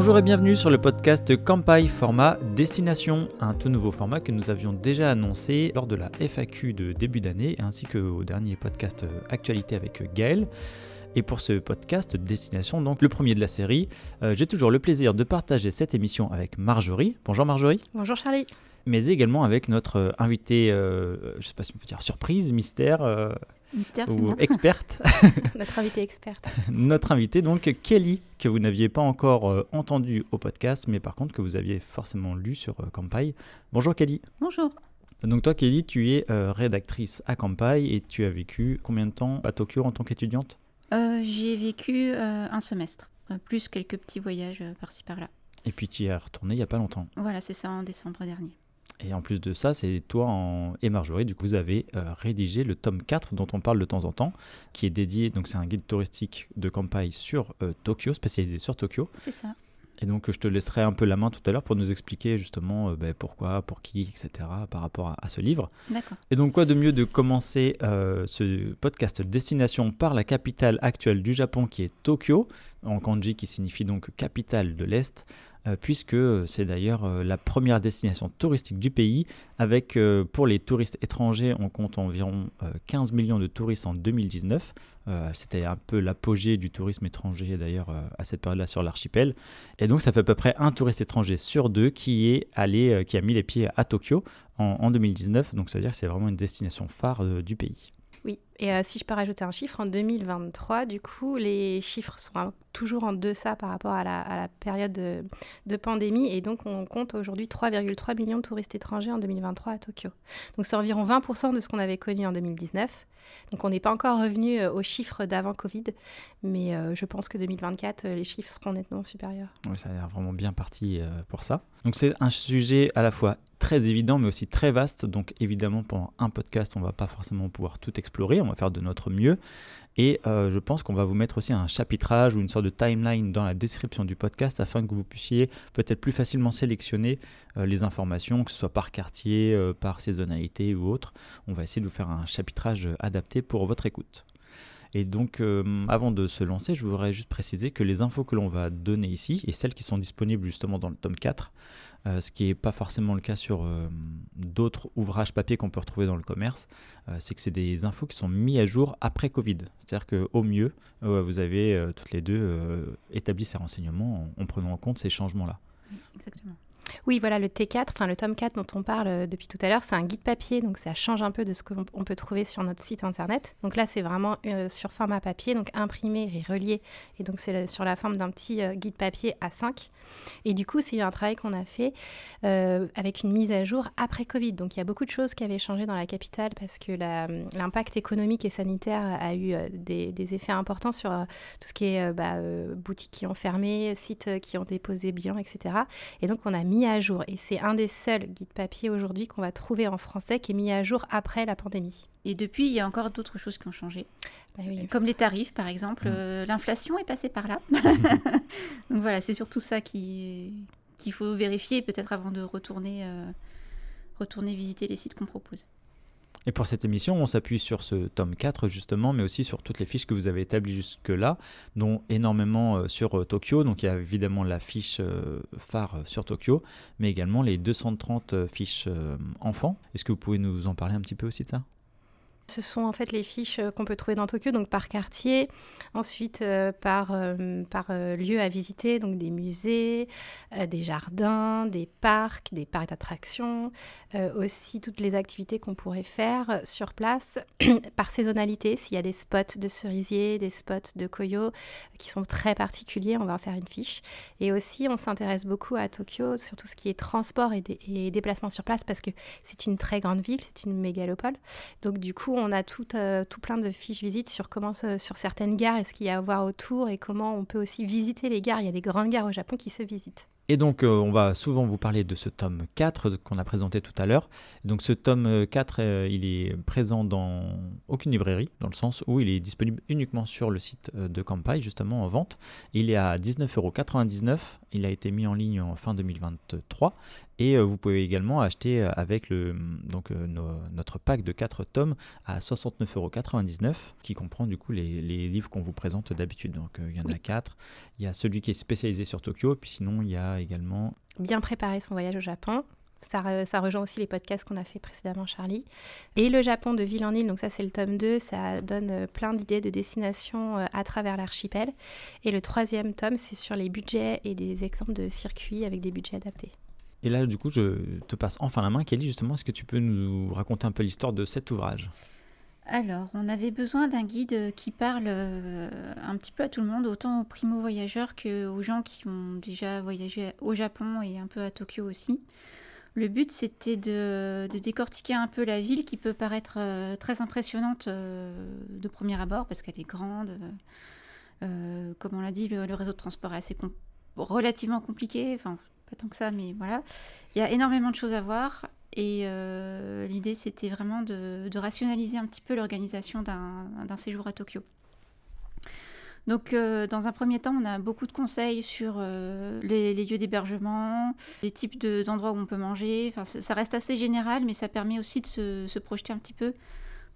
Bonjour et bienvenue sur le podcast Campai format Destination, un tout nouveau format que nous avions déjà annoncé lors de la FAQ de début d'année ainsi qu'au dernier podcast Actualité avec Gaël. Et pour ce podcast Destination, donc le premier de la série, euh, j'ai toujours le plaisir de partager cette émission avec Marjorie. Bonjour Marjorie. Bonjour Charlie. Mais également avec notre euh, invité, euh, je ne sais pas si on peut dire surprise, mystère. Mystère, ou experte. notre invité experte. notre invité, donc Kelly, que vous n'aviez pas encore entendu au podcast, mais par contre que vous aviez forcément lu sur Campai. Bonjour Kelly. Bonjour. Donc toi Kelly, tu es rédactrice à Campai et tu as vécu combien de temps à Tokyo en tant qu'étudiante? Euh, J'y ai vécu euh, un semestre, euh, plus quelques petits voyages par-ci par-là. Et puis tu y es retourné il n'y a pas longtemps. Voilà, c'est ça, en décembre dernier. Et en plus de ça, c'est toi en... et Marjorie, du coup, vous avez rédigé le tome 4 dont on parle de temps en temps, qui est dédié, donc c'est un guide touristique de campagne sur Tokyo, spécialisé sur Tokyo. C'est ça. Et donc, je te laisserai un peu la main tout à l'heure pour nous expliquer justement euh, ben, pourquoi, pour qui, etc. par rapport à, ce livre. D'accord. Et donc, quoi de mieux de commencer euh, ce podcast Destination par la capitale actuelle du Japon qui est Tokyo, en kanji qui signifie donc capitale de l'Est, euh, puisque c'est d'ailleurs la première destination touristique du pays, avec pour les touristes étrangers, on compte environ 15 millions de touristes en 2019. Euh, c'était un peu l'apogée du tourisme étranger d'ailleurs euh, à cette période-là sur l'archipel. Et donc ça fait à peu près un touriste étranger sur deux qui est allé, euh, qui a mis les pieds à Tokyo en, en 2019. Donc ça veut dire que c'est vraiment une destination phare du pays. Oui, et euh, si je peux rajouter un chiffre, en 2023, du coup, les chiffres sont toujours en deçà par rapport à la, période de, pandémie. Et donc, on compte aujourd'hui 3,3 millions de touristes étrangers en 2023 à Tokyo. Donc, c'est environ 20% de ce qu'on avait connu en 2019. Donc, on n'est pas encore revenu euh, aux chiffres d'avant Covid. Mais euh, je pense que 2024, les chiffres seront nettement supérieurs. Oui, ça a l'air vraiment bien parti pour ça. Donc, c'est un sujet à la fois très évident, mais aussi très vaste. Donc, évidemment, pendant un podcast, on ne va pas forcément pouvoir tout explorer va faire de notre mieux. Et euh, je pense qu'on va vous mettre aussi un chapitrage ou une sorte de timeline dans la description du podcast afin que vous puissiez peut-être plus facilement sélectionner euh, les informations, que ce soit par quartier, euh, par saisonnalité ou autre. On va essayer de vous faire un chapitrage adapté pour votre écoute. Et donc, avant de se lancer, je voudrais juste préciser que les infos que l'on va donner ici, et celles qui sont disponibles justement dans le tome 4, euh, ce qui n'est pas forcément le cas sur euh, d'autres ouvrages papier qu'on peut retrouver dans le commerce, euh, c'est que c'est des infos qui sont mises à jour après Covid. C'est-à-dire qu'au mieux, vous avez toutes les deux établi ces renseignements en, en prenant en compte ces changements-là. Exactement. Oui, voilà, le T4, enfin le tome 4 dont on parle euh, depuis tout à l'heure, c'est un guide papier, donc ça change un peu de ce qu'on peut trouver sur notre site internet. Donc là, c'est vraiment euh, sur format papier, donc imprimé et relié, et donc c'est sur la forme d'un petit euh, guide papier A5. Et du coup, c'est un travail qu'on a fait avec une mise à jour après Covid. Donc il y a beaucoup de choses qui avaient changé dans la capitale parce que l'impact économique et sanitaire a eu des, effets importants sur tout ce qui est bah, boutiques qui ont fermé, sites qui ont déposé bilan, etc. Et donc on a mis à jour. Et c'est un des seuls guides papier aujourd'hui qu'on va trouver en français qui est mis à jour après la pandémie. Et depuis, il y a encore d'autres choses qui ont changé. Bah oui. Comme les tarifs, par exemple. Mm. Euh, l'inflation est passée par là. Donc voilà, c'est surtout ça qu'il faut vérifier peut-être avant de retourner, euh, retourner visiter les sites qu'on propose. Et pour cette émission, on s'appuie sur ce tome 4 justement, mais aussi sur toutes les fiches que vous avez établies jusque-là, dont énormément euh, sur euh, Tokyo. Donc il y a évidemment la fiche euh, phare sur Tokyo, mais également les 230 fiches enfants. Est-ce que vous pouvez nous en parler un petit peu aussi de ça? Ce sont en fait les fiches euh, qu'on peut trouver dans Tokyo, donc par quartier, ensuite euh, par, euh, par lieu à visiter, donc des musées, des jardins, des parcs, des parcs d'attractions, aussi toutes les activités qu'on pourrait faire sur place par saisonnalité. S'il y a des spots de cerisier, des spots de koyo qui sont très particuliers, on va en faire une fiche. Et aussi, on s'intéresse beaucoup à Tokyo sur tout ce qui est transport et, et déplacement sur place parce que c'est une très grande ville, c'est une mégalopole. Donc du coup, on a tout, euh, tout plein de fiches visites sur comment sur certaines gares et ce qu'il y a à voir autour et comment on peut aussi visiter les gares. Il y a des grandes gares au Japon qui se visitent. Et donc, euh, on va souvent vous parler de ce tome 4 qu'on a présenté tout à l'heure. Donc, ce tome 4, euh, il est présent dans aucune librairie, dans le sens où il est disponible uniquement sur le site de Campai, justement en vente. Il est à 19,99€ Il a été mis en ligne en fin 2023 et vous pouvez également acheter avec le, donc, notre pack de 4 tomes à 69,99€ qui comprend du coup les, livres qu'on vous présente d'habitude. Donc il y en a 4. Il y a celui qui est spécialisé sur Tokyo, puis sinon il y a également... Bien préparer son voyage au Japon, ça, rejoint aussi les podcasts qu'on a fait précédemment, Charlie. Et le Japon de ville en île, donc ça c'est le tome 2, ça donne euh, plein d'idées de destinations euh, à travers l'archipel. Et le troisième tome, c'est sur les budgets et des exemples de circuits avec des budgets adaptés. Et là, du coup, je te passe enfin la main. Kelly, justement, est-ce que tu peux nous raconter un peu l'histoire de cet ouvrage? Alors, on avait besoin d'un guide qui parle euh, un petit peu à tout le monde, autant aux primo-voyageurs qu'aux gens qui ont déjà voyagé au Japon et un peu à Tokyo aussi. Le but, c'était de, décortiquer un peu la ville qui peut paraître euh, très impressionnante euh, de premier abord parce qu'elle est grande. Euh, comme on l'a dit, le, réseau de transport est assez relativement compliqué. Enfin, pas tant que ça, mais voilà. Il y a énormément de choses à voir. Et l'idée, c'était vraiment de, rationaliser un petit peu l'organisation d'un séjour à Tokyo. Donc, euh, dans un premier temps, on a beaucoup de conseils sur euh, les, lieux d'hébergement, les types d'endroits où on peut manger. Enfin, ça reste assez général, mais ça permet aussi de se projeter un petit peu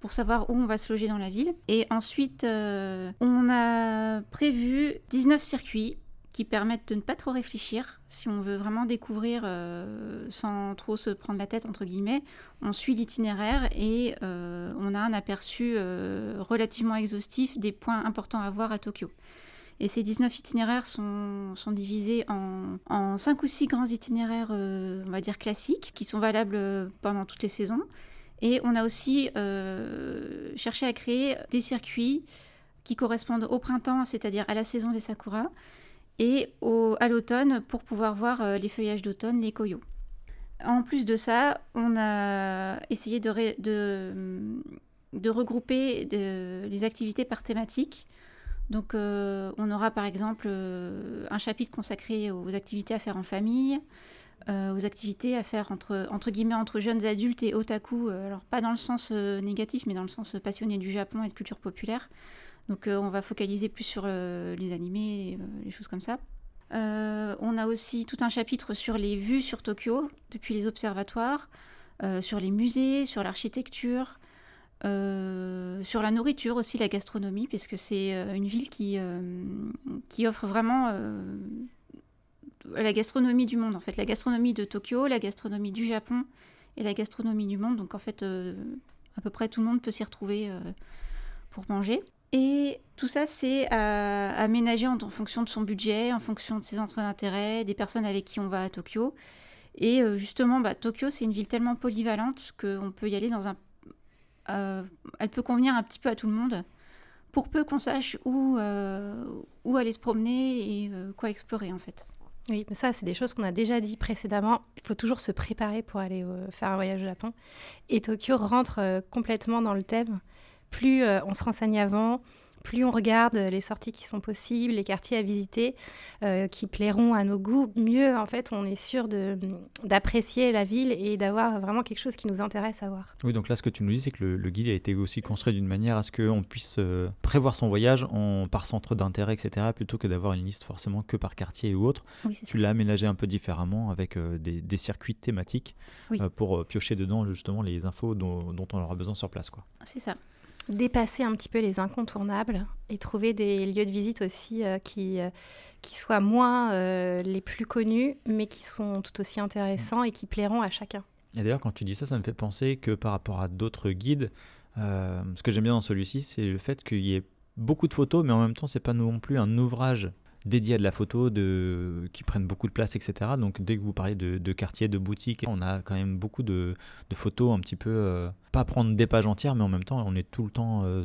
pour savoir où on va se loger dans la ville. Et ensuite, euh, on a prévu 19 circuits qui permettent de ne pas trop réfléchir. Si on veut vraiment découvrir euh, sans trop se prendre la tête, entre guillemets, on suit l'itinéraire et euh, on a un aperçu euh, relativement exhaustif des points importants à voir à Tokyo. Et ces 19 itinéraires sont, sont divisés en, en 5 ou 6 grands itinéraires, on va dire classiques, qui sont valables pendant toutes les saisons. Et on a aussi cherché à créer des circuits qui correspondent au printemps, c'est-à-dire à la saison des sakuras, et à l'automne pour pouvoir voir euh, les feuillages d'automne, les koyos. En plus de ça, on a essayé de, de, regrouper les activités par thématique. Donc euh, on aura par exemple euh, un chapitre consacré aux activités à faire en famille, aux activités à faire entre, entre guillemets entre jeunes adultes et otaku, alors pas dans le sens négatif mais dans le sens passionné du Japon et de culture populaire. Donc euh, on va focaliser plus sur euh, les animés, euh, les choses comme ça. on a aussi tout un chapitre sur les vues sur Tokyo depuis les observatoires, sur les musées, sur l'architecture, sur la nourriture aussi, la gastronomie, puisque c'est une ville qui, qui offre vraiment la gastronomie du monde, en fait, la gastronomie de Tokyo, la gastronomie du Japon et la gastronomie du monde. Donc en fait, à peu près tout le monde peut s'y retrouver pour manger. Et tout ça, c'est à, aménager en, fonction de son budget, en fonction de ses entrées d'intérêt, des personnes avec qui on va à Tokyo. Et euh, justement, bah, Tokyo, c'est une ville tellement polyvalente qu'on peut y aller dans un... Euh, elle peut convenir un petit peu à tout le monde, pour peu qu'on sache où, euh, où aller se promener et quoi explorer en fait. Oui, mais ça, c'est des choses qu'on a déjà dit précédemment. Il faut toujours se préparer pour aller faire un voyage au Japon. Et Tokyo rentre complètement dans le thème plus euh, on se renseigne avant, plus on regarde les sorties qui sont possibles, les quartiers à visiter euh, qui plairont à nos goûts, mieux en fait on est sûr d'apprécier la ville et d'avoir vraiment quelque chose qui nous intéresse à voir. Oui, donc là ce que tu nous dis c'est que le, guide a été aussi construit d'une manière à ce qu'on puisse euh, prévoir son voyage en, par centre d'intérêt, etc., plutôt que d'avoir une liste forcément que par quartier ou autre. tu l'as aménagé un peu différemment avec des, des, circuits thématiques pour piocher dedans justement les infos dont, dont on aura besoin sur place. C'est ça dépasser un petit peu les incontournables et trouver des lieux de visite aussi euh, qui, euh, qui soient moins euh, les plus connus, mais qui sont tout aussi intéressants et qui plairont à chacun. Et d'ailleurs, quand tu dis ça, ça me fait penser que par rapport à d'autres guides, ce que j'aime bien dans celui-ci, c'est le fait qu'il y ait beaucoup de photos, mais en même temps, c'est pas non plus un ouvrage dédié à de la photo, de, qui prennent beaucoup de place, etc. Donc dès que vous parlez de, de quartier, de boutique, on a quand même beaucoup de, de photos un petit peu pas prendre des pages entières, mais en même temps, on est tout le temps euh,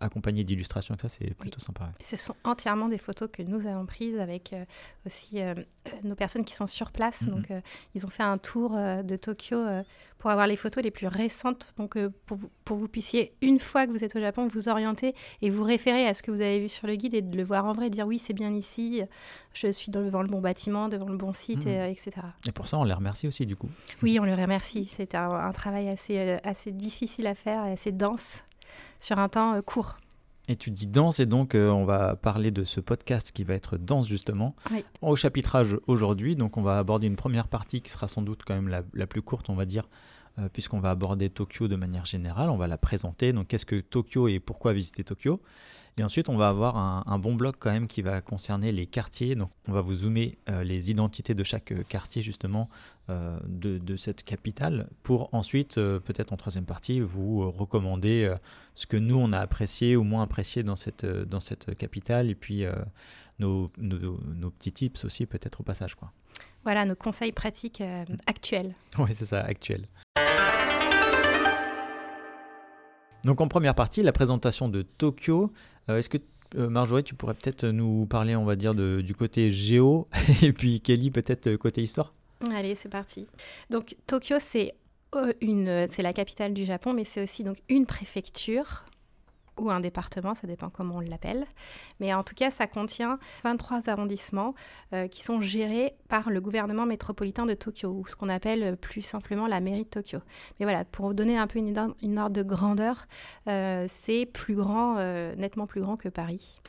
accompagné d'illustrations. Ça, c'est plutôt sympa. Ce sont entièrement des photos que nous avons prises avec euh, aussi euh, nos personnes qui sont sur place. Mm-hmm. Donc, ils ont fait un tour de Tokyo pour avoir les photos les plus récentes. Donc, pour, pour vous puissiez, une fois que vous êtes au Japon, vous orienter et vous référer à ce que vous avez vu sur le guide et de le voir en vrai, dire oui, c'est bien ici, je suis devant le bon bâtiment, devant le bon site, mm-hmm. et, etc. Et pour ça, on les remercie aussi, du coup. Oui, on les remercie. C'était un, un, travail assez, assez difficile à faire et assez dense sur un temps euh, court. Et tu dis danse, et donc euh, on va parler de ce podcast qui va être danse justement. Oui. Au chapitrage aujourd'hui, donc on va aborder une première partie qui sera sans doute quand même la, la plus courte, on va dire, euh, puisqu'on va aborder Tokyo de manière générale. On va la présenter. Donc qu'est-ce que Tokyo et pourquoi visiter Tokyo? Et ensuite, on va avoir un, un bon bloc quand même qui va concerner les quartiers. Donc on va vous zoomer euh, les identités de chaque quartier justement de, de cette capitale pour ensuite, euh, peut-être en troisième partie, vous euh, recommander euh, ce que nous on a apprécié ou moins apprécié dans cette, euh, dans cette capitale et puis euh, nos, nos, nos petits tips aussi peut-être au passage. Quoi. Voilà nos conseils pratiques euh, actuels. Oui, c'est ça, actuel. Donc en première partie, la présentation de Tokyo. Euh, Est-ce que euh, Marjorie, tu pourrais peut-être nous parler, on va dire, de- du côté géo et puis Kelly peut-être euh, côté histoire? Allez, c'est parti. Donc Tokyo, c'est euh, c'est la capitale du Japon, mais c'est aussi donc une préfecture ou un département, ça dépend comment on l'appelle. Mais en tout cas, ça contient 23 arrondissements euh, qui sont gérés par le gouvernement métropolitain de Tokyo, ou ce qu'on appelle euh, plus simplement la mairie de Tokyo. Mais voilà, pour vous donner un peu une, ordre- de grandeur, c'est plus grand, nettement plus grand que Paris.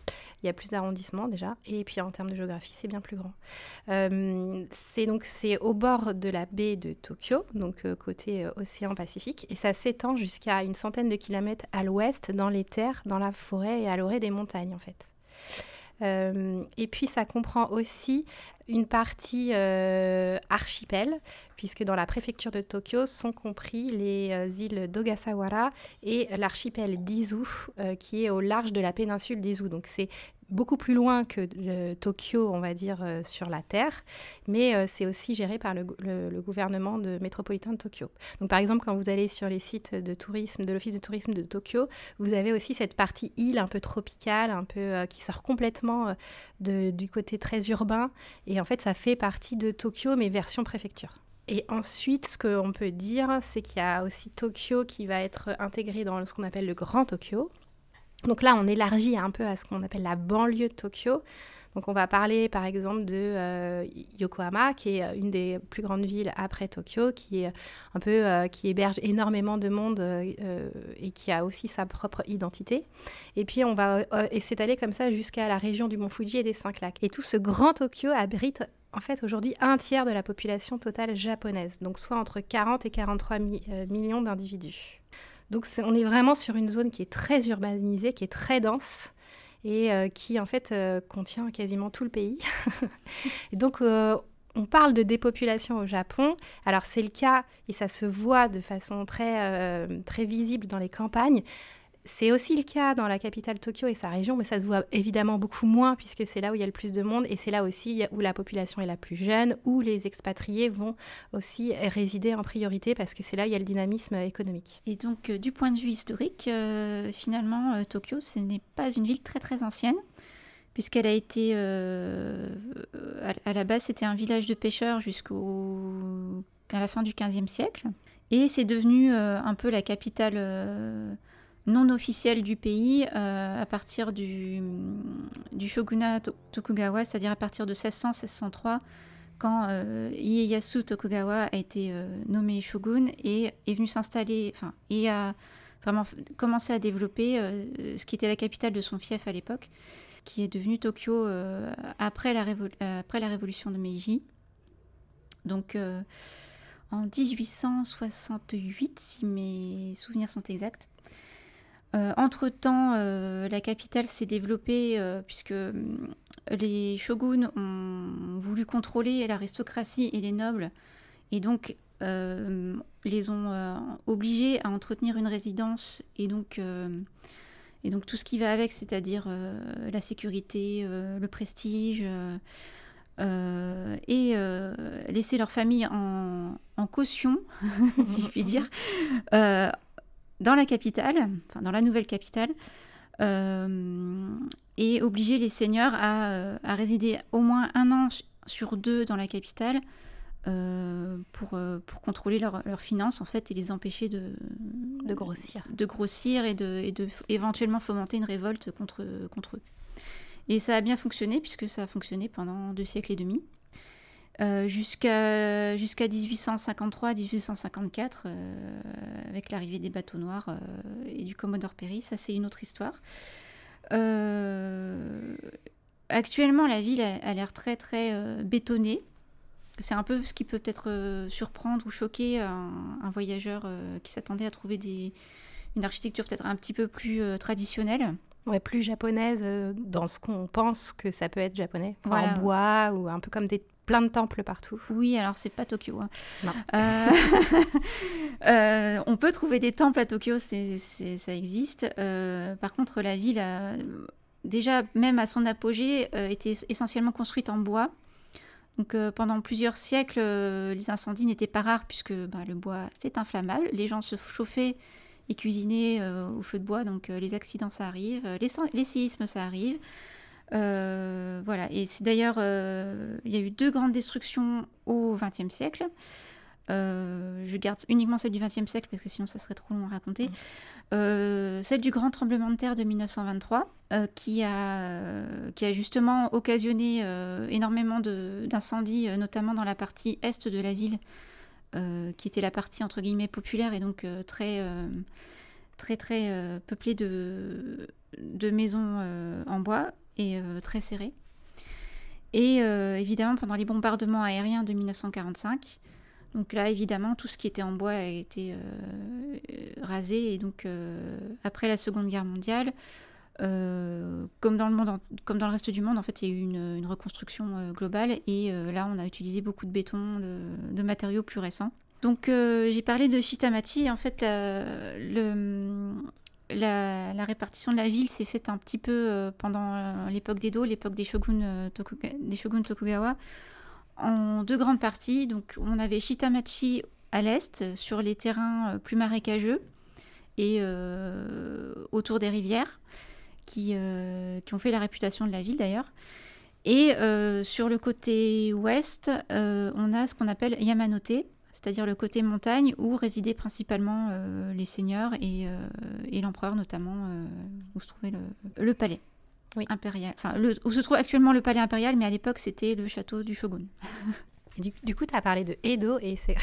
Il y a plus d'arrondissements déjà, et puis en termes de géographie, c'est bien plus grand. Euh, c'est donc c'est au bord de la baie de Tokyo, donc euh, côté euh, océan Pacifique, et ça s'étend jusqu'à une centaine de kilomètres à l'ouest, dans les terres, dans la forêt et à l'orée des montagnes en fait. Et puis ça comprend aussi une partie euh, archipel, puisque dans la préfecture de Tokyo sont compris les euh, îles d'Ogasawara et l'archipel d'Izu, euh, qui est au large de la péninsule d'Izu. Donc c'est beaucoup plus loin que Tokyo, on va dire, sur la Terre, mais c'est aussi géré par le, gouvernement métropolitain de Tokyo. Donc par exemple, quand vous allez sur les sites de tourisme, de l'Office de tourisme de Tokyo, vous avez aussi cette partie île un peu tropicale, un peu qui sort complètement du côté très urbain, en fait ça fait partie de Tokyo, mais version préfecture. Et ensuite, ce qu'on peut dire, c'est qu'il y a aussi Tokyo qui va être intégré dans ce qu'on appelle le Grand Tokyo. Donc là, on élargit un peu à ce qu'on appelle la banlieue de Tokyo. Donc on va parler par exemple de euh, Yokohama, qui est une des plus grandes villes après Tokyo, qui est un peu euh, qui héberge énormément de monde euh, euh, et qui a aussi sa propre identité. Et puis on va euh, s'étaler comme ça jusqu'à la région du Mont Fuji et des Cinq Lacs. Et tout ce grand Tokyo abrite en fait aujourd'hui un tiers de la population totale japonaise, donc soit entre 40 et 43 mi- euh, millions d'individus. Donc on est vraiment sur une zone qui est très urbanisée, qui est très dense et euh, qui en fait euh, contient quasiment tout le pays. et donc euh, on parle de dépopulation au Japon. Alors c'est le cas et ça se voit de façon très, très visible dans les campagnes. C'est aussi le cas dans la capitale Tokyo et sa région, mais ça se voit évidemment beaucoup moins puisque c'est là où il y a le plus de monde et c'est là aussi où la population est la plus jeune, où les expatriés vont aussi résider en priorité parce que c'est là où il y a le dynamisme économique. Et donc, euh, du point de vue historique, euh, finalement, euh, Tokyo, ce n'est pas une ville très très ancienne, puisqu'elle a été, à, la base, c'était un village de pêcheurs jusqu'au à la fin du XVe siècle, et c'est devenu un peu la capitale non officielle du pays euh, à partir du, shogunat To- Tokugawa, c'est-à-dire à partir de 1600-1603 quand euh, Ieyasu Tokugawa a été euh, nommé shogun et est venu s'installer, enfin, et a vraiment commencé à développer ce qui était la capitale de son fief à l'époque, qui est devenu Tokyo après, la après la révolution de Meiji. Donc en 1868, si mes souvenirs sont exacts. Euh, entre-temps, euh, la capitale s'est développée euh, puisque les shoguns ont voulu contrôler l'aristocratie et les nobles et donc les ont obligés à entretenir une résidence et donc, tout ce qui va avec, c'est-à-dire la sécurité, le prestige et laisser leur famille en, en caution, si je puis dire, dans la capitale, enfin dans la nouvelle capitale, euh, et obliger les seigneurs à, euh, à résider au moins un an su- sur deux dans la capitale euh, pour, euh, pour contrôler leurs finances en fait et les empêcher de, De grossir. de grossir et de, et de éventuellement fomenter une révolte contre, contre eux. Et ça a bien fonctionné puisque ça a fonctionné pendant deux siècles et demi. Euh, jusqu'à jusqu'à 1853-1854, euh, avec l'arrivée des bateaux noirs euh, et du Commodore Perry, ça c'est une autre histoire. actuellement, la ville a, l'air très très bétonnée. C'est un peu ce qui peut peut-être surprendre ou choquer un, voyageur qui s'attendait à trouver des, une architecture peut-être un petit peu plus traditionnelle. Ouais, plus japonaise dans ce qu'on pense que ça peut être japonais. En bois ou un peu comme des plein de temples partout. Oui, alors c'est pas Tokyo. Hein. Euh, euh, on peut trouver des temples à Tokyo, c'est, ça existe. Euh, par contre, la ville, a, déjà, même à son apogée, était essentiellement construite en bois. Donc pendant plusieurs siècles, les incendies n'étaient pas rares puisque bah, le bois, c'est inflammable. Les gens se chauffaient et cuisinaient au feu de bois, donc les accidents, ça arrive. Les, les séismes, ça arrive. Euh, voilà, et c'est d'ailleurs, euh, il y a eu deux grandes destructions au XXe siècle. Euh, je garde uniquement celle du XXe siècle parce que sinon ça serait trop long à raconter. celle du grand tremblement de terre de 1923 qui, a, qui a justement occasionné énormément d'incendies, notamment dans la partie est de la ville, qui était la partie entre guillemets populaire et donc très très très peuplée de, de maisons en bois et euh, très serré. Et euh, évidemment, pendant les bombardements aériens de 1945, donc là, évidemment, tout ce qui était en bois a été euh, rasé. Et donc, après la Seconde Guerre mondiale, comme, dans le monde comme dans le reste du monde, en fait, il y a eu une, reconstruction globale. Et là, on a utilisé beaucoup de béton, de, matériaux plus récents. Donc, j'ai parlé de Shitamachi. En fait, le, la, répartition de la ville s'est faite un petit peu euh, pendant euh, l'époque d'Edo, l'époque des shoguns, euh, des shoguns Tokugawa, en deux grandes parties. Donc, on avait Shitamachi à l'est, sur les terrains plus marécageux et autour des rivières, qui, qui, ont fait la réputation de la ville d'ailleurs. Et sur le côté ouest, on a ce qu'on appelle Yamanote, c'est-à-dire le côté montagne où résidaient principalement euh, les seigneurs et, euh, l'empereur notamment, euh, où se trouvait le, palais impérial. Enfin, où se trouve actuellement le palais impérial, mais à l'époque c'était le château du shogun. Du, coup, tu as parlé de Edo et c'est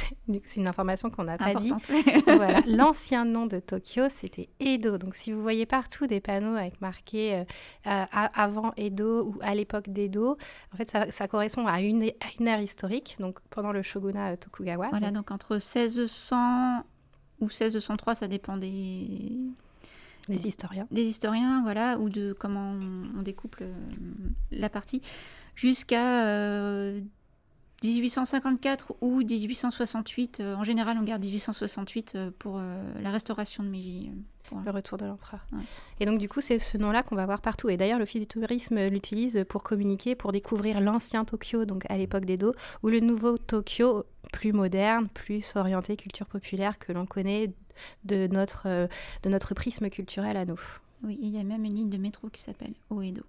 une information qu'on n'a pas dit. voilà. L'ancien nom de Tokyo, c'était Edo. Donc, si vous voyez partout des panneaux avec marqué euh, euh, avant Edo ou à l'époque d'Edo, en fait, ça, correspond à une, ère historique, donc pendant le shogunat euh, Tokugawa. Voilà, donc, entre 1600 ou 1603, ça dépend des. Des historiens. Des historiens, voilà, ou de comment on, découpe la partie, jusqu'à 1854 ou 1868. Euh, en général, on garde 1868 euh, pour euh, la restauration de Meiji. Le retour de l'empereur. Et donc, du coup, c'est ce nom-là qu'on va voir partout. Et d'ailleurs, l'Office du tourisme l'utilise pour communiquer, pour découvrir l'ancien Tokyo, donc à l'époque d'Edo, ou le nouveau Tokyo, plus moderne, plus orienté culture populaire que l'on connaît de notre, de notre prisme culturel à nous. Oui, il y a même une ligne de métro qui s'appelle Oedo.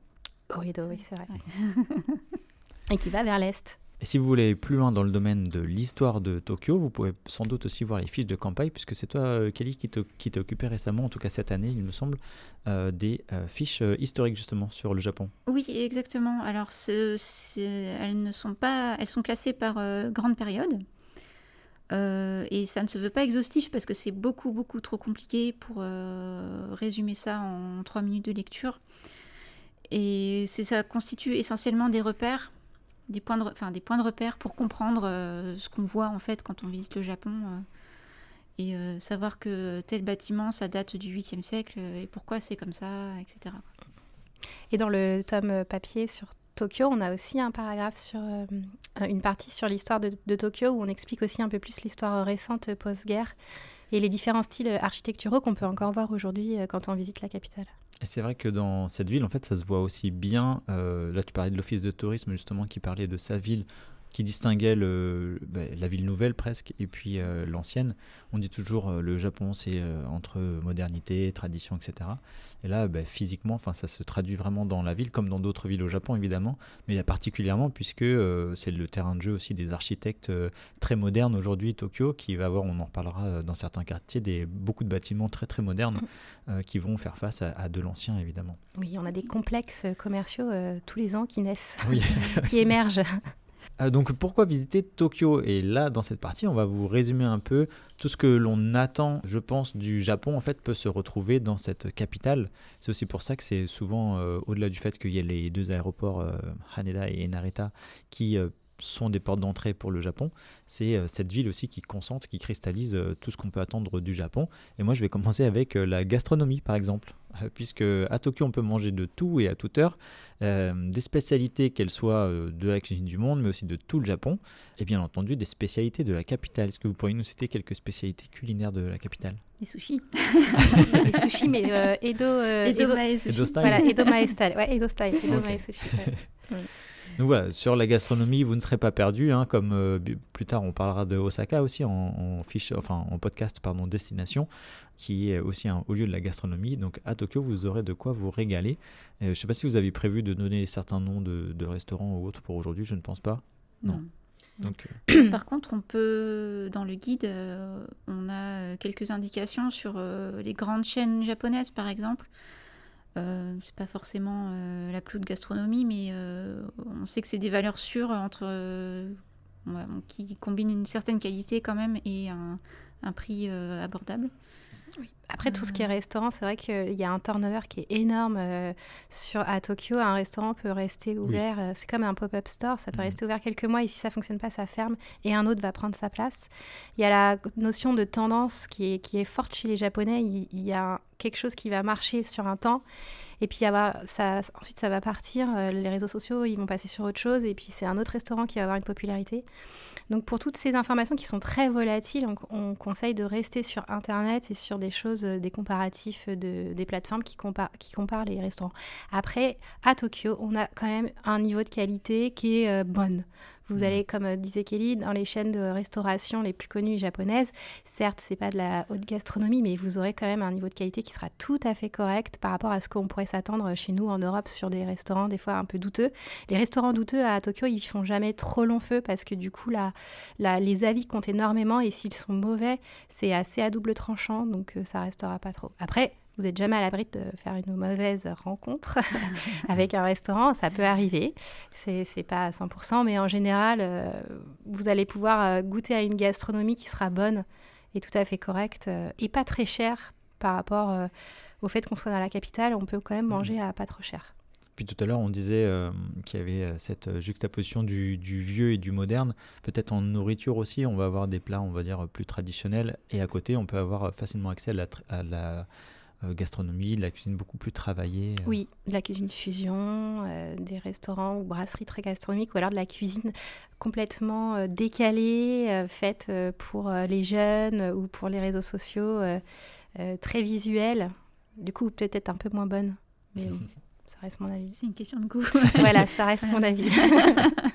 Oedo, oui, c'est vrai. Et qui va vers l'est. Et si vous voulez plus loin dans le domaine de l'histoire de Tokyo, vous pouvez sans doute aussi voir les fiches de campagne, puisque c'est toi, euh, Kelly, qui t'es occupé récemment, en tout cas cette année, il me semble, euh, des euh, fiches historiques justement sur le Japon. Oui, exactement. Alors, elles ne sont pas, elles sont classées par grande période. et ça ne se veut pas exhaustif parce que c'est beaucoup, beaucoup trop compliqué pour résumer ça en trois minutes de lecture. Et ça constitue essentiellement des repères des points de, repère pour comprendre euh, ce qu'on voit en fait quand on visite le Japon euh, et euh, savoir que tel bâtiment ça date du 8e siècle et pourquoi c'est comme ça, etc. Et dans le tome papier sur Tokyo, on a aussi un paragraphe sur une partie sur l'histoire de, de, Tokyo où on explique aussi un peu plus l'histoire récente post-guerre et les différents styles architecturaux qu'on peut encore voir aujourd'hui quand on visite la capitale. Et c'est vrai que dans cette ville, en fait, ça se voit aussi bien. Euh, là, tu parlais de l'office de tourisme, justement, qui parlait de sa ville qui distinguait le, bah, la ville nouvelle presque et puis euh, l'ancienne. On dit toujours euh, le Japon c'est euh, entre modernité, tradition, etc. Et là, bah, physiquement, enfin ça se traduit vraiment dans la ville comme dans d'autres villes au Japon évidemment, mais a particulièrement puisque c'est le terrain de jeu aussi des architectes très modernes aujourd'hui Tokyo qui va avoir, on en reparlera dans certains quartiers, des beaucoup de bâtiments très très modernes mm. qui vont faire face à, de l'ancien évidemment. Oui, on a des complexes commerciaux tous les ans qui naissent, qui émergent. Euh, donc pourquoi visiter Tokyo? Et là, dans cette partie, on va vous résumer un peu tout ce que l'on attend, je pense, du Japon, en fait, peut se retrouver dans cette capitale. C'est aussi pour ça que c'est souvent, euh, au-delà du fait qu'il y ait les deux aéroports, euh, Haneda et Narita, qui sont des portes d'entrée pour le Japon. C'est euh, cette ville aussi qui concentre, qui cristallise euh, tout ce qu'on peut attendre du Japon. Et moi, je vais commencer avec euh, la gastronomie, par exemple. puisque à Tokyo, on peut manger de tout et à toute heure, des spécialités, qu'elles soient de la cuisine du monde, mais aussi de tout le Japon, et bien entendu des spécialités de la capitale. Est-ce que vous pourriez nous citer quelques spécialités culinaires de la capitale? Les sushis. les sushis, mais Edo, Edo, Edo, Edo, style. Voilà, Edo Mae style. Ouais, Edo style. Edo okay. Mae sushi. Donc voilà, sur la gastronomie, vous ne serez pas perdu, hein, comme euh, plus tard on parlera de Osaka aussi en, fiche, enfin en podcast pardon, destination, qui est aussi un haut lieu de la gastronomie. Donc à Tokyo, vous aurez de quoi vous régaler. Euh, je ne sais pas si vous avez prévu de donner certains noms de, restaurants ou autres pour aujourd'hui, je ne pense pas. Non. Donc, euh, Par contre, on peut, dans le guide, on a quelques indications sur les grandes chaînes japonaises, par exemple. Euh, c'est pas forcément euh, la plus haute gastronomie, mais euh, on sait que c'est des valeurs sûres entre, qui combinent une certaine qualité quand même et un prix abordable. Après, tout ce qui est restaurant, c'est vrai qu'il y a un turnover qui est énorme euh, sur, à Tokyo. Un restaurant peut rester ouvert, euh, c'est comme un pop-up store, ça peut mhm. rester ouvert quelques mois et si ça ne fonctionne pas, ça ferme et un autre va prendre sa place. Il y a la notion de tendance qui est, qui est forte chez les Japonais. Il, y a quelque chose qui va marcher sur un temps et puis ça, ensuite ça va partir. Euh, les réseaux sociaux, ils vont passer sur autre chose et puis c'est un autre restaurant qui va avoir une popularité. Donc pour toutes ces informations qui sont très volatiles, on, conseille de rester sur Internet et sur des choses, euh, des comparatifs de, des plateformes qui, qui comparent les restaurants. Après, à Tokyo, on a quand même un niveau de qualité qui est euh, bonne. Vous mm. allez, comme euh, disait Kelly, dans les chaînes de restauration les plus connues japonaises. Certes, c'est pas de la haute gastronomie, mais vous aurez quand même un niveau de qualité qui sera tout à fait correct par rapport à ce qu'on pourrait s'attendre chez nous en Europe sur des restaurants des fois un peu douteux. Les restaurants douteux à Tokyo, ils font jamais trop long feu parce que du coup, la, les avis comptent énormément et s'ils sont mauvais, c'est assez à double tranchant, donc euh, ça restera pas trop. Après, vous n'êtes jamais à l'abri de faire une mauvaise rencontre avec un restaurant, ça peut arriver. C'est n'est pas à 100%, mais en général, euh, vous allez pouvoir euh, goûter à une gastronomie qui sera bonne et tout à fait correcte euh, et pas très chère par rapport au fait qu'on soit dans la capitale. On peut quand même manger à pas trop cher. Puis tout à l'heure, on disait qu'il y avait cette juxtaposition du, vieux et du moderne. Peut-être en nourriture aussi, on va avoir des plats, on va dire, plus traditionnels. Et à côté, on peut avoir facilement accès à la gastronomie, de la cuisine beaucoup plus travaillée euh. Oui, de la cuisine fusion, euh, des restaurants ou brasseries très gastronomiques, ou alors de la cuisine complètement décalée, faite pour les jeunes ou pour les réseaux sociaux, très visuelle, du coup peut-être un peu moins bonne. Mais ça reste mon avis. C'est une question de goût. voilà, ça reste mon avis.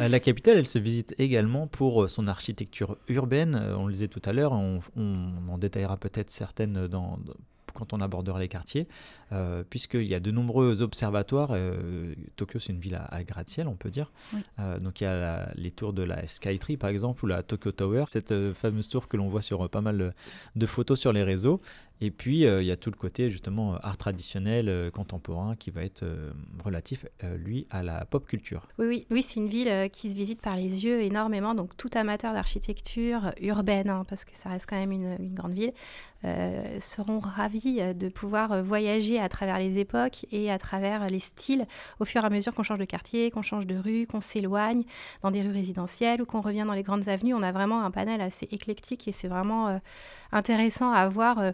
La capitale, elle se visite également pour son architecture urbaine. On le disait tout à l'heure, on, en détaillera peut-être certaines dans, quand on abordera les quartiers, euh, puisqu'il y a de nombreux observatoires. Euh, Tokyo, c'est une ville à, gratte-ciel, on peut dire. Euh, donc il y a les tours de la Skytree, par exemple, ou la Tokyo Tower, cette fameuse tour que l'on voit sur pas mal de photos sur les réseaux. Et puis, il y a tout le côté, justement, art traditionnel, contemporain, qui va être relatif, lui, à la pop culture. Oui, oui, oui c'est une ville qui se visite par les yeux énormément. Donc, tout amateur d'architecture urbaine, hein, parce que ça reste quand même une grande ville, seront ravis de pouvoir voyager à travers les époques et à travers les styles au fur et à mesure qu'on change de quartier, qu'on change de rue, qu'on s'éloigne dans des rues résidentielles ou qu'on revient dans les grandes avenues. On a vraiment un panel assez éclectique et c'est vraiment intéressant à voir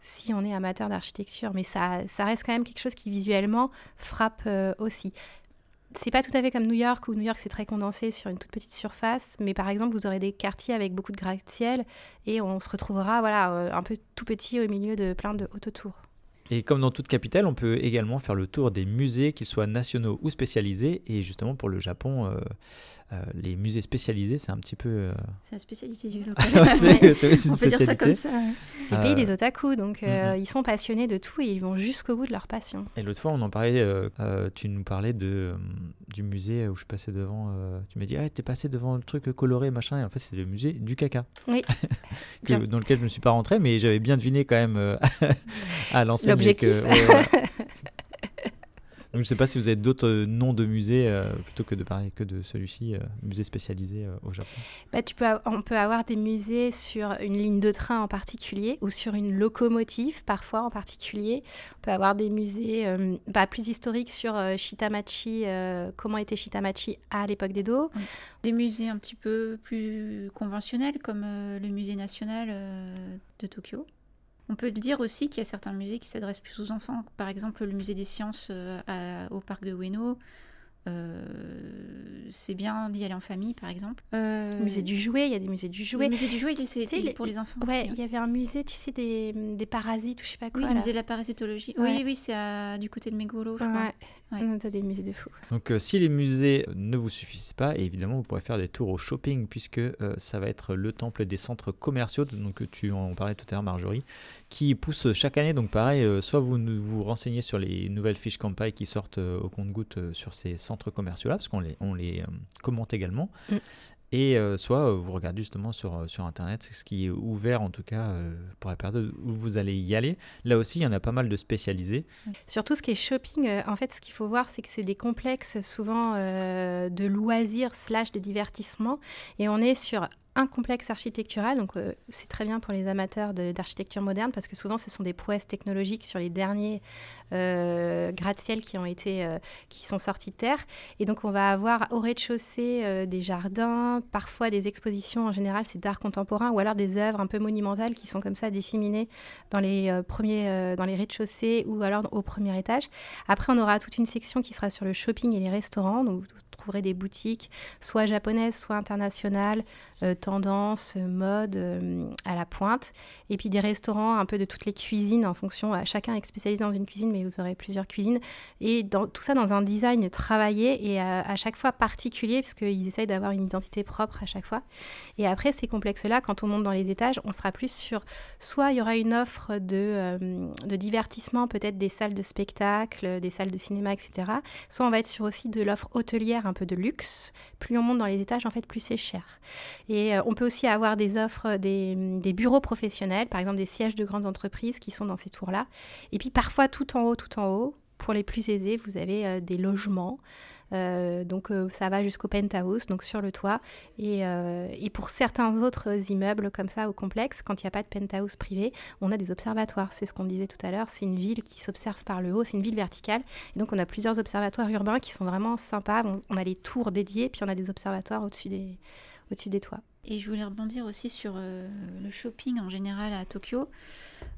si on est amateur d'architecture, mais ça, ça reste quand même quelque chose qui visuellement frappe euh, aussi. C'est pas tout à fait comme New York, où New York c'est très condensé sur une toute petite surface, mais par exemple vous aurez des quartiers avec beaucoup de gratte-ciel et on se retrouvera voilà euh, un peu tout petit au milieu de plein de autotours. Et comme dans toute capitale, on peut également faire le tour des musées, qu'ils soient nationaux ou spécialisés. Et justement, pour le Japon, euh, euh, les musées spécialisés, c'est un petit peu. Euh, c'est la spécialité du local. c'est aussi on peut dire ça comme ça. C'est le pays des otaku, donc ils sont passionnés de tout et ils vont jusqu'au bout de leur passion. Et l'autre fois, on en parlait, tu nous parlais de, du musée où je passais devant. tu m'as dit, ah, t'es passé devant le truc coloré, machin. Et en fait, c'est le musée du caca. Oui. dans lequel je ne suis pas rentré, mais j'avais bien deviné quand même à l'ancienne Objectif. Donc je ne sais pas si vous avez d'autres noms de musées plutôt que de parler que de celui-ci, musée spécialisé au Japon. Bah, tu peux, on peut avoir des musées sur une ligne de train en particulier ou sur une locomotive parfois en particulier. On peut avoir des musées bah, plus historiques sur Shitamachi, comment était Shitamachi à l'époque d'Edo. Des musées un petit peu plus conventionnels comme le musée national de Tokyo. On peut dire aussi qu'il y a certains musées qui s'adressent plus aux enfants. Par exemple, le musée des sciences euh, au parc de Ueno euh, c'est bien d'y aller en famille, par exemple. Euh... musée du jouet, il y a des musées du jouet. Le musée du jouet, c'est pour les enfants. Ouais, il y avait un musée, tu sais, des, des parasites ou je sais pas quoi. Oui, le musée de la parasitologie. Oui, oui, c'est du côté de Meguro, je crois. Ouais. T'as des musées de fou. Donc, euh, si les musées ne vous suffisent pas, évidemment, vous pourrez faire des tours au shopping, puisque euh, ça va être le temple des centres commerciaux, donc tu en parlais tout à l'heure, Marjorie, qui pousse chaque année. Donc, pareil, euh, soit vous vous renseignez sur les nouvelles fiches campagne qui sortent au compte-goutte sur ces centres commerciaux-là, parce qu'on les, on les commente également. Mm. Et euh, soit euh, vous regardez justement sur, euh, sur Internet, c'est ce qui est ouvert en tout cas pour la période où vous allez y aller. Là aussi, il y en a pas mal de spécialisés. Surtout ce qui est shopping, en fait, ce qu'il faut voir, c'est que c'est des complexes souvent de loisirs slash de divertissement. Et on est sur un complexe architectural. Donc, euh, c'est très bien pour les amateurs d'architecture moderne parce que souvent, ce sont des prouesses technologiques sur les derniers gratte-ciel qui ont été, euh, qui sont sortis de terre. Et donc, on va avoir au rez-de-chaussée euh, des jardins, parfois des expositions. En général, c'est d'art contemporain ou alors des œuvres un peu monumentales qui sont comme ça disséminées dans les premiers, dans les rez-de-chaussée ou alors au premier étage. Après, on aura toute une section qui sera sur le shopping et les restaurants. Donc, vous trouverez des boutiques, soit japonaises, soit internationales, tendance, mode à la pointe. Et puis des restaurants un peu de toutes les cuisines en fonction. chacun est spécialisé dans une cuisine, mais vous aurez plusieurs cuisines. Et dans, tout ça dans un design travaillé et à, chaque fois particulier, puisqu'ils essayent d'avoir une identité propre à chaque fois. Et après, ces complexes-là, quand on monte dans les étages, on sera plus sur soit il y aura une offre de, euh, de divertissement, peut-être des salles de spectacle, des salles de cinéma, etc. Soit on va être sur aussi de l'offre hôtelière un peu de luxe. Plus on monte dans les étages, en fait, plus c'est cher. Et euh, on peut aussi avoir des offres, des, des bureaux professionnels, par exemple des sièges de grandes entreprises qui sont dans ces tours-là. Et puis parfois, tout en haut, tout en haut, pour les plus aisés, vous avez euh, des logements. Euh, donc euh, ça va jusqu'au penthouse, donc sur le toit. Et, et, pour certains autres immeubles comme ça au complexe, quand il n'y a pas de penthouse privé, on a des observatoires. C'est ce qu'on disait tout à l'heure. C'est une ville qui s'observe par le haut, c'est une ville verticale. Et donc on a plusieurs observatoires urbains qui sont vraiment sympas. On, a les tours dédiées, puis on a des observatoires au-dessus des, au-dessus des toits. Et je voulais rebondir aussi sur le shopping en général à Tokyo.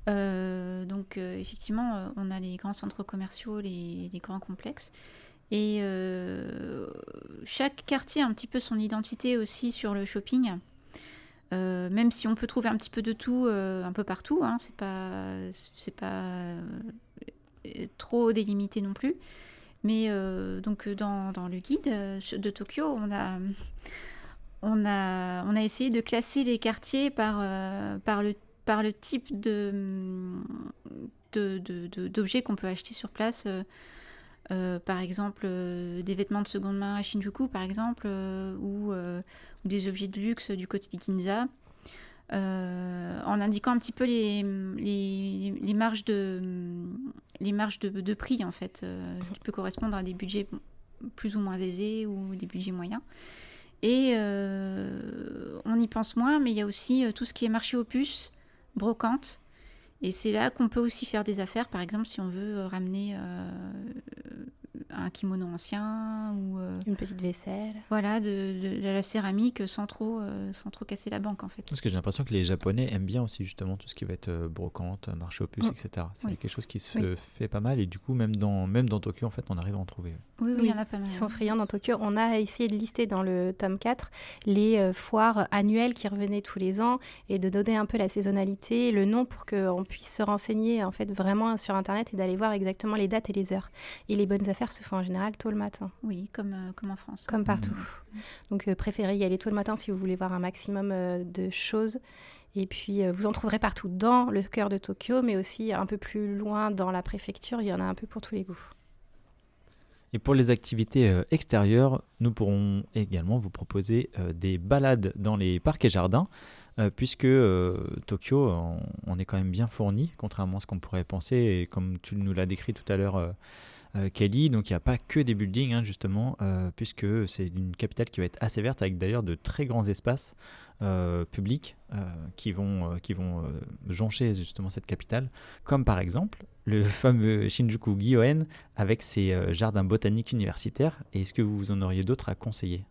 Euh, donc euh, effectivement, euh, on a les grands centres commerciaux, les, grands complexes. Et chaque quartier a un petit peu son identité aussi sur le shopping. même si on peut trouver un petit peu de tout un peu partout, hein, c'est pas c'est pas trop délimité non plus. Mais donc dans, dans, le guide de Tokyo, on a on a on a essayé de classer les quartiers par par le par le type de, d'objets qu'on peut acheter sur place. Euh, euh, par exemple, euh, des vêtements de seconde main à Shinjuku, par exemple, ou, des objets de luxe du côté de Ginza, en indiquant un petit peu les, les, marges, de, les marges de, prix, en fait, ce qui peut correspondre à des budgets plus ou moins aisés ou des budgets moyens. Et on y pense moins, mais il y a aussi tout ce qui est marché aux puces, brocante. Et c'est là qu'on peut aussi faire des affaires, par exemple si on veut ramener euh, un kimono ancien ou euh, une petite vaisselle. Voilà, de, la céramique sans trop, euh, sans trop casser la banque en fait. Parce que j'ai l'impression que les Japonais aiment bien aussi justement tout ce qui va être euh, brocante, marché aux puces, mm. etc. C'est quelque chose qui se fait pas mal et du coup même dans, même dans Tokyo en fait on arrive à en trouver. Oui, oui, il y en a pas mal. Ils sont friands dans Tokyo. On a essayé de lister dans le tome 4 les foires annuelles qui revenaient tous les ans et de donner un peu la saisonnalité, le nom pour qu'on puisse se renseigner en fait vraiment sur internet et d'aller voir exactement les dates et les heures. Et les bonnes affaires se font en général tôt le matin. Oui, comme, euh, comme en France. Comme partout. Mmh. Donc euh, préférez y aller tôt le matin si vous voulez voir un maximum euh, de choses. Et puis vous en trouverez partout dans le cœur de Tokyo, mais aussi un peu plus loin dans la préfecture. Il y en a un peu pour tous les goûts. Et pour les activités extérieures, nous pourrons également vous proposer des balades dans les parcs et jardins, puisque Tokyo, on, est quand même bien fourni, contrairement à ce qu'on pourrait penser. Et comme tu nous l'as décrit tout à l'heure, Kelly. Donc il n'y a pas que des buildings, hein, justement, puisque c'est une capitale qui va être assez verte, avec d'ailleurs de très grands espaces publics qui vont, joncher justement cette capitale, comme par exemple le fameux Shinjuku Gyoen avec ses jardins botaniques universitaires. Est-ce que vous en auriez d'autres à conseiller?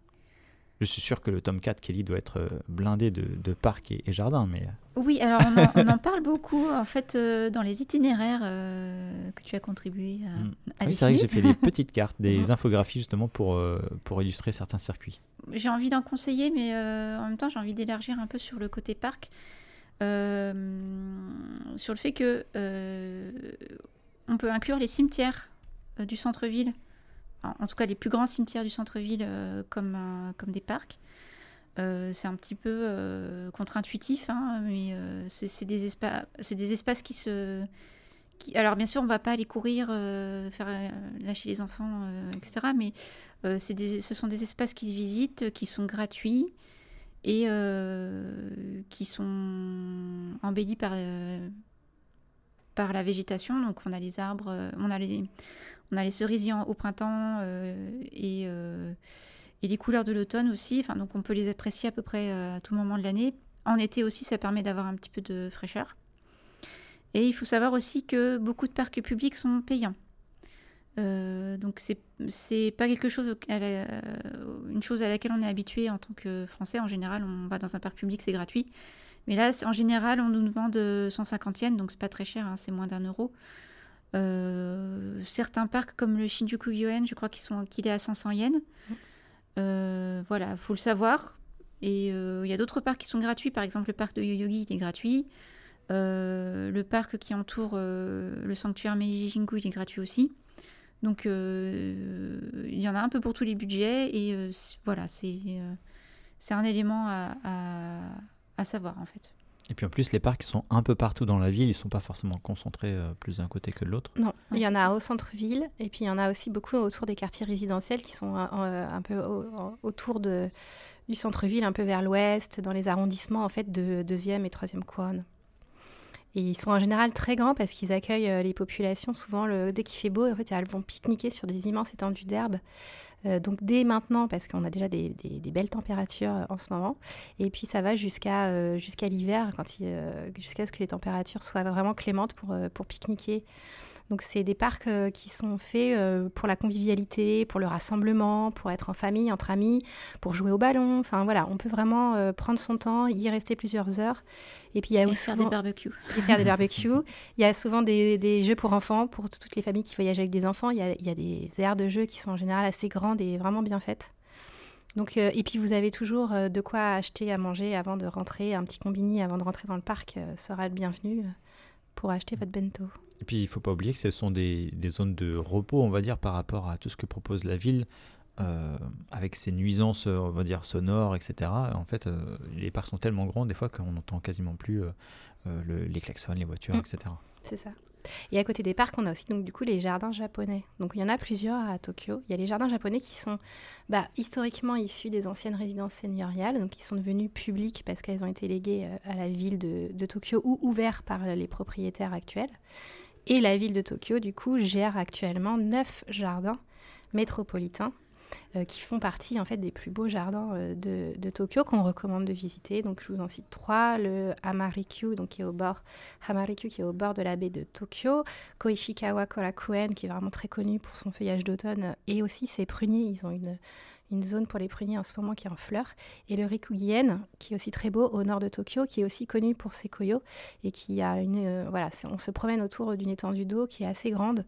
Je suis sûr que le tome 4, Kelly, doit être euh, blindé de, parcs et, jardins. Mais... Euh. Oui, alors on en, parle beaucoup en fait euh, dans les itinéraires que tu as contribué à, mm. Oui, c'est vrai que j'ai fait des petites cartes, des infographies justement pour, pour illustrer certains circuits. J'ai envie d'en conseiller, mais en même temps, j'ai envie d'élargir un peu sur le côté parc. sur le fait que on peut inclure les cimetières du centre-ville en tout cas les plus grands cimetières du centre-ville euh, comme, comme des parcs. Euh, c'est un petit peu contre-intuitif, hein, mais c'est des, des, espaces qui se... Qui, alors bien sûr, on ne va pas aller courir, faire lâcher les enfants, etc. Mais des, ce sont des espaces qui se visitent, qui sont gratuits et qui sont embellis par, par la végétation. Donc on a les arbres, on a les, on a les cerisiers au printemps euh, et, euh, et, les couleurs de l'automne aussi. Enfin, donc on peut les apprécier à peu près euh, à tout moment de l'année. En été aussi, ça permet d'avoir un petit peu de fraîcheur. Et il faut savoir aussi que beaucoup de parcs publics sont payants. donc c'est pas quelque chose une chose à laquelle on est habitué en tant que Français. En général, on va dans un parc public, c'est gratuit. Mais là, en général, on nous demande 150 yens, donc c'est pas très cher, hein, c'est moins d'un euro. Euh, certains parcs comme le Shinjuku Gyoen, je crois qu'il est à 500 yens. Mm. Euh, voilà, faut le savoir. Et euh, il y a d'autres parcs qui sont gratuits. Par exemple, le parc de Yoyogi, il est gratuit. le parc qui entoure le sanctuaire Meiji Jingu, il est gratuit aussi. Donc, il y en a un peu pour tous les budgets. Et voilà, c'est un élément à savoir en fait. Et puis en plus, les parcs sont un peu partout dans la ville, ils ne sont pas forcément concentrés euh, plus d'un côté que de l'autre. Non, il y en a au centre-ville, et puis il y en a aussi beaucoup autour des quartiers résidentiels qui sont euh, euh, un peu autour de, du centre-ville, un peu vers l'ouest, dans les arrondissements en fait de deuxième et troisième couronne. Et ils sont en général très grands parce qu'ils accueillent les populations souvent le, dès qu'il fait beau. En fait, elles vont pique-niquer sur des immenses étendues d'herbe. Euh, donc dès maintenant, parce qu'on a déjà des, belles températures euh, en ce moment, et puis ça va jusqu'à euh, l'hiver, jusqu'à ce que les températures soient vraiment clémentes pour, pour pique-niquer. Donc c'est des parcs euh, qui sont faits euh, pour la convivialité, pour le rassemblement, pour être en famille, entre amis, pour jouer au ballon. Enfin voilà, on peut vraiment euh, prendre son temps, y rester plusieurs heures. Et puis il y a aussi faire des barbecues. Et faire des barbecues. il y a souvent des, jeux pour enfants, pour toutes les familles qui voyagent avec des enfants. Il y, a, il y a des aires de jeux qui sont en général assez grandes et vraiment bien faites. Donc, et puis vous avez toujours de quoi acheter à manger avant de rentrer. Un petit combini avant de rentrer dans le parc sera le bienvenu pour acheter votre bento. Et puis il ne faut pas oublier que ce sont des, zones de repos, on va dire, par rapport à tout ce que propose la ville, euh, avec ses nuisances, on va dire, sonores, etc. En fait, euh, les parcs sont tellement grands des fois qu'on n'entend quasiment plus euh, les klaxons, les voitures, mm. etc. C'est ça. Et à côté des parcs, on a aussi donc du coup les jardins japonais. Donc il y en a plusieurs à Tokyo. Il y a les jardins japonais qui sont bah, historiquement issus des anciennes résidences seigneuriales, donc qui sont devenus publics parce qu'elles ont été léguées à la ville de, de Tokyo ou ouverts par les propriétaires actuels. Et la ville de Tokyo, du coup, gère actuellement neuf jardins métropolitains euh, qui font partie en fait des plus beaux jardins euh, de, Tokyo qu'on recommande de visiter. Donc je vous en cite trois le Hamarikyu, donc qui est au bord Hamarikyu qui est au bord de la baie de Tokyo, Koishikawa Korakuen qui est vraiment très connu pour son feuillage d'automne et aussi ses pruniers. Ils ont une une zone pour les pruniers en ce moment qui est en fleurs, et le Rikugien, qui est aussi très beau au nord de Tokyo, qui est aussi connu pour ses koyos, et qui a une... Euh, voilà, on se promène autour d'une étendue d'eau qui est assez grande,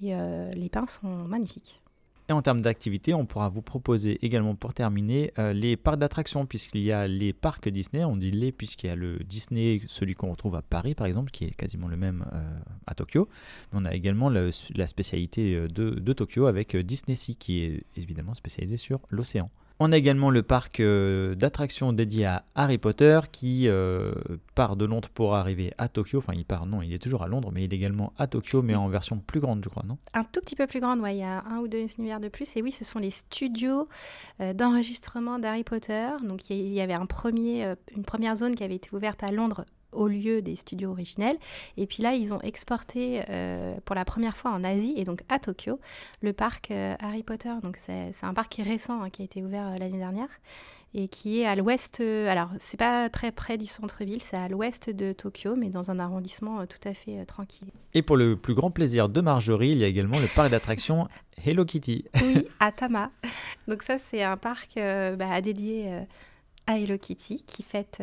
et euh, les pins sont magnifiques. Et en termes d'activité, on pourra vous proposer également pour terminer euh, les parcs d'attractions, puisqu'il y a les parcs Disney, on dit les puisqu'il y a le Disney, celui qu'on retrouve à Paris par exemple, qui est quasiment le même euh, à Tokyo. On a également la spécialité euh, de, de Tokyo avec Disney Sea, qui est évidemment spécialisé sur l'océan. On a également le parc euh, d'attractions dédié à Harry Potter qui euh, part de Londres pour arriver à Tokyo. Enfin, il part, non, il est toujours à Londres, mais il est également à Tokyo, mais en version plus grande, je crois, non? Un tout petit peu plus grande, ouais. Il y a un ou deux univers de plus. Et oui, ce sont les studios euh, d'enregistrement d'Harry Potter. Donc, il y avait un premier, une première zone qui avait été ouverte à Londres au lieu des studios originels. Et puis là, ils ont exporté pour la première fois en Asie et donc à Tokyo le parc Harry Potter. Donc c'est un parc qui est récent, hein, qui a été ouvert l'année dernière et qui est à l'ouest. Euh, alors, c'est pas très près du centre-ville, c'est à l'ouest de Tokyo, mais dans un arrondissement euh, tout à fait euh, tranquille. Et pour le plus grand plaisir de Marjorie, il y a également le parc d'attractions Hello Kitty. Oui, à Tama. Donc ça, c'est un parc bah, dédié à Hello Kitty qui fête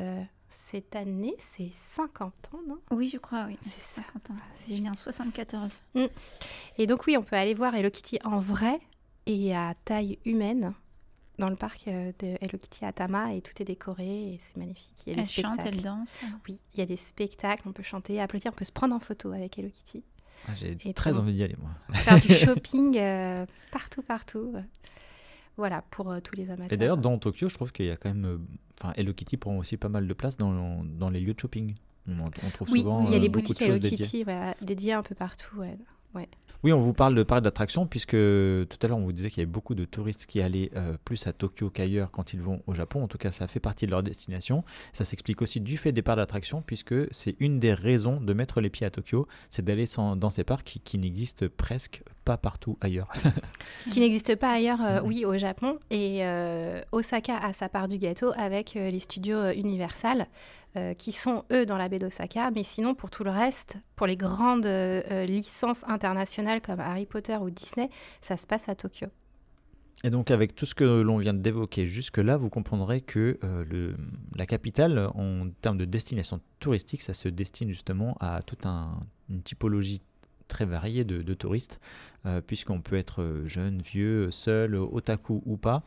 cette année, c'est 50 ans, non? Oui, je crois, oui. C'est 50 ans. C'est né en 74. Mm. Et donc oui, on peut aller voir Hello Kitty en vrai et à taille humaine dans le parc euh, de Hello Kitty à Tama et tout est décoré et c'est magnifique. Il y a elle chante, elle danse. Oui, il y a des spectacles, on peut chanter, applaudir, on peut se prendre en photo avec Hello Kitty. Ah, j'ai très envie d'y aller moi. Faire du shopping euh, partout, partout. Voilà, pour euh, tous les amateurs. Et d'ailleurs, dans Tokyo, je trouve qu'il y a quand même. Enfin, Hello Kitty prend aussi pas mal de place dans, dans les lieux de shopping. On, trouve oui, souvent. Il y a des boutiques Hello Kitty dédiées. un peu partout. Ouais. Oui, on vous parle de parcs d'attractions puisque tout à l'heure on vous disait qu'il y avait beaucoup de touristes qui allaient euh, plus à Tokyo qu'ailleurs quand ils vont au Japon. En tout cas, ça fait partie de leur destination. Ça s'explique aussi du fait des parcs d'attractions puisque c'est une des raisons de mettre les pieds à Tokyo, c'est d'aller dans ces parcs qui, n'existent presque pas partout ailleurs. qui n'existent pas ailleurs, euh, oui, au Japon. Et euh, Osaka a sa part du gâteau avec les studios Universal. Euh, qui sont eux dans la baie d'Osaka. Mais sinon, pour tout le reste, pour les grandes euh, euh, licences internationales comme Harry Potter ou Disney, ça se passe à Tokyo. Et donc avec tout ce que l'on vient d'évoquer jusque-là, vous comprendrez que la capitale, en termes de destination touristique, ça se destine justement à toute une typologie très variée de, touristes, puisqu'on peut être jeune, vieux, seul, otaku ou pas,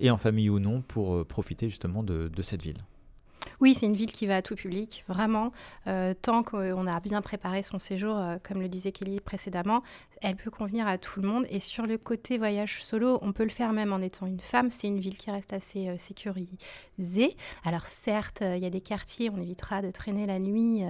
et en famille ou non, pour profiter justement de cette ville. Oui, c'est une ville qui va à tout public, vraiment. Euh, tant qu'on a bien préparé son séjour, euh, comme le disait Kelly précédemment, elle peut convenir à tout le monde. Et sur le côté voyage solo, on peut le faire même en étant une femme. C'est une ville qui reste assez euh, sécurisée. Alors certes, il y a des quartiers, on évitera de traîner la nuit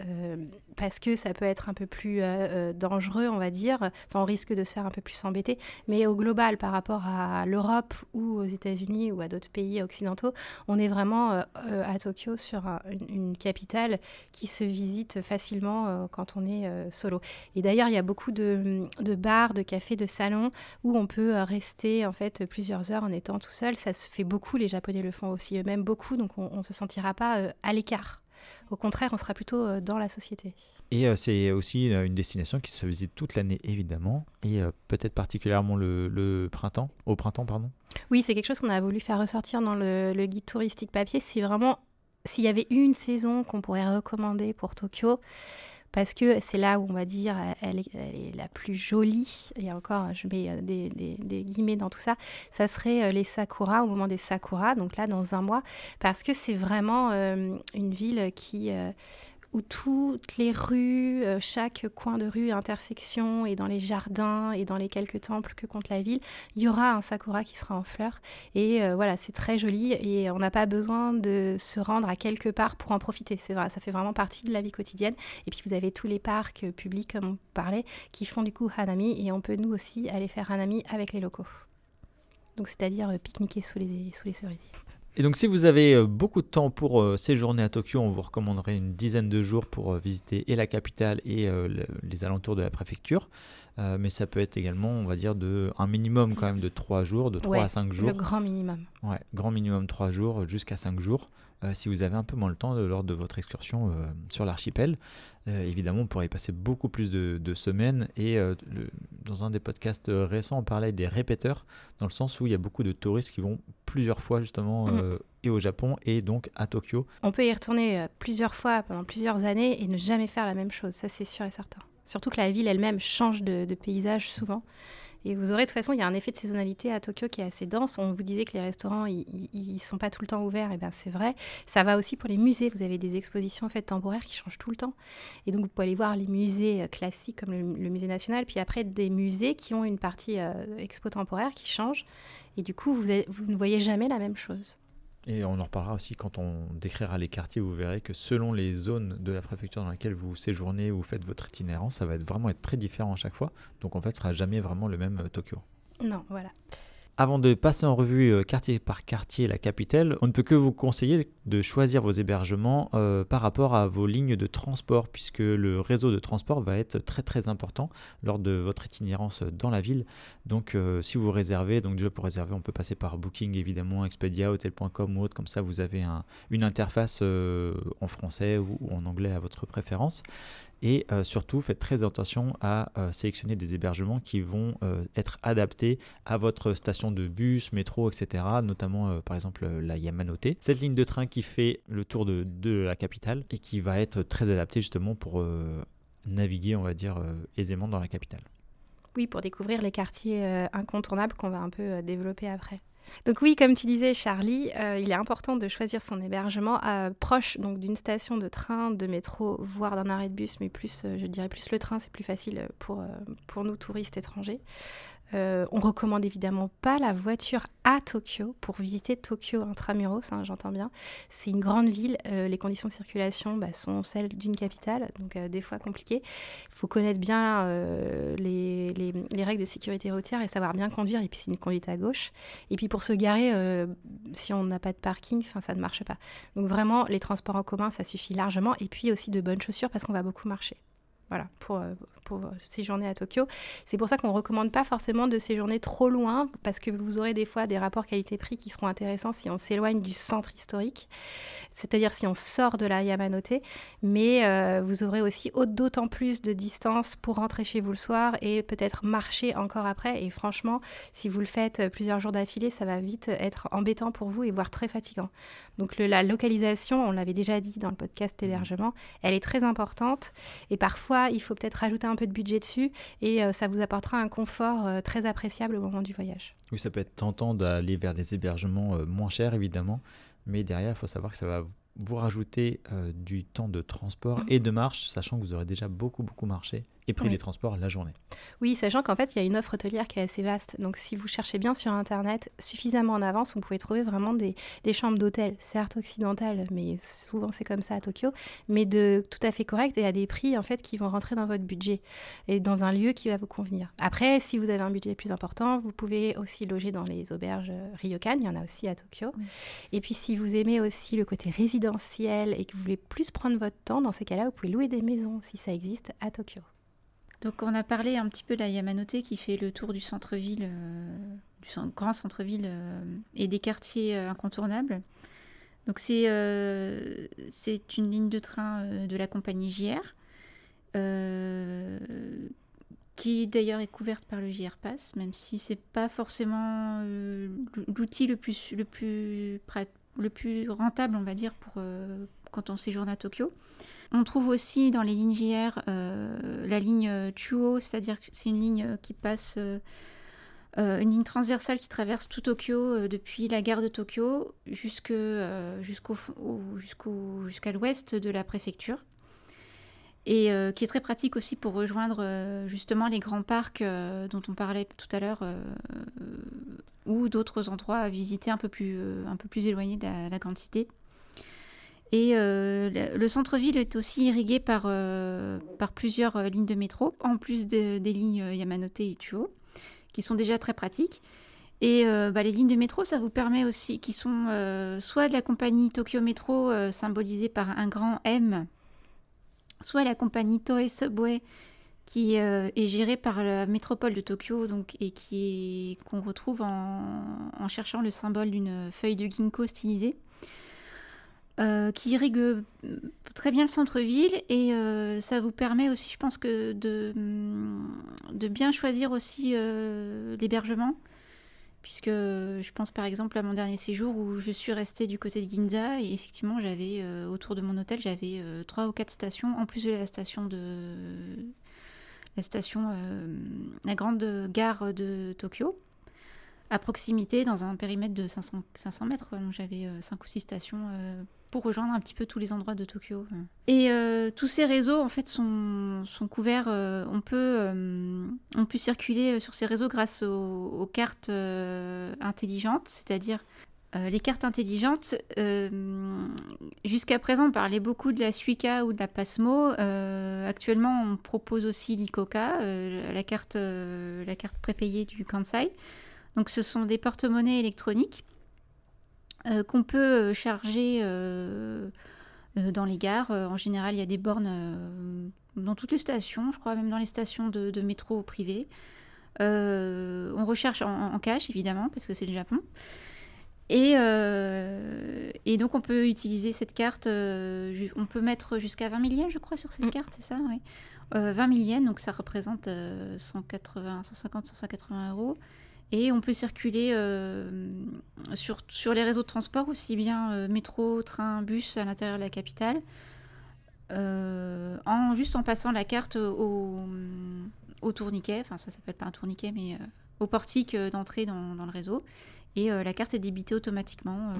euh, parce que ça peut être un peu plus euh, euh, dangereux, on va dire. Enfin, on risque de se faire un peu plus embêter. Mais au global, par rapport à l'Europe ou aux États-Unis ou à d'autres pays occidentaux, on est vraiment à Tokyo sur une, capitale qui se visite facilement quand on est solo. Et d'ailleurs, il y a beaucoup de, bars, de cafés, de salons où on peut rester en fait plusieurs heures en étant tout seul. Ça se fait beaucoup. Les Japonais le font aussi eux-mêmes beaucoup, donc on ne se sentira pas à l'écart. Au contraire, on sera plutôt euh, dans la société. Et euh, c'est aussi euh, une destination qui se visite toute l'année, évidemment, et peut-être particulièrement le, printemps, au printemps, pardon. Oui, c'est quelque chose qu'on a voulu faire ressortir dans le, le guide touristique papier. C'est vraiment, s'il y avait une saison qu'on pourrait recommander pour Tokyo, parce que c'est là où on va dire elle est, la plus jolie, et encore je mets euh, des, guillemets dans tout ça, ça serait euh, les sakura au moment des sakura, donc là dans un mois, parce que c'est vraiment euh, une ville qui où toutes les rues, euh, chaque coin de rue, intersection, et dans les jardins et dans les quelques temples que compte la ville, il y aura un sakura qui sera en fleurs. Et euh, voilà, c'est très joli et on n'a pas besoin de se rendre à quelque part pour en profiter. C'est vrai, ça fait vraiment partie de la vie quotidienne. Et puis vous avez tous les parcs publics, comme on parlait, qui font du coup hanami et on peut nous aussi aller faire hanami avec les locaux. Donc c'est-à-dire euh, pique-niquer sous les, sous les cerisiers. Et donc si vous avez euh, beaucoup de temps pour euh, séjourner à Tokyo, on vous recommanderait une dizaine de jours pour euh, visiter et la capitale et les alentours de la préfecture. mais ça peut être également, on va dire, de, un minimum quand même de 3 jours, de 3 à 5 jours. Le grand minimum. Ouais, grand minimum 3 jours jusqu'à 5 jours. Si vous avez un peu moins le temps lors de votre excursion sur l'archipel. évidemment, on pourrait y passer beaucoup plus de, semaines. Et dans un des podcasts récents, on parlait des répéteurs, dans le sens où il y a beaucoup de touristes qui vont plusieurs fois justement mm. euh, et au Japon et donc à Tokyo. On peut y retourner euh, plusieurs fois pendant plusieurs années et ne jamais faire la même chose, ça c'est sûr et certain. Surtout que la ville elle-même change de, paysage souvent. Et vous aurez de toute façon, il y a un effet de saisonnalité à Tokyo qui est assez dense. On vous disait que les restaurants, ils ne sont pas tout le temps ouverts, et bien c'est vrai. Ça va aussi pour les musées. Vous avez des expositions en fait temporaires qui changent tout le temps. Et donc vous pouvez aller voir les musées euh, classiques comme le, musée national, puis après des musées qui ont une partie expo temporaire qui change. Et du coup, vous, vous ne voyez jamais la même chose. Et on en reparlera aussi quand on décrira les quartiers. Vous verrez que selon les zones de la préfecture dans laquelle vous séjournez ou faites votre itinérance, ça va être vraiment être très différent à chaque fois. Donc en fait, ce sera jamais vraiment le même euh, Tokyo. Non, voilà. Avant de passer en revue euh, quartier par quartier la capitale, on ne peut que vous conseiller de choisir vos hébergements euh, par rapport à vos lignes de transport, puisque le réseau de transport va être très très important lors de votre itinérance dans la ville. Donc euh, si vous réservez, donc déjà pour réserver, on peut passer par Booking évidemment, Expedia, Hotel.com ou autre, comme ça vous avez une interface en français ou en anglais à votre préférence. Et euh, surtout, faites très attention à euh, sélectionner des hébergements qui vont euh, être adaptés à votre station de bus, métro, etc. Notamment, par exemple, la Yamanote. Cette ligne de train qui fait le tour de, de la capitale et qui va être très adaptée justement pour naviguer, on va dire, aisément dans la capitale. Oui, pour découvrir les quartiers incontournables qu'on va un peu développer après. Donc oui, comme tu disais Charlie, euh, il est important de choisir son hébergement euh, proche donc d'une station de train, de métro, voire d'un arrêt de bus, mais plus, euh, je dirais plus le train, c'est plus facile pour, pour nous touristes étrangers. Euh, on recommande évidemment pas la voiture à Tokyo pour visiter Tokyo intramuros, hein, j'entends bien. C'est une grande ville, euh, les conditions de circulation bah, sont celles d'une capitale, donc euh, des fois compliquées. Il faut connaître bien les, règles de sécurité routière et savoir bien conduire, et puis c'est une conduite à gauche. Et puis pour se garer, si on n'a pas de parking, ça ne marche pas. Donc vraiment, les transports en commun, ça suffit largement, et puis aussi de bonnes chaussures parce qu'on va beaucoup marcher voilà, pour, euh, pour séjourner à Tokyo. C'est pour ça qu'on ne recommande pas forcément de séjourner trop loin, parce que vous aurez des fois des rapports qualité-prix qui seront intéressants si on s'éloigne du centre historique, c'est-à-dire si on sort de la Yamanote, mais euh, vous aurez aussi d'autant plus de distance pour rentrer chez vous le soir et peut-être marcher encore après. Et franchement, si vous le faites plusieurs jours d'affilée, ça va vite être embêtant pour vous et voire très fatigant. Donc la localisation, on l'avait déjà dit dans le podcast hébergement, elle est très importante et parfois il faut peut-être rajouter un peu de budget dessus et euh, ça vous apportera un confort euh, très appréciable au moment du voyage. Oui, ça peut être tentant d'aller vers des hébergements euh, moins chers évidemment, mais derrière il faut savoir que ça va vous rajouter du temps de transport mmh. et de marche, sachant que vous aurez déjà beaucoup beaucoup marché et pris les transports la journée. Oui, sachant qu'en fait, il y a une offre hôtelière qui est assez vaste. Donc, si vous cherchez bien sur Internet, suffisamment en avance, vous pouvez trouver vraiment des, chambres d'hôtel, certes occidentales, mais souvent c'est comme ça à Tokyo, mais de tout à fait correct et à des prix en fait qui vont rentrer dans votre budget et dans un lieu qui va vous convenir. Après, si vous avez un budget plus important, vous pouvez aussi loger dans les auberges ryokan, il y en a aussi à Tokyo. Et puis, si vous aimez aussi le côté résidentiel et que vous voulez plus prendre votre temps, dans ces cas-là, vous pouvez louer des maisons si ça existe à Tokyo. Donc on a parlé un petit peu de la Yamanote qui fait le tour du centre-ville, euh, du grand centre-ville euh, et des quartiers euh, incontournables. Donc c'est une ligne de train de la compagnie JR qui d'ailleurs est couverte par le JR Pass, même si c'est pas forcément l'outil le plus rentable on va dire pour quand on séjourne à Tokyo. On trouve aussi dans les lignes JR euh, la ligne Chuo, c'est-à-dire que c'est une ligne qui passe, euh, euh, une ligne transversale qui traverse tout Tokyo depuis la gare de Tokyo jusqu'à l'ouest de la préfecture. Et qui est très pratique aussi pour rejoindre justement les grands parcs dont on parlait tout à l'heure, ou d'autres endroits à visiter un peu plus, un peu plus éloignés de la grande cité. Et euh, le centre-ville est aussi irrigué par, euh, par plusieurs euh, lignes de métro, en plus des lignes Yamanote et Chuo, qui sont déjà très pratiques. Et bah, les lignes de métro, ça vous permet aussi, qui sont soit de la compagnie Tokyo Metro, symbolisée par un grand M, soit la compagnie Toei Subway, qui est gérée par la métropole de Tokyo donc, et qui qu'on retrouve en, cherchant le symbole d'une feuille de ginkgo stylisée. Euh, qui irrigue euh, très bien le centre-ville et euh, ça vous permet aussi, je pense que de, de bien choisir aussi l'hébergement. Puisque je pense par exemple à mon dernier séjour où je suis restée du côté de Ginza et effectivement j'avais autour de mon hôtel j'avais trois ou quatre stations en plus de la station de la station la grande gare de Tokyo à proximité dans un périmètre de 500, 500 mètres. Donc j'avais cinq ou six stations pour rejoindre un petit peu tous les endroits de Tokyo. Et euh, tous ces réseaux, en fait, sont, sont couverts. Euh, on, peut, euh, on peut circuler sur ces réseaux grâce aux, cartes intelligentes, c'est-à-dire les cartes intelligentes. Jusqu'à présent, on parlait beaucoup de la Suica ou de la Pasmo. actuellement, on propose aussi l'ICOCA, la, carte, la carte prépayée du Kansai. Donc ce sont des porte-monnaies électroniques qu'on peut charger dans les gares. en général, il y a des bornes dans toutes les stations, je crois même dans les stations de, métro privées. on recherche en, cash, évidemment, parce que c'est le Japon. Et, et, donc, on peut utiliser cette carte, on peut mettre jusqu'à 20 000 yens, je crois, sur cette mm. carte, c'est ça oui. 20 000 yens, donc ça représente 180, 150, 180 euros. Et on peut circuler sur, sur les réseaux de transport, aussi bien métro, train, bus à l'intérieur de la capitale, en, juste en passant la carte au, au tourniquet, enfin ça s'appelle pas un tourniquet, mais au portique d'entrée dans, dans, le réseau. Et la carte est débitée automatiquement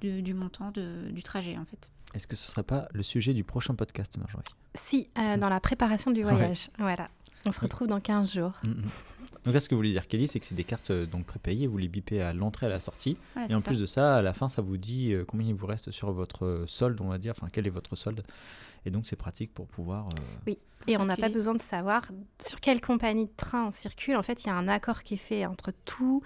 du, du, montant de, du trajet en fait. Est-ce que ce ne serait pas le sujet du prochain podcast, Marjorie? Si, dans la préparation du voyage. Voilà. On se retrouve dans 15 jours. Mm, mm. Donc là, ce que vous voulez dire, Kelly, c'est que c'est des cartes donc prépayées, vous les bipez à l'entrée, à la sortie. et en plus de ça, à la fin, ça vous dit combien il vous reste sur votre solde, on va dire, enfin quel est votre solde. Et donc, c'est pratique pour pouvoir. oui, et on n'a pas besoin de savoir sur quelle compagnie de train on circule. En fait, il y a un accord qui est fait entre tous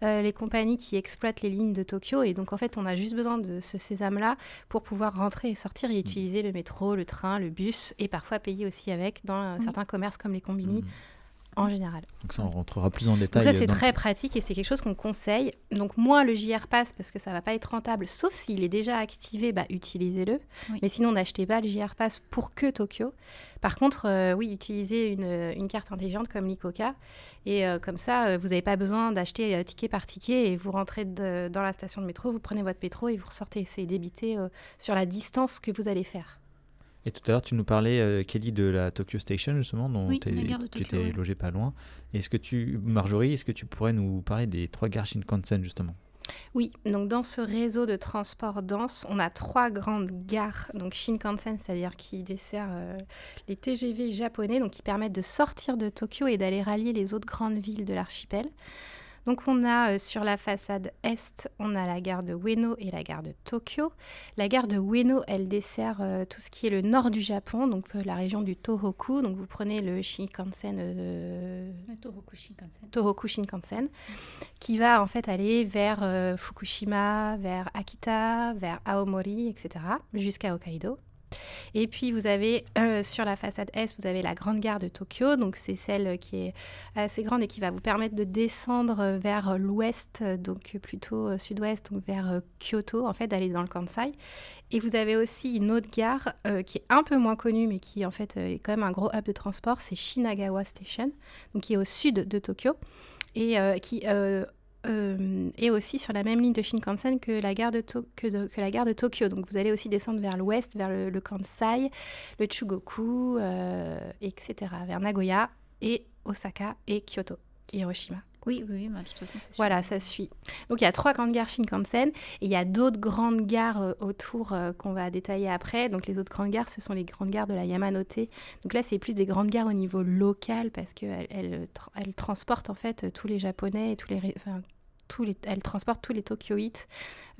les compagnies qui exploitent les lignes de Tokyo. Et donc, en fait, on a juste besoin de ce sésame-là pour pouvoir rentrer et sortir et mmh. utiliser le métro, le train, le bus et parfois payer aussi avec dans certains commerces comme les combini. Mmh en général. Donc ça, on rentrera plus en détail. Donc ça, c'est très pratique et c'est quelque chose qu'on conseille. Donc moins le JR Pass parce que ça va pas être rentable, sauf s'il est déjà activé, bah, utilisez-le. Mais sinon, n'achetez pas le JR Pass pour que Tokyo. Par contre, euh, oui, utilisez une, une, carte intelligente comme l'ICOCA. Et euh, comme ça, euh, vous n'avez pas besoin d'acheter ticket par ticket et vous rentrez dans la station de métro, vous prenez votre métro et vous ressortez. C'est débité sur la distance que vous allez faire. Et tout à l'heure, tu nous parlais, euh, Kelly, de la Tokyo Station, justement, dont tu étais logé pas loin. Est-ce que tu, Marjorie, est-ce que tu pourrais nous parler des trois gares Shinkansen, justement? Oui, donc dans ce réseau de transport dense, on a trois grandes gares, donc Shinkansen, c'est-à-dire qui dessert euh, les TGV japonais, donc qui permettent de sortir de Tokyo et d'aller rallier les autres grandes villes de l'archipel. Donc on a euh, sur la façade est, on a la gare de Ueno et la gare de Tokyo. La gare de Ueno, elle dessert euh, tout ce qui est le nord du Japon, donc euh, la région du Tohoku. Donc vous prenez le Shinkansen, le Tohoku Shinkansen, Tohoku Shinkansen, qui va en fait aller vers Fukushima, vers Akita, vers Aomori, etc., jusqu'à Hokkaido. Et puis vous avez euh, sur la façade Est, vous avez la grande gare de Tokyo, donc c'est celle qui est assez grande et qui va vous permettre de descendre vers l'ouest, donc plutôt euh, sud-ouest, donc vers euh, Kyoto, en fait, d'aller dans le Kansai. Et vous avez aussi une autre gare qui est un peu moins connue, mais qui en fait est quand même un gros hub de transport, c'est Shinagawa Station, donc qui est au sud de Tokyo et qui euh, et aussi sur la même ligne de Shinkansen que la, gare de, que, la gare de Tokyo. Donc vous allez aussi descendre vers l'ouest, vers le, Kansai, le Chugoku, euh, etc., vers Nagoya et Osaka et Kyoto, Hiroshima. Oui, oui, bah, de toute façon, c'est Voilà, ça suit. Donc il y a trois grandes gares Shinkansen et il y a d'autres grandes gares euh, autour qu'on va détailler après. Donc les autres grandes gares, ce sont les grandes gares de la Yamanote. Donc là, c'est plus des grandes gares au niveau local parce qu'elles elles, transportent en fait tous les Japonais et tous les, tous les, elles transportent tous les Tokyoïtes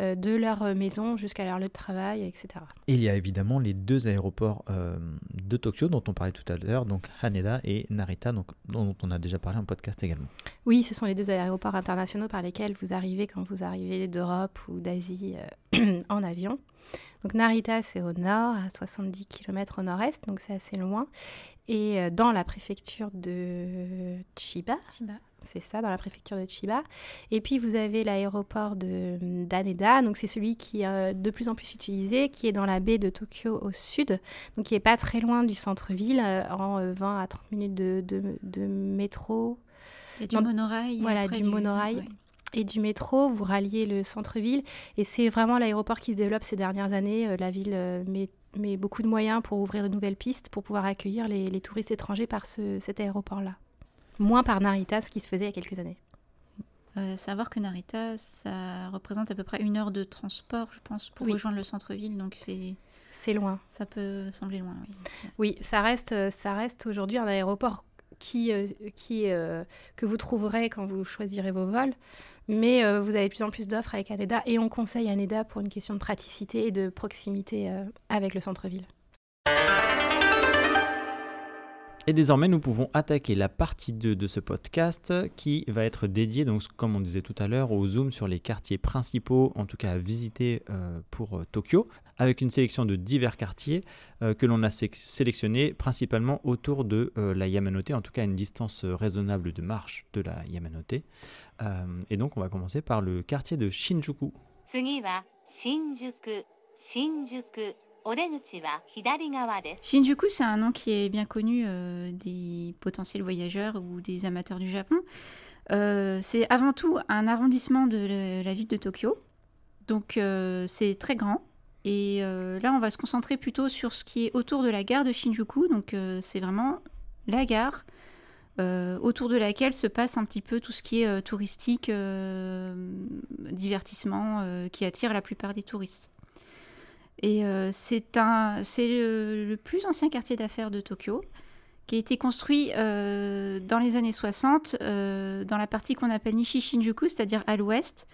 euh, de leur maison jusqu'à leur lieu de travail, etc. Et il y a évidemment les deux aéroports euh, de Tokyo dont on parlait tout à l'heure, donc Haneda et Narita, donc, dont on a déjà parlé en podcast également. Oui, ce sont les deux aéroports internationaux par lesquels vous arrivez quand vous arrivez d'Europe ou d'Asie euh, en avion. Donc Narita, c'est au nord, à 70 km au nord-est, donc c'est assez loin. Et dans la préfecture de Chiba. Chiba c'est ça, dans la préfecture de Chiba. Et puis vous avez l'aéroport de d'Aneda, donc c'est celui qui est euh, de plus en plus utilisé, qui est dans la baie de Tokyo au sud, donc qui est pas très loin du centre-ville, euh, en 20 euh, à 30 minutes de, de, métro. Et du monorail. Voilà, du, monorail. Et du métro, vous ralliez le centre-ville. Et c'est vraiment l'aéroport qui se développe ces dernières années. la ville met, met, beaucoup de moyens pour ouvrir de nouvelles pistes, pour pouvoir accueillir les, les touristes étrangers par ce, cet aéroport-là moins par Narita, ce qui se faisait il y a quelques années. Euh, savoir que Narita, ça représente à peu près une heure de transport, je pense, pour rejoindre le centre-ville, donc c'est... C'est loin. Ça peut sembler loin, oui. Oui, ça reste, ça reste aujourd'hui un aéroport qui, euh, qui, euh, que vous trouverez quand vous choisirez vos vols. Mais vous avez de plus en plus d'offres avec Aneda et on conseille Aneda pour une question de praticité et de proximité avec le centre-ville. Et désormais, nous pouvons attaquer la partie 2 de ce podcast qui va être dédiée, donc, comme on disait tout à l'heure, au zoom sur les quartiers principaux, en tout cas à visiter euh, pour euh, Tokyo, avec une sélection de divers quartiers euh, que l'on a sélectionnés principalement autour de la Yamanote, en tout cas à une distance raisonnable de marche de la Yamanote. et donc, on va commencer par le quartier de Shinjuku. Shinjuku, c'est un nom qui est bien connu euh, des potentiels voyageurs ou des amateurs du Japon. Euh, c'est avant tout un arrondissement de la, ville de Tokyo. Donc euh, c'est très grand. Et là, on va se concentrer plutôt sur ce qui est autour de la gare de Shinjuku. Donc c'est vraiment la gare autour de laquelle se passe un petit peu tout ce qui est touristique, divertissement, qui attire la plupart des touristes. Et euh, c'est le, plus ancien quartier d'affaires de Tokyo, qui a été construit euh, dans les années 60, euh, dans la partie qu'on appelle Nishi Shinjuku, c'est-à-dire à, l'ouest,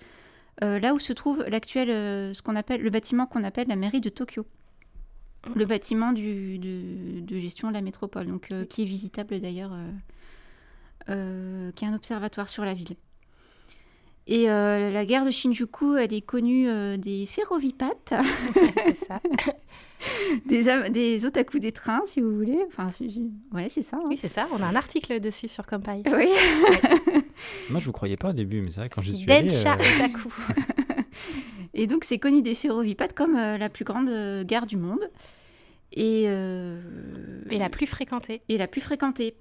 là où se trouve l'actuel, ce qu'on appelle le bâtiment qu'on appelle la mairie de Tokyo, le bâtiment de, gestion de la métropole, donc qui est visitable d'ailleurs, qui est un observatoire sur la ville. Et euh, la gare de Shinjuku, elle est connue euh, des ferrovipates. c'est ça. des, des otaku des trains, si vous voulez. Enfin, ouais, c'est ça. Hein. Oui, c'est ça. On a un article dessus sur Kampai. Oui. Moi, je vous croyais pas au début, mais c'est vrai quand je suis Densha euh... otaku. Et donc, c'est connu des ferrovipates comme euh, la plus grande gare du monde. Et, et la plus fréquentée. Et la plus fréquentée.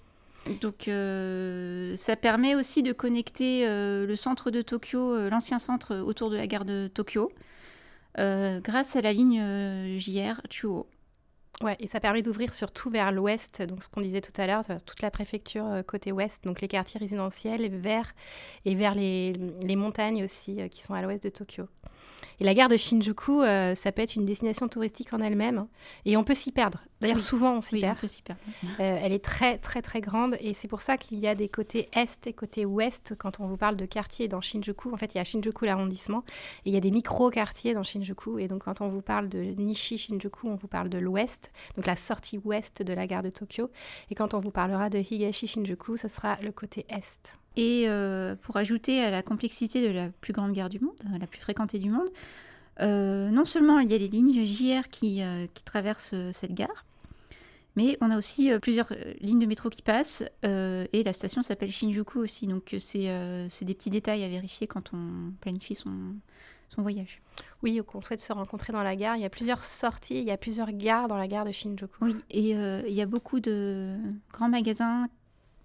Donc euh, ça permet aussi de connecter euh, le centre de Tokyo, euh, l'ancien centre autour de la gare de Tokyo, grâce à la ligne JR Chuo. Ouais, et ça permet d'ouvrir surtout vers l'ouest, donc ce qu'on disait tout à l'heure, toute la préfecture côté ouest, donc les quartiers résidentiels, vers, et vers les, les montagnes aussi qui sont à l'ouest de Tokyo. Et la gare de Shinjuku, euh, ça peut être une destination touristique en elle-même. Hein. et on peut s'y perdre. D'ailleurs, souvent, on s'y perd. Euh, elle est très, très, très grande. Et c'est pour ça qu'il y a des côtés est et côtés ouest. Quand on vous parle de quartiers dans Shinjuku, en fait, il y a Shinjuku, l'arrondissement. Et il y a des micro-quartiers dans Shinjuku. Et donc, quand on vous parle de Nishi Shinjuku, on vous parle de l'ouest. Donc, la sortie ouest de la gare de Tokyo. Et quand on vous parlera de Higashi Shinjuku, ce sera le côté est. Et euh, pour ajouter à la complexité de la plus grande gare du monde, euh, la plus fréquentée du monde, euh, non seulement il y a les lignes JR qui, qui traversent cette gare, mais on a aussi plusieurs lignes de métro qui passent et la station s'appelle Shinjuku aussi. Donc c'est des petits détails à vérifier quand on planifie son, son voyage. Oui, ou qu'on souhaite se rencontrer dans la gare. Il y a plusieurs sorties, il y a plusieurs gares dans la gare de Shinjuku. Oui, et il y a beaucoup de grands magasins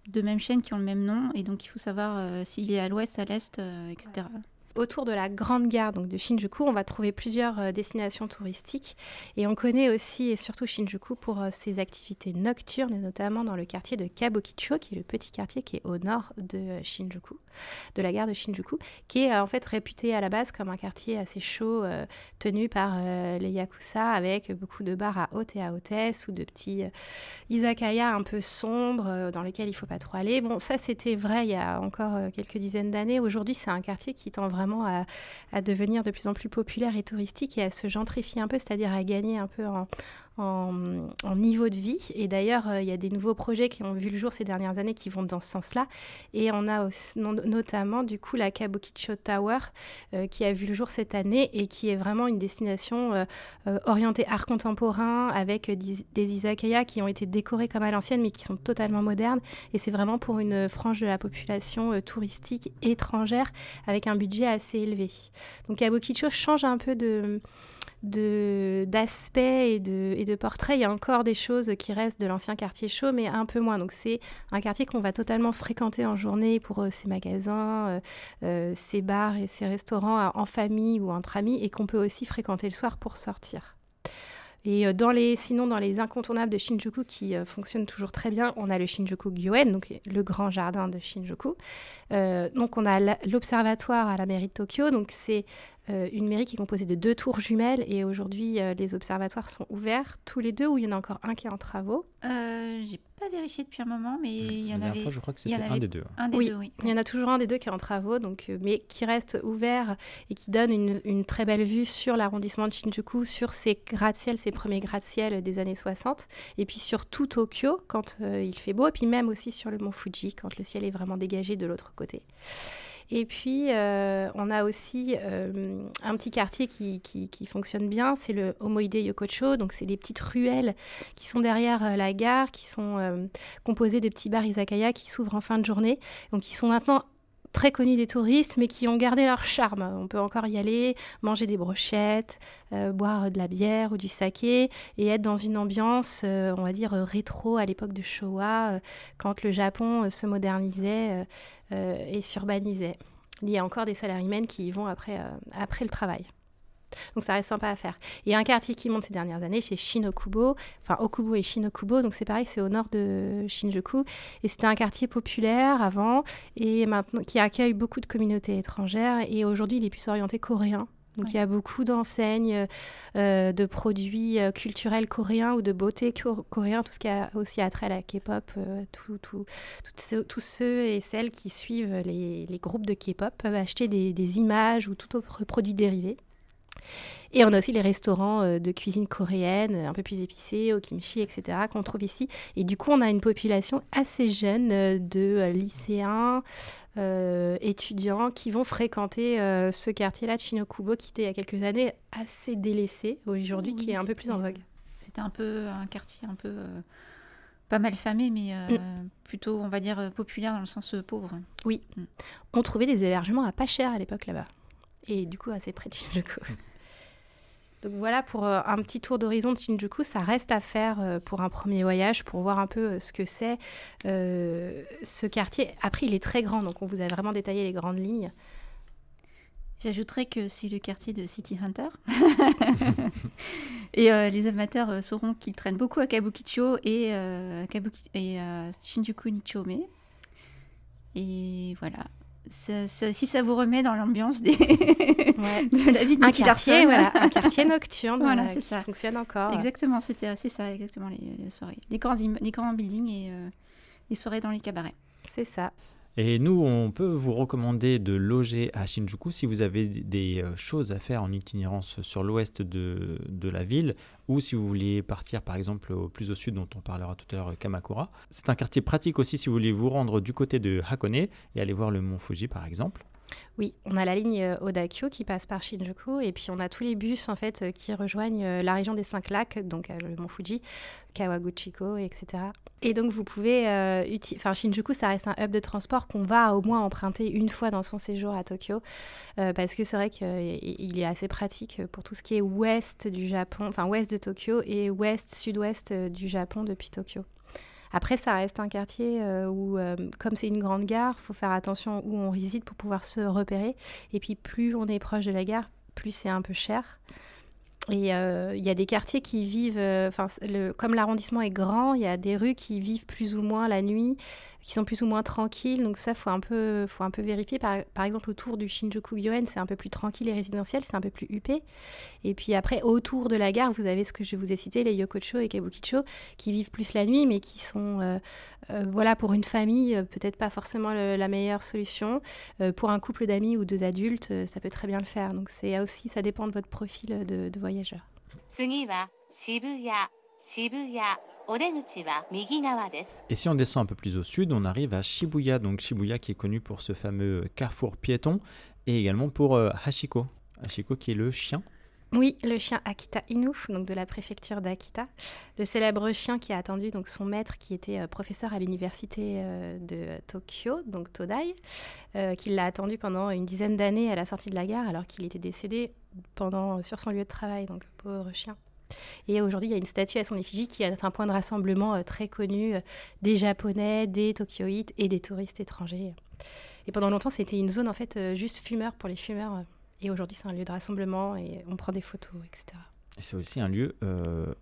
de même chaîne qui ont le même nom, et donc il faut savoir euh, s'il est à l'ouest, à l'est, euh, etc autour de la grande gare donc de Shinjuku, on va trouver plusieurs euh, destinations touristiques. Et on connaît aussi et surtout Shinjuku pour euh, ses activités nocturnes, et notamment dans le quartier de Kabukicho, qui est le petit quartier qui est au nord de euh, Shinjuku, de la gare de Shinjuku, qui est en fait réputé à la base comme un quartier assez chaud, tenu par les Yakuza, avec beaucoup de bars à haute et à hôtesse, ou de petits izakaya un peu sombres, dans lesquels il ne faut pas trop aller. Bon, ça c'était vrai il y a encore quelques dizaines d'années. Aujourd'hui, c'est un quartier qui tend vraiment à, devenir de plus en plus populaire et touristique et à se gentrifier un peu, c'est-à-dire à gagner un peu en, en, niveau de vie. Et d'ailleurs, euh, il y a des nouveaux projets qui ont vu le jour ces dernières années qui vont dans ce sens-là. Et on a notamment, du coup, la Kabukicho Tower euh, qui a vu le jour cette année et qui est vraiment une destination euh, orientée art contemporain avec des izakaya qui ont été décorés comme à l'ancienne mais qui sont totalement modernes. Et c'est vraiment pour une frange de la population touristique étrangère avec un budget assez élevé. Donc Kabukicho change un peu de d'aspects et de, et portraits. Il y a encore des choses qui restent de l'ancien quartier chaud, mais un peu moins. Donc c'est un quartier qu'on va totalement fréquenter en journée pour euh, ses magasins, euh, euh, ses bars et ses restaurants en famille ou entre amis, et qu'on peut aussi fréquenter le soir pour sortir. Et dans les, sinon, dans les incontournables de Shinjuku qui fonctionnent toujours très bien, on a le Shinjuku Gyoen, donc le grand jardin de Shinjuku. donc on a l'observatoire à la mairie de Tokyo, donc c'est une mairie qui est composée de deux tours jumelles et aujourd'hui les observatoires sont ouverts tous les deux ou il y en a encore un qui est en travaux? J'ai pas vérifié depuis un moment, mais il y en avait. Fois, je crois que c'était un des deux. Un des oui, deux, oui. Il y en a toujours un des deux qui est en travaux, donc, mais qui reste ouvert et qui donne une, une très belle vue sur l'arrondissement de Shinjuku, sur ces gratte-ciel, ces premiers gratte-ciel des années 60, et puis sur tout Tokyo quand il fait beau, et puis même aussi sur le mont Fuji quand le ciel est vraiment dégagé de l'autre côté. Et puis, euh, on a aussi euh, un petit quartier qui, qui, fonctionne bien, c'est le Omoide Yokocho. Donc, c'est les petites ruelles qui sont derrière euh, la gare, qui sont composées de petits bars izakaya qui s'ouvrent en fin de journée. Donc, qui sont maintenant très connus des touristes, mais qui ont gardé leur charme. On peut encore y aller, manger des brochettes, euh, boire de la bière ou du saké, et être dans une ambiance, euh, on va dire, rétro à l'époque de Showa, euh, quand le Japon se modernisait et s'urbanisait. Il y a encore des salarymen qui y vont après, après le travail. Donc ça reste sympa à faire. Et un quartier qui monte ces dernières années, c'est Shinokubo, enfin Okubo et Shinokubo, donc c'est pareil, c'est au nord de Shinjuku. Et c'était un quartier populaire avant, et maintenant qui accueille beaucoup de communautés étrangères. Et aujourd'hui, il est plus orienté coréen. Donc il y a beaucoup d'enseignes euh, de produits euh, culturels coréens ou de beauté coréen, tout ce qui a aussi attrait à la K-pop. Euh, tout, tout, tous ceux et celles qui suivent les, les groupes de K-pop peuvent acheter des, des, images ou tout autre produit dérivé. Et on a aussi les restaurants euh, de cuisine coréenne, un peu plus épicés, au kimchi, etc., qu'on trouve ici. Et du coup, on a une population assez jeune euh, de euh, lycéens, étudiants qui vont fréquenter ce quartier-là de Shinokubo, qui était il y a quelques années assez délaissé, aujourd'hui qui est un peu plus en vogue. C'était un peu un quartier un peu pas mal famé, mais mm. plutôt, on va dire, populaire dans le sens pauvre. Oui. Mm. On trouvait des hébergements à pas cher à l'époque là-bas. Et du coup, assez près de Shinjuku. Donc voilà pour euh, un petit tour d'horizon de Shinjuku. Ça reste à faire euh, pour un premier voyage, pour voir un peu euh, ce que c'est ce quartier. Après, il est très grand, donc on vous a vraiment détaillé les grandes lignes. J'ajouterais que c'est le quartier de City Hunter. et les amateurs sauront qu'il traîne beaucoup à Kabukicho et, Kabuki et Shinjuku Nichome. Et voilà, si ça vous remet dans l'ambiance des... de la vie de un quartier, voilà, un quartier nocturne voilà, c'est ça. fonctionne encore. Exactement, c'était c'est ça, exactement les, soirées, les grands, les grands buildings et euh, les soirées dans les cabarets. C'est ça. Et nous, on peut vous recommander de loger à Shinjuku si vous avez des euh, choses à faire en itinérance sur l'ouest de, de, la ville ou si vous vouliez partir par exemple au plus au sud dont on parlera tout à l'heure Kamakura. C'est un quartier pratique aussi si vous voulez vous rendre du côté de Hakone et aller voir le mont Fuji par exemple. Oui, on a la ligne euh, Odakyo qui passe par Shinjuku et puis on a tous les bus en fait euh, qui rejoignent la région des cinq lacs, donc le mont Fuji, Kawaguchiko, etc. Et donc vous pouvez, enfin Shinjuku, ça reste un hub de transport qu'on va au moins emprunter une fois dans son séjour à Tokyo, parce que c'est vrai qu'il est assez pratique pour tout ce qui est ouest du Japon, enfin ouest de Tokyo et ouest sud-ouest du Japon depuis Tokyo. Après, ça reste un quartier euh, où, euh, comme c'est une grande gare, faut faire attention où on réside pour pouvoir se repérer. Et puis, plus on est proche de la gare, plus c'est un peu cher. Et euh, il y a des quartiers qui vivent, enfin, comme l'arrondissement est grand, il y a des rues qui vivent plus ou moins la nuit qui sont plus ou moins tranquilles. Donc ça, faut un peu, faut un peu vérifier. Par, exemple, autour du Shinjuku Gyoen, c'est un peu plus tranquille et résidentiel, c'est un peu plus huppé. Et puis après, autour de la gare, vous avez ce que je vous ai cité, les Yokocho et Kabukicho, qui vivent plus la nuit, mais qui sont, euh, euh, voilà, pour une famille, euh, peut-être pas forcément la meilleure solution. pour un couple d'amis ou deux adultes, ça peut très bien le faire. Donc c'est aussi, ça dépend de votre profil de voyageur. Et si on descend un peu plus au sud, on arrive à Shibuya, donc Shibuya qui est connu pour ce fameux carrefour piéton et également pour euh, Hashiko. Hashiko qui est le chien. Oui, le chien Akita Inu, donc de la préfecture d'Akita, le célèbre chien qui a attendu donc son maître qui était euh, professeur à l'université euh, de Tokyo, donc Todai, qui l'a attendu pendant une dizaine d'années à la sortie de la gare alors qu'il était décédé pendant sur son lieu de travail, donc pauvre chien. Et aujourd'hui, il y a une statue à son effigie qui est un point de rassemblement euh, très connu euh, des Japonais, des Tokyoïtes et des touristes étrangers. Et pendant longtemps, c'était une zone en fait euh, juste fumeur pour les fumeurs. Et aujourd'hui, c'est un lieu de rassemblement et on prend des photos, etc. C'est aussi un lieu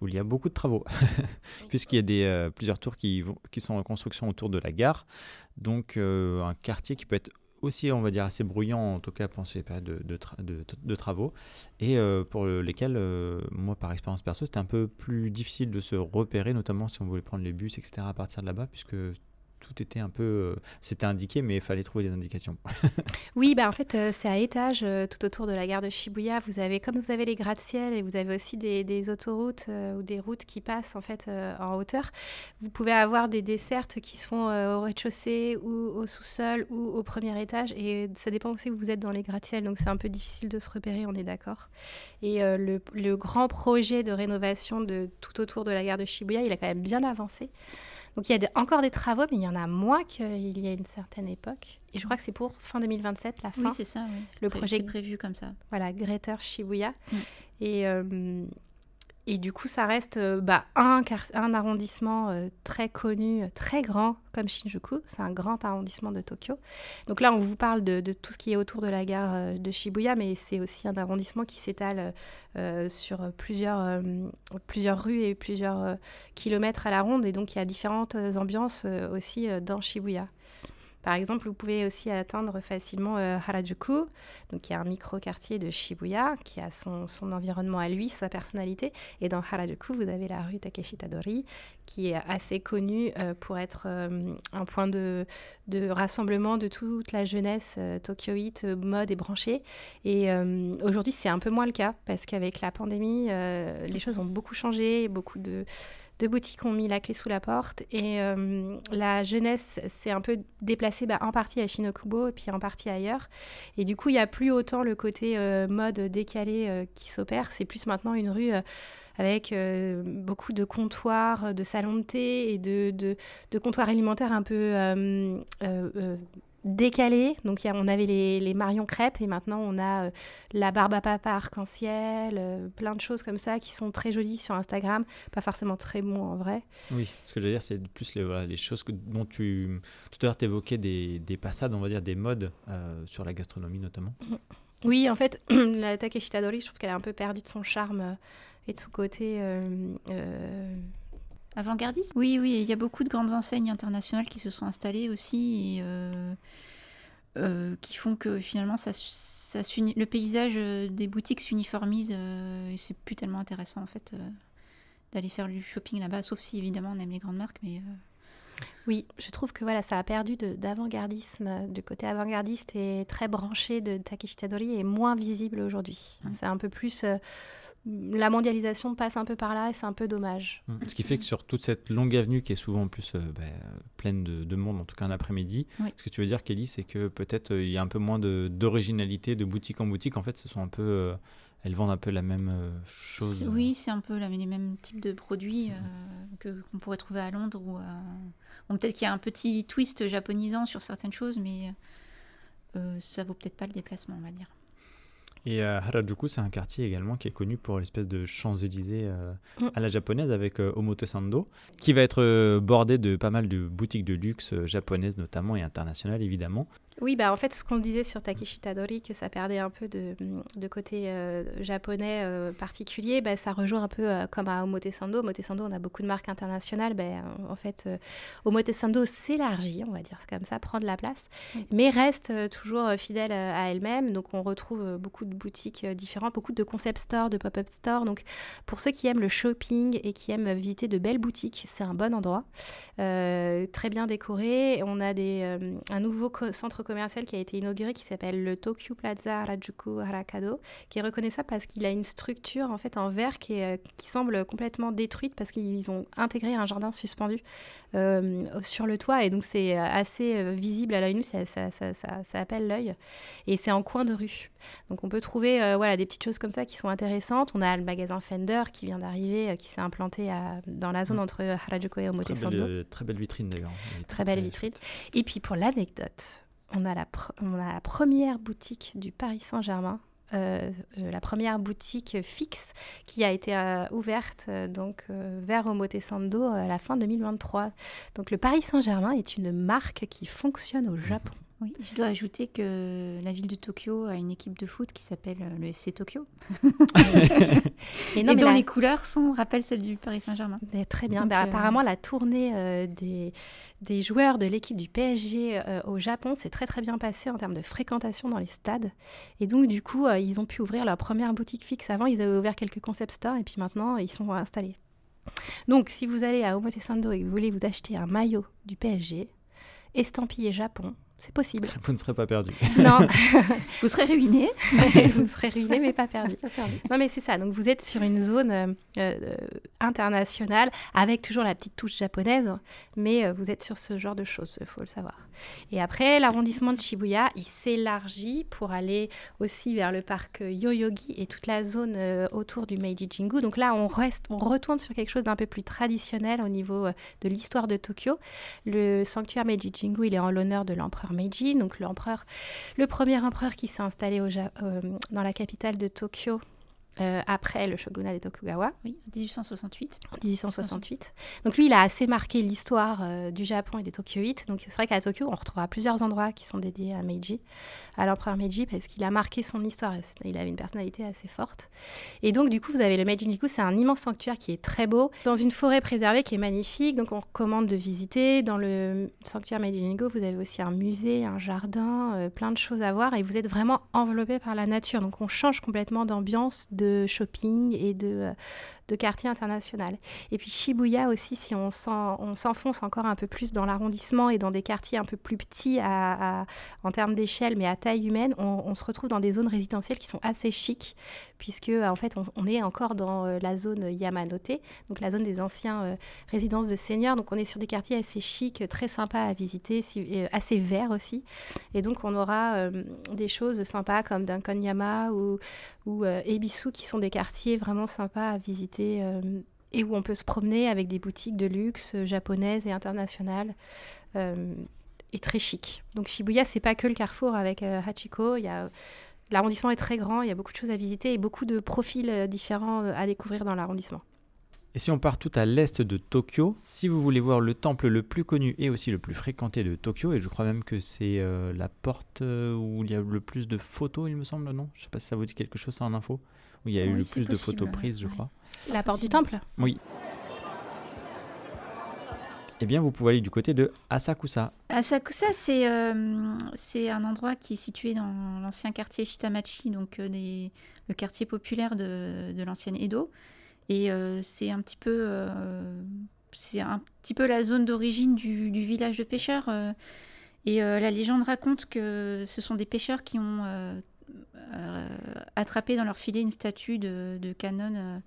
où il y a beaucoup de travaux, puisqu'il y a des, plusieurs tours qui, qui sont en construction autour de la gare. Donc un quartier qui peut être aussi, on va dire, assez bruyants, en tout cas pendant ces périodes de, de, travaux, et pour lesquels, moi, par expérience perso, c'était un peu plus difficile de se repérer, notamment si on voulait prendre les bus, etc., à partir de là-bas, puisque tout était un peu. Euh, c'était indiqué, mais il fallait trouver des indications. oui, bah en fait, euh, c'est à étage, euh, tout autour de la gare de Shibuya. Vous avez, comme vous avez les gratte-ciel et vous avez aussi des, autoroutes ou des routes qui passent en fait en hauteur, vous pouvez avoir des dessertes qui se font au rez-de-chaussée ou au sous-sol ou au premier étage. Et ça dépend aussi où vous êtes dans les gratte-ciel. Donc c'est un peu difficile de se repérer, on est d'accord. Et le, le grand projet de rénovation de tout autour de la gare de Shibuya, il a quand même bien avancé. Donc il y a encore des travaux, mais il y en a moins qu'il y a une certaine époque. Et je crois que c'est pour fin 2027, la fin. Oui, c'est ça. Oui. Le projet prévu comme ça. Voilà, Greater Shibuya. Mm. Et euh, et du coup, ça reste euh, bah, un, un, arrondissement euh, très connu, très grand, comme Shinjuku. C'est un grand arrondissement de Tokyo. Donc là, on vous parle de, tout ce qui est autour de la gare euh, de Shibuya, mais c'est aussi un arrondissement qui s'étale sur plusieurs, plusieurs rues et plusieurs kilomètres à la ronde. Et donc, il y a différentes ambiances aussi dans Shibuya. Par exemple, vous pouvez aussi atteindre facilement euh, Harajuku, donc qui est un micro-quartier de Shibuya, qui a son, environnement à lui, sa personnalité. Et dans Harajuku, vous avez la rue Takeshitadori, qui est assez connue euh, pour être euh, un point de, rassemblement de toute la jeunesse tokyoïte, mode et branchée. Et aujourd'hui, c'est un peu moins le cas, parce qu'avec la pandémie, les choses ont beaucoup changé, beaucoup de deux boutiques ont mis la clé sous la porte et euh, la jeunesse s'est un peu déplacée bah, en partie à Shinokubo et puis en partie ailleurs. Et du coup, il n'y a plus autant le côté euh, mode décalé euh, qui s'opère. C'est plus maintenant une rue avec beaucoup de comptoirs, de salons de thé et de, comptoirs alimentaires un peu décalé. Donc on avait les, les, Marion crêpes et maintenant on a euh, la barbe à papa arc-en-ciel, euh, plein de choses comme ça qui sont très jolies sur Instagram, pas forcément très bons en vrai. Oui, ce que je veux dire, c'est plus les, les choses que, dont tu. Tout à l'heure, tu évoquais des, des, passades, on va dire, des modes euh, sur la gastronomie notamment. Oui, en fait, la Takeshita je trouve qu'elle a un peu perdu de son charme et de son côté avant-gardiste? Oui, oui, il y a beaucoup de grandes enseignes internationales qui se sont installées aussi et euh, euh, qui font que finalement ça, ça le paysage euh, des boutiques s'uniformise et c'est plus tellement intéressant en fait d'aller faire du shopping là-bas, sauf si évidemment on aime les grandes marques, mais oui, je trouve que voilà, ça a perdu d'avant-gardisme. Du côté avant-gardiste et très branché de Takeshi Tadori est moins visible aujourd'hui. Mmh. C'est un peu plus la mondialisation passe un peu par là et c'est un peu dommage. Mmh. Ce qui fait que sur toute cette longue avenue qui est souvent en plus euh, bah, pleine de, monde, en tout cas un après-midi, ce que tu veux dire, Kelly, c'est que peut-être euh, il y a un peu moins d'originalité de, boutique en boutique. En fait, ce sont un peu. Euh, elles vendent un peu la même chose. Oui, c'est un peu les mêmes types de produits que qu'on pourrait trouver à Londres ou, ou peut-être qu'il y a un petit twist japonisant sur certaines choses, mais ça vaut peut-être pas le déplacement, on va dire. Et euh, Harajuku, c'est un quartier également qui est connu pour l'espèce de Champs-Élysées euh, mm. à la japonaise avec euh, Omotesando, qui va être bordé de pas mal de boutiques de luxe japonaises notamment et internationales évidemment. Oui, bah en fait, ce qu'on disait sur Takeshi Tadori, que ça perdait un peu de, de côté euh, japonais euh, particulier, bah, ça rejoint un peu euh, comme à Omotesando. Omotesando, on a beaucoup de marques internationales. Bah, en fait, Omotesando s'élargit, on va dire comme ça, prend de la place, mais reste toujours fidèle à elle-même. Donc, on retrouve beaucoup de boutiques différentes, beaucoup de concept stores, de pop-up stores. Donc, pour ceux qui aiment le shopping et qui aiment visiter de belles boutiques, c'est un bon endroit. très bien décoré. On a des, un nouveau centre commercial qui a été inauguré qui s'appelle le Tokyo Plaza Harajuku Harakado, qui est reconnaissable parce qu'il a une structure en fait en verre qui, est, qui semble complètement détruite parce qu'ils ont intégré un jardin suspendu euh, sur le toit et donc c'est assez euh, visible à l'œil nu, ça, ça, ça, ça, appelle l'œil et c'est en coin de rue. Donc on peut trouver euh, voilà des petites choses comme ça qui sont intéressantes. On a le magasin Fender qui vient d'arriver, qui s'est implanté à, dans la zone mm. entre Harajuku et Omotesando. Très belle, très belle vitrine d'ailleurs. Très, belle vitrine. Et puis pour l'anecdote, on a, la première boutique du Paris Saint-Germain, euh, euh, la première boutique fixe qui a été euh, ouverte donc vers Omotesando à la fin 2023. Donc le Paris Saint-Germain est une marque qui fonctionne au Japon. Oui, je dois ajouter que la ville de Tokyo a une équipe de foot qui s'appelle euh, le FC Tokyo. et, non, dont les couleurs sont, rappellent celles du Paris Saint-Germain. Très bien. Bah, apparemment, la tournée des, des, joueurs de l'équipe du PSG au Japon s'est très très bien passée en termes de fréquentation dans les stades. Et donc, du coup, ils ont pu ouvrir leur première boutique fixe. Avant, ils avaient ouvert quelques concept stores et puis maintenant, ils sont installés. Donc, si vous allez à Omotesando et que vous voulez vous acheter un maillot du PSG, estampillé Japon, c'est possible. Vous ne serez pas perdu. Non. vous serez ruiné. vous serez ruiné, mais pas perdu. Non, mais c'est ça. Donc, vous êtes sur une zone euh, euh, internationale avec toujours la petite touche japonaise, mais euh, vous êtes sur ce genre de choses, il faut le savoir. Et après, l'arrondissement de Shibuya, il s'élargit pour aller aussi vers le parc Yoyogi et toute la zone autour du Meiji Jingu. Donc là, on reste, on retourne sur quelque chose d'un peu plus traditionnel au niveau de l'histoire de Tokyo. Le sanctuaire Meiji Jingu, il est en l'honneur de l'empereur Meiji, donc l'empereur, le premier empereur qui s'est installé euh, dans la capitale de Tokyo euh, après le shogunat des Tokugawa. Oui, 1868. En 1868. Donc lui, il a assez marqué l'histoire euh, du Japon et des Tokyoïtes. Donc c'est vrai qu'à Tokyo, on retrouvera plusieurs endroits qui sont dédiés à Meiji, à l'empereur Meiji, parce qu'il a marqué son histoire. Il avait une personnalité assez forte. Et donc du coup, vous avez le Meiji Niku, c'est un immense sanctuaire qui est très beau, dans une forêt préservée qui est magnifique. Donc on recommande de visiter. Dans le sanctuaire Meiji Niku, vous avez aussi un musée, un jardin, euh, plein de choses à voir, et vous êtes vraiment enveloppé par la nature. Donc on change complètement d'ambiance de shopping et de, euh, de quartier international. Et puis Shibuya aussi, si on s'enfonce encore un peu plus dans l'arrondissement et dans des quartiers un peu plus petits à, en termes d'échelle, mais à taille humaine, on, se retrouve dans des zones résidentielles qui sont assez chics, puisque euh, en fait on, est encore dans euh, la zone Yamanote, donc la zone des anciens résidences de seigneurs. Donc on est sur des quartiers assez chics, très sympas à visiter, assez verts aussi. Et donc on aura des choses sympas comme Dunkonyama ou, ou Ebisu qui sont des quartiers vraiment sympas à visiter euh, et où on peut se promener avec des boutiques de luxe euh, japonaises et internationales euh, et très chic. Donc Shibuya, c'est pas que le carrefour avec Hachiko, L'arrondissement est très grand, il y a beaucoup de choses à visiter et beaucoup de profils différents à découvrir dans l'arrondissement. Et si on part tout à l'est de Tokyo, si vous voulez voir le temple le plus connu et aussi le plus fréquenté de Tokyo, et je crois même que c'est la porte où il y a le plus de photos, il me semble, non? Je sais pas si ça vous dit quelque chose, ça en info? Où il y a eu le plus de photos prises, je crois. La porte du temple Oui. Eh bien, vous pouvez aller du côté de Asakusa. Asakusa, c'est euh, un endroit qui est situé dans l'ancien quartier Shitamachi, donc euh, le quartier populaire de, de l'ancienne Edo. Et euh, c'est un petit peu c'est un petit peu la zone d'origine du, du, village de pêcheurs. et la légende raconte que ce sont des pêcheurs qui ont attrapé dans leur filet une statue de, de euh,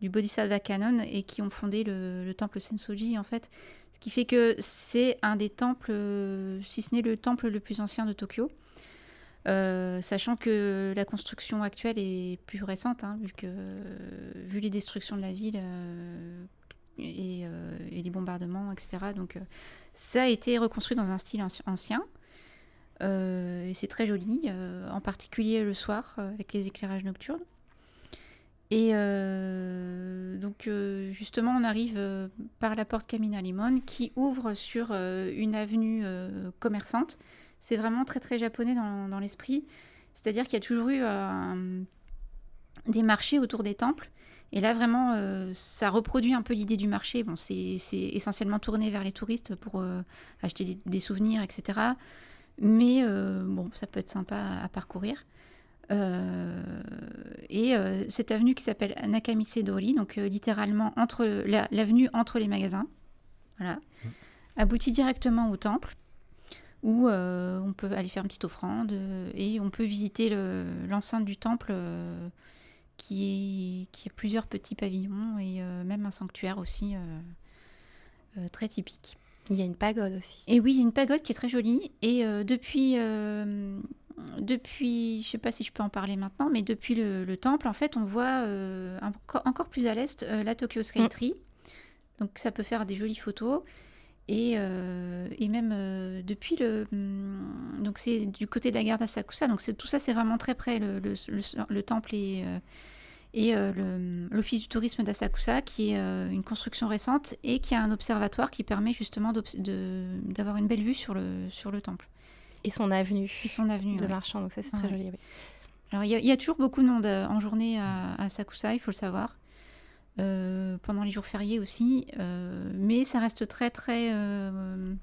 du Bodhisattva Canon, et qui ont fondé le, temple Sensoji, en fait. Ce qui fait que c'est un des temples, euh, si ce n'est le temple le plus ancien de Tokyo. sachant que la construction actuelle est plus récente, hein, vu, que, vu les destructions de la ville et, les bombardements, etc. Donc ça a été reconstruit dans un style ancien. Euh, c'est très joli, euh, en particulier le soir euh, avec les éclairages nocturnes. Et donc justement, on arrive par la porte Camina Limon qui ouvre sur une avenue commerçante. C'est vraiment très très japonais dans, l'esprit. C'est-à-dire qu'il y a toujours eu des marchés autour des temples. Et là, vraiment, ça reproduit un peu l'idée du marché. Bon, c'est essentiellement tourné vers les touristes pour acheter des, souvenirs, etc. Mais euh, bon, ça peut être sympa à, parcourir. Euh, et euh, cette avenue qui s'appelle Nakamise Dori, donc littéralement entre l'avenue entre les magasins, voilà, mmh. aboutit directement au temple où on peut aller faire une petite offrande et on peut visiter l'enceinte du temple qui, est, qui a plusieurs petits pavillons et même un sanctuaire aussi très typique. Il y a une pagode aussi. Et oui, il y a une pagode qui est très jolie. Et euh, depuis, euh, depuis, je ne sais pas si je peux en parler maintenant, mais depuis le, temple, en fait, on voit euh, encore, plus à l'est la Tokyo Sky mm. Tree. Donc ça peut faire des jolies photos. Et, et même depuis le... Mm, donc c'est du côté de la gare d'Asakusa. Donc tout ça, c'est vraiment très près. Le, le, le temple est et euh, l'Office du tourisme d'Asakusa, qui est euh, une construction récente et qui a un observatoire qui permet justement d'avoir une belle vue sur le, sur le temple. et son avenue. Et son avenue de ouais. marchand. Donc ça, c'est très joli. oui. Alors, il y, a- il y a toujours beaucoup de monde euh, en journée à, à Sakusa, il faut le savoir. Euh, pendant les jours fériés aussi. Euh, mais ça reste très, très, euh,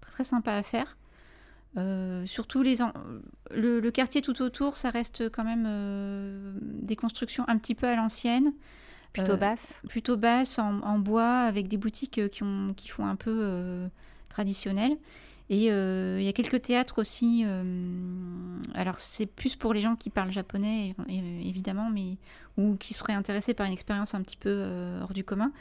très, très sympa à faire. Euh, surtout les en- le, le quartier tout autour, ça reste quand même euh, des constructions un petit peu à l'ancienne, Plutôt Euh, basse. plutôt basses, en, en bois, avec des boutiques qui, ont, qui font un peu traditionnelles. Et il y a quelques théâtres aussi. alors, c'est plus pour les gens qui parlent japonais, évidemment, mais, ou qui seraient intéressés par une expérience un petit peu hors du commun.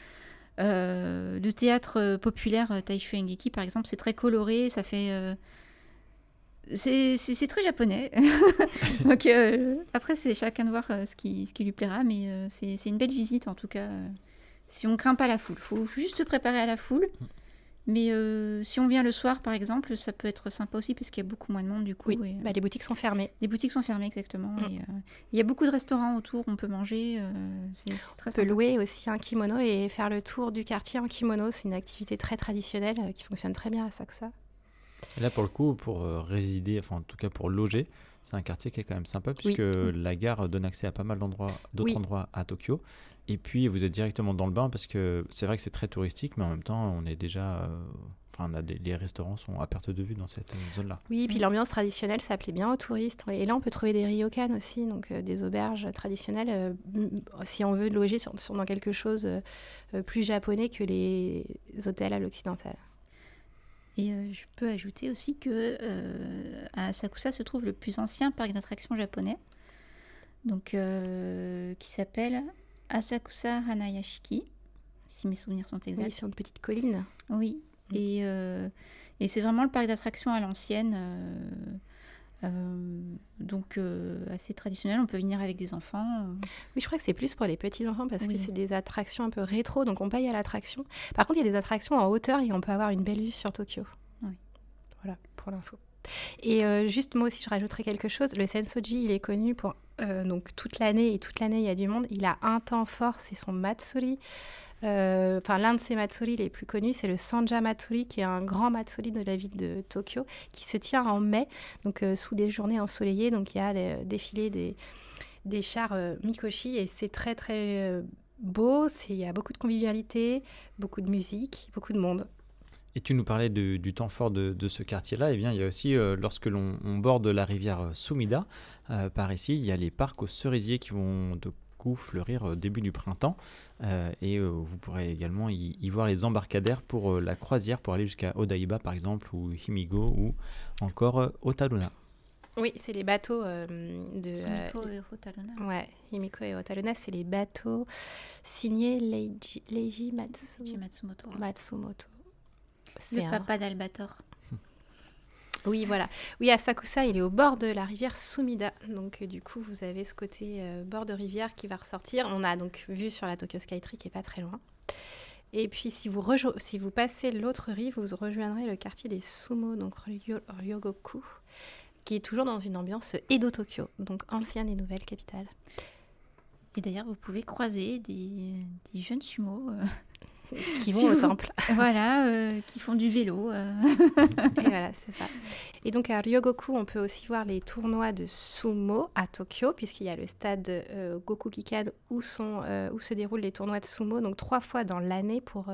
Le théâtre populaire Taishu Engeki, par exemple, c'est très coloré, ça fait. C'est très japonais. Donc, euh, après, c'est chacun de voir euh, ce, qui, ce qui lui plaira, mais euh, c'est une belle visite en tout cas. si on craint pas la foule, faut juste se préparer à la foule. Mais euh, si on vient le soir, par exemple, ça peut être sympa aussi parce qu'il y a beaucoup moins de monde du coup. Oui, et, bah, les boutiques sont fermées. les boutiques sont fermées exactement. Mm. il y a beaucoup de restaurants autour, on peut manger. très On peut louer aussi un kimono et faire le tour du quartier en kimono. C'est une activité très traditionnelle qui fonctionne très bien à Sakusa. Et là, pour le coup, pour euh, résider, enfin en tout cas pour loger, c'est un quartier qui est quand même sympa puisque la gare donne accès à pas mal d'endroits, d'autres Oui. endroits à Tokyo. Et puis vous êtes directement dans le bain parce que c'est vrai que c'est très touristique, mais en même temps, on est déjà, euh, enfin, on a des- les restaurants sont à perte de vue dans cette euh, zone-là. Oui, puis Mm. l'ambiance traditionnelle, ça plaît bien aux touristes. Et là, on peut trouver des ryokan aussi, donc euh, des auberges traditionnelles. euh, si on veut loger sur, sur- dans quelque chose plus japonais que les hôtels à l'occidental. Et euh, je peux ajouter aussi que euh, à Asakusa se trouve le plus ancien parc d'attractions japonais, donc euh, qui s'appelle Asakusa Hanayashiki, si mes souvenirs sont Oui, exacts. sur une petite colline. Oui, Mm. et, euh, et c'est vraiment le parc d'attractions à l'ancienne, euh, donc euh, assez traditionnel. On peut venir avec des enfants. euh. Oui, je crois que c'est plus pour les petits-enfants parce que c'est des attractions un peu rétro, donc on paye à l'attraction. Par contre, il y a des attractions en hauteur et on peut avoir une belle vue sur Tokyo. Oui. Voilà, pour l'info. Et juste, moi aussi, je rajouterais quelque chose. Le Sensoji, il est connu pour donc toute l'année, et toute l'année, il y a du monde. Il a un temps fort, c'est son Matsuri. Euh, Enfin, l'un de ses Matsuri les plus connus, c'est le Sanja Matsuri, qui est un grand Matsuri de la ville de Tokyo, qui se tient en mai, donc euh, sous des journées ensoleillées. Donc, il y a le défilé des, des chars euh, Mikoshi, et c'est très, très euh, beau. Il y a beaucoup de convivialité, beaucoup de musique, beaucoup de monde. Et tu nous parlais du temps fort de, ce quartier-là. Et bien, il y a aussi, euh, lorsque l'on on borde la rivière euh, Sumida, euh, par ici, il y a les parcs aux cerisiers qui vont de coup fleurir au début du printemps. Euh, et euh, vous pourrez également y, y voir les embarcadères pour euh, la croisière, pour aller jusqu'à Odaiba, par exemple, ou Himigo, ou encore euh, Otaruna. Oui, c'est les bateaux euh, de... euh, Himiko et Hotalona. Ouais, Himiko et Otaluna, c'est les bateaux signés Leiji, Leiji Matsu- Matsumoto. Matsumoto. C'est Le un- papa d'Albator. Oui, voilà. Oui, à Sakusa, il est au bord de la rivière Sumida. Donc, euh, du coup, vous avez ce côté euh, bord de rivière qui va ressortir. On a donc vu sur la Tokyo Skytree qui est pas très loin. Et puis, si vous, si vous passez l'autre rive, vous rejoindrez le quartier des Sumo, donc Ryo- Ryogoku, qui est toujours dans une ambiance Edo Tokyo, donc ancienne et nouvelle capitale. Et d'ailleurs, vous pouvez croiser des, des jeunes sumo, euh, Qui Si vont au vous- temple. voilà, euh, qui font du vélo. euh. Et voilà, c'est ça. Et donc à Ryogoku, on peut aussi voir les tournois de sumo à Tokyo, puisqu'il y a le stade euh, Gokukikan où, sont, euh, où se déroulent les tournois de sumo, donc trois fois dans l'année pour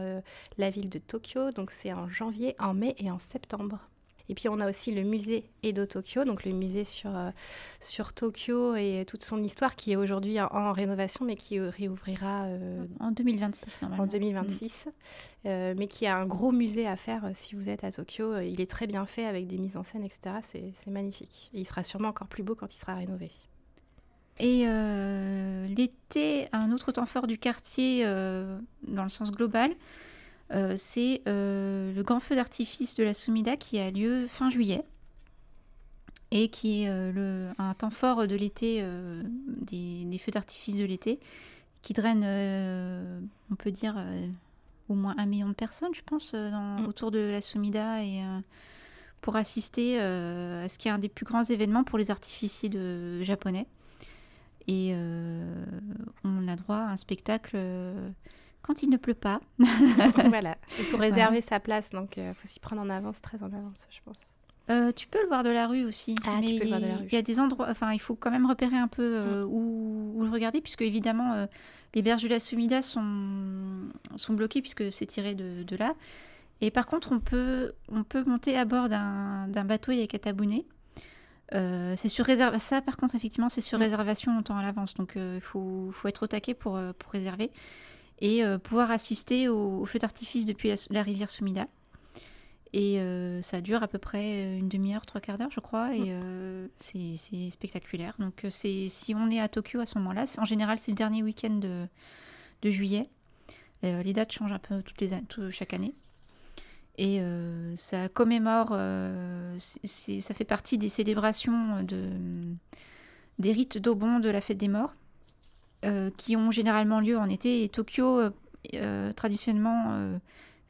la ville de Tokyo. Donc c'est en janvier, en mai et en septembre. Et puis on a aussi le musée Edo Tokyo, donc le musée sur, euh, sur Tokyo et toute son histoire qui est aujourd'hui en, en rénovation, mais qui euh, réouvrira euh, En 2026, normalement. en 2026, euh, mais qui a un gros musée à faire si vous êtes à Tokyo. Il est très bien fait avec des mises en scène, etc. C'est c'est magnifique. Et il sera sûrement encore plus beau quand il sera rénové. Et euh, l'été, un autre temps fort du quartier, euh, dans le sens global, euh, c'est euh, le grand feu d'artifice de la Sumida qui a lieu fin juillet et qui est euh, le, un temps fort de l'été, des, des feux d'artifice de l'été, qui draine, on peut dire, au moins un million de personnes, je pense, dans- Mm. autour de la Sumida et pour assister à ce qui est un des plus grands événements pour les artificiers de, japonais. Et on a droit à un spectacle quand il ne pleut pas. voilà. Il faut réserver sa place, donc il faut s'y prendre en avance, très en avance, je pense. Euh, tu peux le voir de la rue aussi. Ah, tu mais peux le voir de la il- rue. Il y a des endroits, enfin, il faut quand même repérer un peu euh, où, où le regarder, puisque évidemment, euh, les berges de la Sumida sont, sont bloquées, puisque c'est tiré de, de là. Et par contre, on peut, on peut monter à bord d'un bateau Yakatabune. Euh, c'est sur réservation. Ça, par contre, effectivement, c'est sur Mm. réservation longtemps à l'avance. Donc, il faut, faut être au taquet pour, euh, pour réserver. Et euh, pouvoir assister au, au feu d'artifice depuis la, la rivière Sumida. Et euh, ça dure à peu près euh, une demi-heure, trois quarts d'heure, je crois. Et euh, c'est spectaculaire. Donc, c'est si on est à Tokyo à ce moment-là, en général, c'est le dernier week-end de, de juillet. Les dates changent un peu toutes les, tout- chaque année. Et euh, ça commémore, euh, ça fait partie des célébrations de, des rites d'Obon de la fête des morts, euh, qui ont généralement lieu en été. Et Tokyo, euh, euh, traditionnellement,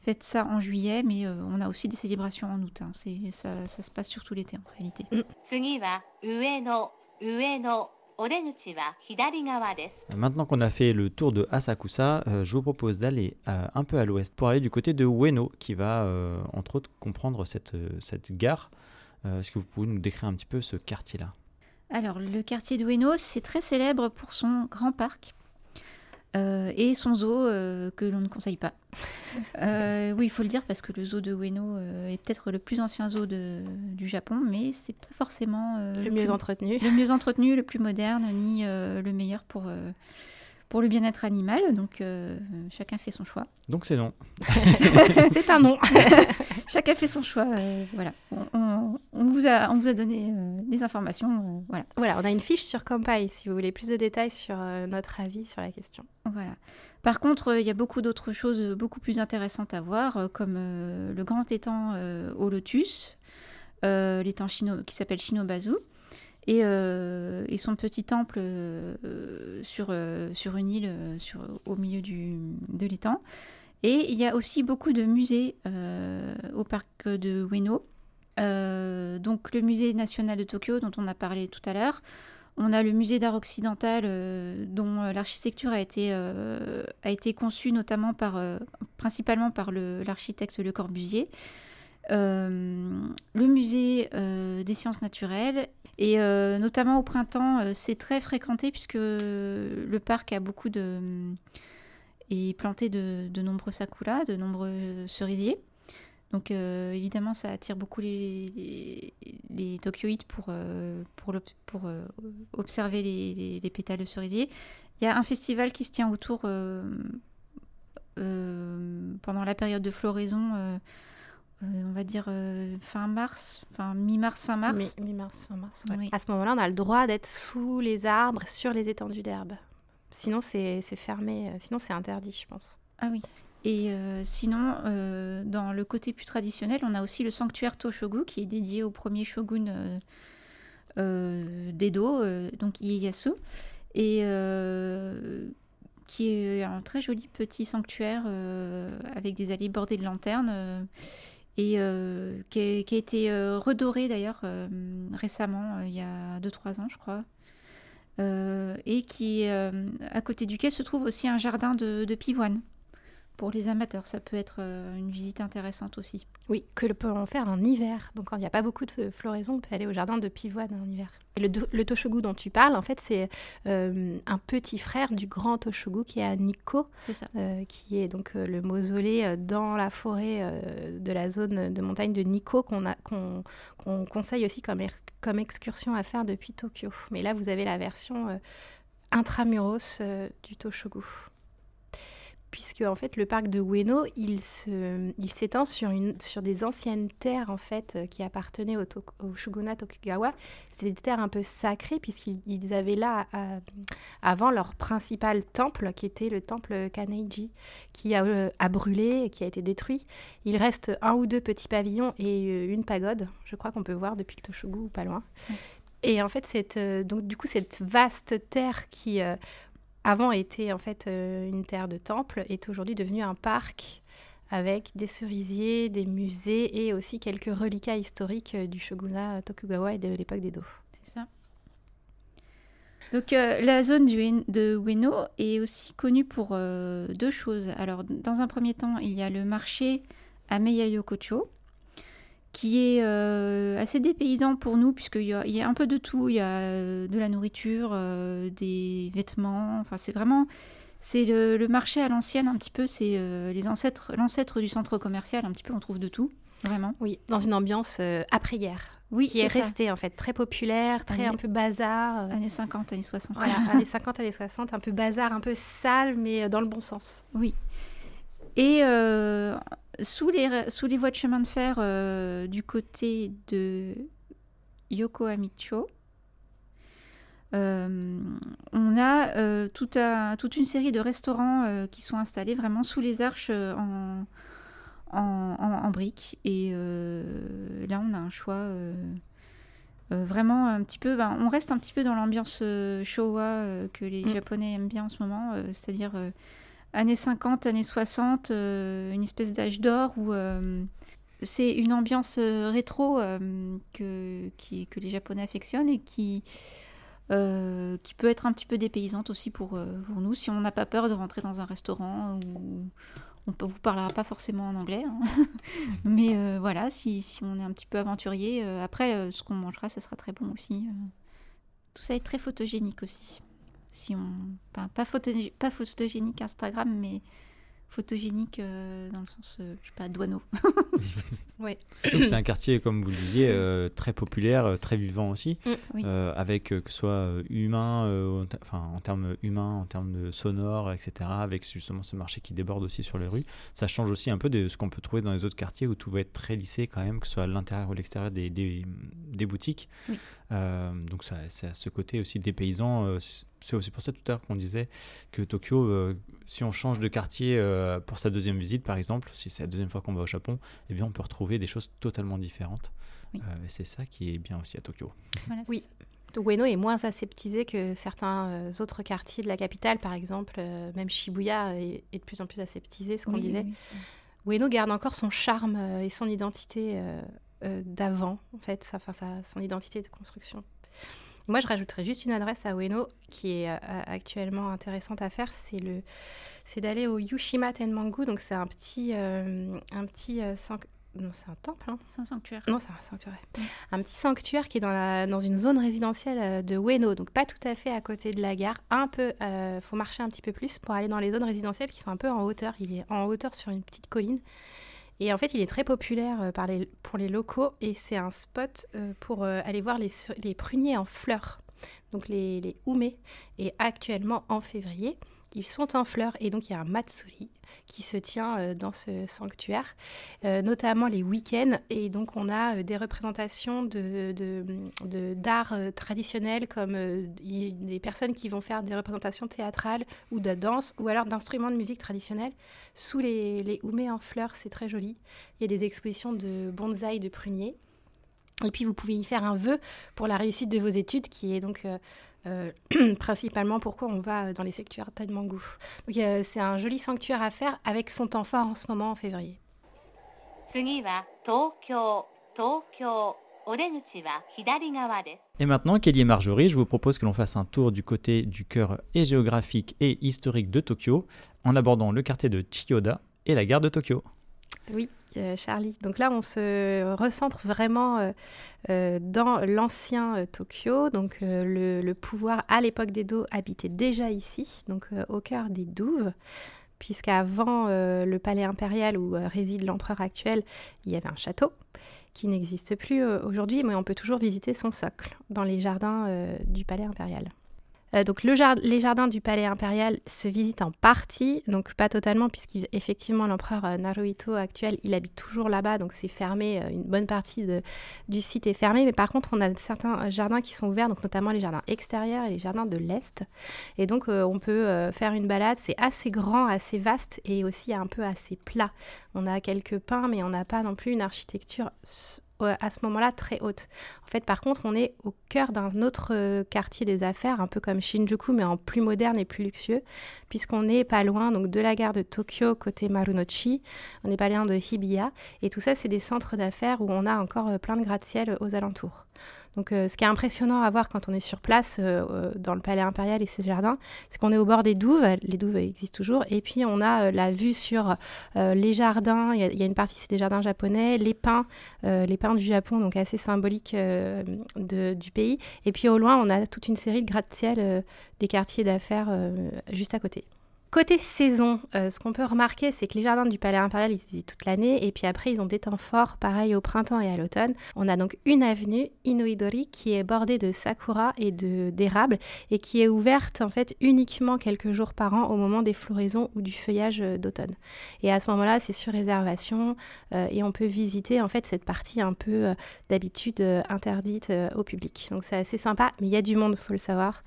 fait ça en juillet, mais on a aussi des célébrations en août. Hein. C'est, ça, se passe surtout l'été en réalité. Mm. Maintenant qu'on a fait le tour de Asakusa, je vous propose d'aller un peu à l'ouest pour aller du côté de Ueno, qui va entre autres comprendre cette, cette gare. Est-ce que vous pouvez nous décrire un petit peu ce quartier-là? Alors, le quartier de Ueno, c'est très célèbre pour son grand parc euh, et son zoo euh, que l'on ne conseille pas. Euh, oui, il faut le dire parce que le zoo de Ueno euh, est peut-être le plus ancien zoo de- du Japon, mais c'est pas forcément euh, Le plus- mieux entretenu. le mieux entretenu, le plus moderne, ni euh, le meilleur pour, euh, pour le bien-être animal. Donc, euh, chacun fait son choix. Donc c'est non. c'est un nom. Chacun fait son choix. euh, voilà. On, on- on vous a, on vous a donné euh, des informations. euh, voilà. voilà, on a une fiche sur Kampai si vous voulez plus de détails sur notre avis sur la question. Voilà. Par contre, il y a beaucoup d'autres choses beaucoup plus intéressantes à voir, comme le grand étang au lotus, l'étang Shino- qui s'appelle Shinobazu, et, euh, et son petit temple euh, sur, euh, sur une île sur, au milieu du, de l'étang. Et il y a aussi beaucoup de musées euh, au parc de Ueno. Euh, donc le musée national de Tokyo dont on a parlé tout à l'heure, on a le musée d'art occidental euh, dont l'architecture a été, a été conçue notamment par, principalement par l'architecte Le Corbusier. Le musée des sciences naturelles et notamment au printemps c'est très fréquenté puisque le parc a beaucoup de est planté de, de nombreux sakura, de nombreux cerisiers. Donc euh, évidemment, ça attire beaucoup les, les, les Tokyoïtes pour, euh, pour, euh, observer les, les- les pétales de cerisier. Il y a un festival qui se tient autour pendant la période de floraison, on va dire fin mars, enfin mi-mars, fin mars. Mi- Mi-mars, fin mars. ouais. Oui. À ce moment-là, on a le droit d'être sous les arbres, sur les étendues d'herbe. Sinon, c'est fermé. euh, Sinon, c'est interdit, je pense. Ah oui. Et euh, sinon, euh, dans le côté plus traditionnel, on a aussi le sanctuaire Toshogu qui est dédié au premier shogun d'Edo, donc Ieyasu, et qui est un très joli petit sanctuaire avec des allées bordées de lanternes. et qui, a, qui a été redoré d'ailleurs récemment, il y a 2-3 ans je crois. Euh, et qui, euh, à côté duquel se trouve aussi un jardin de, de pivoine. Pour les amateurs, ça peut être euh, une visite intéressante aussi. Oui, que le peut en faire en hiver. Donc, quand il n'y a pas beaucoup de floraison, on peut aller au jardin de pivoine en hiver. Et le, le Toshogu dont tu parles, en fait, c'est euh, un petit frère du grand Toshogu qui est à Nikko, C'est ça. euh, qui est donc euh, le mausolée dans la forêt de la zone de montagne de Nikko qu'on conseille aussi comme, er- comme excursion à faire depuis Tokyo. Mais là, vous avez la version intramuros du Toshogu. Puisque en fait le parc de Ueno, il s'étend sur, une, sur des anciennes terres en fait euh, qui appartenaient au, To- au shogunat Tokugawa. C'était des terres un peu sacrées puisqu'ils ils avaient là euh, avant leur principal temple qui était le temple Kaneiji qui a, euh, a brûlé et qui a été détruit. Il reste un ou deux petits pavillons et une pagode, je crois qu'on peut voir depuis le Toshogu ou pas loin. Et en fait, cette, donc, du coup, cette vaste terre qui euh, avant était en fait euh, une terre de temple est aujourd'hui devenue un parc avec des cerisiers, des musées et aussi quelques reliquats historiques euh, du shogunat Tokugawa et de l'époque d'Edo. C'est ça. Donc euh, la zone de Ueno est aussi connue pour deux choses. Alors dans un premier temps, il y a le marché à Meiyayokocho, qui est euh, assez dépaysant pour nous, puisqu'il y, a- il y a un peu de tout. Il y a euh, de la nourriture, euh, des vêtements. Enfin, c'est vraiment. C'est le, le marché à l'ancienne, un petit peu. C'est euh, les ancêtres, l'ancêtre du centre commercial, un petit peu. On trouve de tout, vraiment. Oui, dans une ambiance après-guerre, Oui, qui est, c'est ça. restée en fait très populaire, très un peu bazar. Années 50, années 60. voilà, années 50, années 60, un peu bazar, un peu sale, mais dans le bon sens. Oui. Et euh, sous, les, sous les voies de chemin de fer euh, du côté de Yokohamicho, euh, on a euh, tout un- toute une série de restaurants qui sont installés vraiment sous les arches en, en, en- en briques. Et là, on a un choix vraiment un petit peu. ben, on reste un petit peu dans l'ambiance Showa que les Mm. Japonais aiment bien en ce moment, c'est-à-dire années 50, années 60, euh, une espèce d'âge d'or où. euh, c'est une ambiance euh, rétro que, les Japonais affectionnent et qui, qui peut être un petit peu dépaysante aussi pour, pour nous si on n'a pas peur de rentrer dans un restaurant où on ne vous parlera pas forcément en anglais. hein. Mais voilà, si, si on est un petit peu aventurier, après ce qu'on mangera, ça sera très bon aussi. Tout ça est très photogénique aussi. Si on, enfin, pas, photogé- pas photogénique Instagram, mais photogénique euh, dans le sens, euh, je sais pas, douaneau. Oui. Donc c'est un quartier, comme vous le disiez, euh, très populaire, euh, très vivant aussi, Mm. Oui. euh, avec euh, que ce soit humain, euh, enfin, en termes humains, en termes de sonore, etc., avec justement ce marché qui déborde aussi sur les rues. Ça change aussi un peu de ce qu'on peut trouver dans les autres quartiers où tout va être très lissé quand même, que ce soit à l'intérieur ou à l'extérieur des, des, des boutiques. Oui. Euh, donc ça, c'est à ce côté aussi des paysans. euh, c'est aussi pour ça tout à l'heure qu'on disait que Tokyo, euh, si on change de quartier euh, pour sa deuxième visite par exemple, si c'est la deuxième fois qu'on va au Japon, eh bien on peut retrouver des choses totalement différentes. Oui. Euh, et c'est ça qui est bien aussi à Tokyo. Voilà, Oui. ça. Ueno est moins aseptisé que certains euh, autres quartiers de la capitale, par exemple, euh, même Shibuya est, est de plus en plus aseptisé, ce qu'on Oui, disait. oui, Ueno garde encore son charme euh, et son identité euh, euh, d'avant, en fait, sa, enfin, sa- son identité de construction. Moi, je rajouterais juste une adresse à Ueno qui est euh, actuellement intéressante à faire, c'est le, c'est d'aller au Yushima Tenmangu. Donc c'est un petit, euh, un petit euh, non, c'est un temple. hein. C'est un sanctuaire. Non, c'est un sanctuaire. Un petit sanctuaire qui est dans, la, dans une zone résidentielle euh, de Ueno, donc pas tout à fait à côté de la gare. Un peu, faut marcher un petit peu plus pour aller dans les zones résidentielles qui sont un peu en hauteur. Il est en hauteur sur une petite colline. Et en fait, il est très populaire euh, pour les locaux et c'est un spot euh, pour euh, aller voir les pruniers en fleurs, donc les, les oumés. Et actuellement, en février, ils sont en fleurs et donc il y a un matsuri qui se tient euh, dans ce sanctuaire, euh, notamment les week-ends. Et donc on a euh, des représentations de, d'art traditionnel comme des personnes qui vont faire des représentations théâtrales ou de danse ou alors d'instruments de musique traditionnels sous les, les oumés en fleurs. C'est très joli. Il y a des expositions de bonsaï de pruniers. Et puis vous pouvez y faire un vœu pour la réussite de vos études, qui est donc euh, principalement pourquoi on va dans les sanctuaires Tadmangou. Euh, c'est un joli sanctuaire à faire avec son temps fort en ce moment en février. Et maintenant, Kelly et Marjorie, je vous propose que l'on fasse un tour du côté du cœur et géographique et historique de Tokyo en abordant le quartier de Chiyoda et la gare de Tokyo. Oui. Charlie. Donc là, on se recentre vraiment euh, euh, dans l'ancien euh, Tokyo. Donc euh, le, pouvoir à l'époque d'Edo habitait déjà ici, donc euh, au cœur des douves, puisqu'avant euh, le palais impérial où euh, réside l'empereur actuel, il y avait un château qui n'existe plus euh, aujourd'hui, mais on peut toujours visiter son socle dans les jardins euh, du palais impérial. Euh, donc les jardins du palais impérial se visitent en partie, donc pas totalement, puisqu'effectivement l'empereur euh, Naruhito actuel, il habite toujours là-bas, donc c'est fermé, euh, une bonne partie du site est fermée, mais par contre on a certains jardins qui sont ouverts, donc notamment les jardins extérieurs et les jardins de l'Est, et donc on peut faire une balade, c'est assez grand, assez vaste, et aussi un peu assez plat. On a quelques pins, mais on n'a pas non plus une architecture à ce moment-là très haute. En fait, par contre, on est au cœur d'un autre euh, quartier des affaires, un peu comme Shinjuku, mais en plus moderne et plus luxueux, puisqu'on n'est pas loin donc de la gare de Tokyo côté Marunouchi, on n'est pas loin de Hibiya, et tout ça, c'est des centres d'affaires où on a encore euh, plein de gratte-ciel aux alentours. Donc, euh, ce qui est impressionnant à voir quand on est sur place euh, euh, dans le palais impérial et ses jardins, c'est qu'on est au bord des douves. Les douves existent toujours. Et puis, on a la vue sur les jardins. Il y, a une partie, c'est des jardins japonais, les pins, les pins du Japon, donc assez symboliques du pays. Et puis, au loin, on a toute une série de gratte-ciel des quartiers d'affaires juste à côté. Côté saison, euh, ce qu'on peut remarquer, c'est que les jardins du Palais Impérial, ils se visitent toute l'année. Et puis après, ils ont des temps forts, pareil au printemps et à l'automne. On a donc une avenue, Inoidori, qui est bordée de sakura et d'érable et qui est ouverte en fait uniquement quelques jours par an au moment des floraisons ou du feuillage euh, d'automne. Et à ce moment-là, c'est sur réservation euh, et on peut visiter en fait cette partie un peu d'habitude interdite au public. Donc c'est assez sympa, mais il y a du monde, faut le savoir,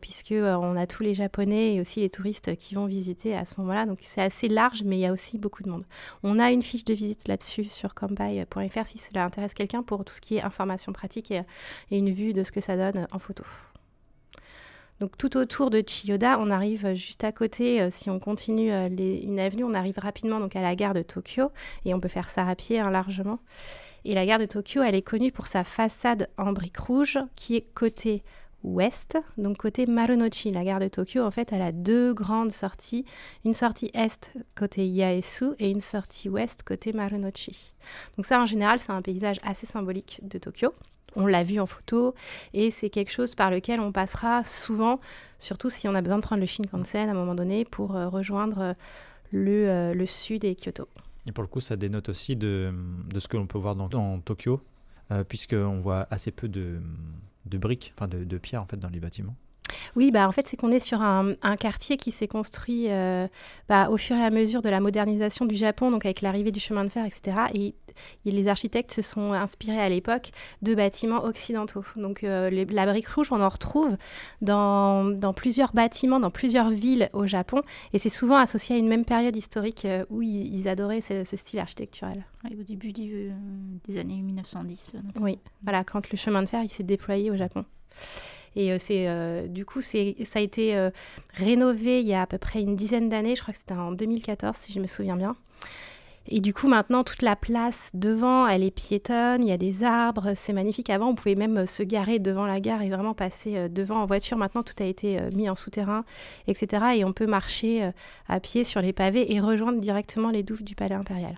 puisque on a tous les Japonais et aussi les touristes qui vont visiter à ce moment-là. Donc c'est assez large, mais il y a aussi beaucoup de monde. On a une fiche de visite là-dessus sur kampai.fr si cela intéresse quelqu'un pour tout ce qui est information pratique et, une vue de ce que ça donne en photo. Donc tout autour de Chiyoda, on arrive juste à côté, euh, si on continue euh, une avenue, on arrive rapidement donc à la gare de Tokyo et on peut faire ça à pied hein, largement. Et la gare de Tokyo, elle est connue pour sa façade en briques rouges qui est côté ouest, donc côté Marunouchi. La gare de Tokyo, en fait, elle a deux grandes sorties. Une sortie est côté Yaesu et une sortie ouest côté Marunouchi. Donc ça, en général, c'est un paysage assez symbolique de Tokyo. On l'a vu en photo et c'est quelque chose par lequel on passera souvent, surtout si on a besoin de prendre le Shinkansen à un moment donné pour euh, rejoindre euh, le, euh, sud et Kyoto. Et pour le coup, ça dénote aussi de, ce que l'on peut voir dans, Tokyo, puisqu'on voit assez peu de, de briques, enfin de, de pierres en fait dans les bâtiments. Oui, bah, en fait, c'est qu'on est sur un, quartier qui s'est construit euh, bah, au fur et à mesure de la modernisation du Japon, donc avec l'arrivée du chemin de fer, etc. Et, les architectes se sont inspirés à l'époque de bâtiments occidentaux. Donc euh, la brique rouge, on en retrouve dans, plusieurs bâtiments, dans plusieurs villes au Japon. Et c'est souvent associé à une même période historique euh, où ils, adoraient ce, style architectural. au début des années 1910. Oui, voilà, quand le chemin de fer il s'est déployé au Japon. Et euh, c'est euh, du coup, c'est, ça a été euh, rénové il y a à peu près une dizaine d'années. Je crois que c'était en 2014, si je me souviens bien. Et du coup, maintenant, toute la place devant, elle est piétonne, il y a des arbres, c'est magnifique. Avant, on pouvait même se garer devant la gare et vraiment passer devant en voiture. Maintenant, tout a été mis en souterrain, etc. Et on peut marcher à pied sur les pavés et rejoindre directement les douves du palais impérial.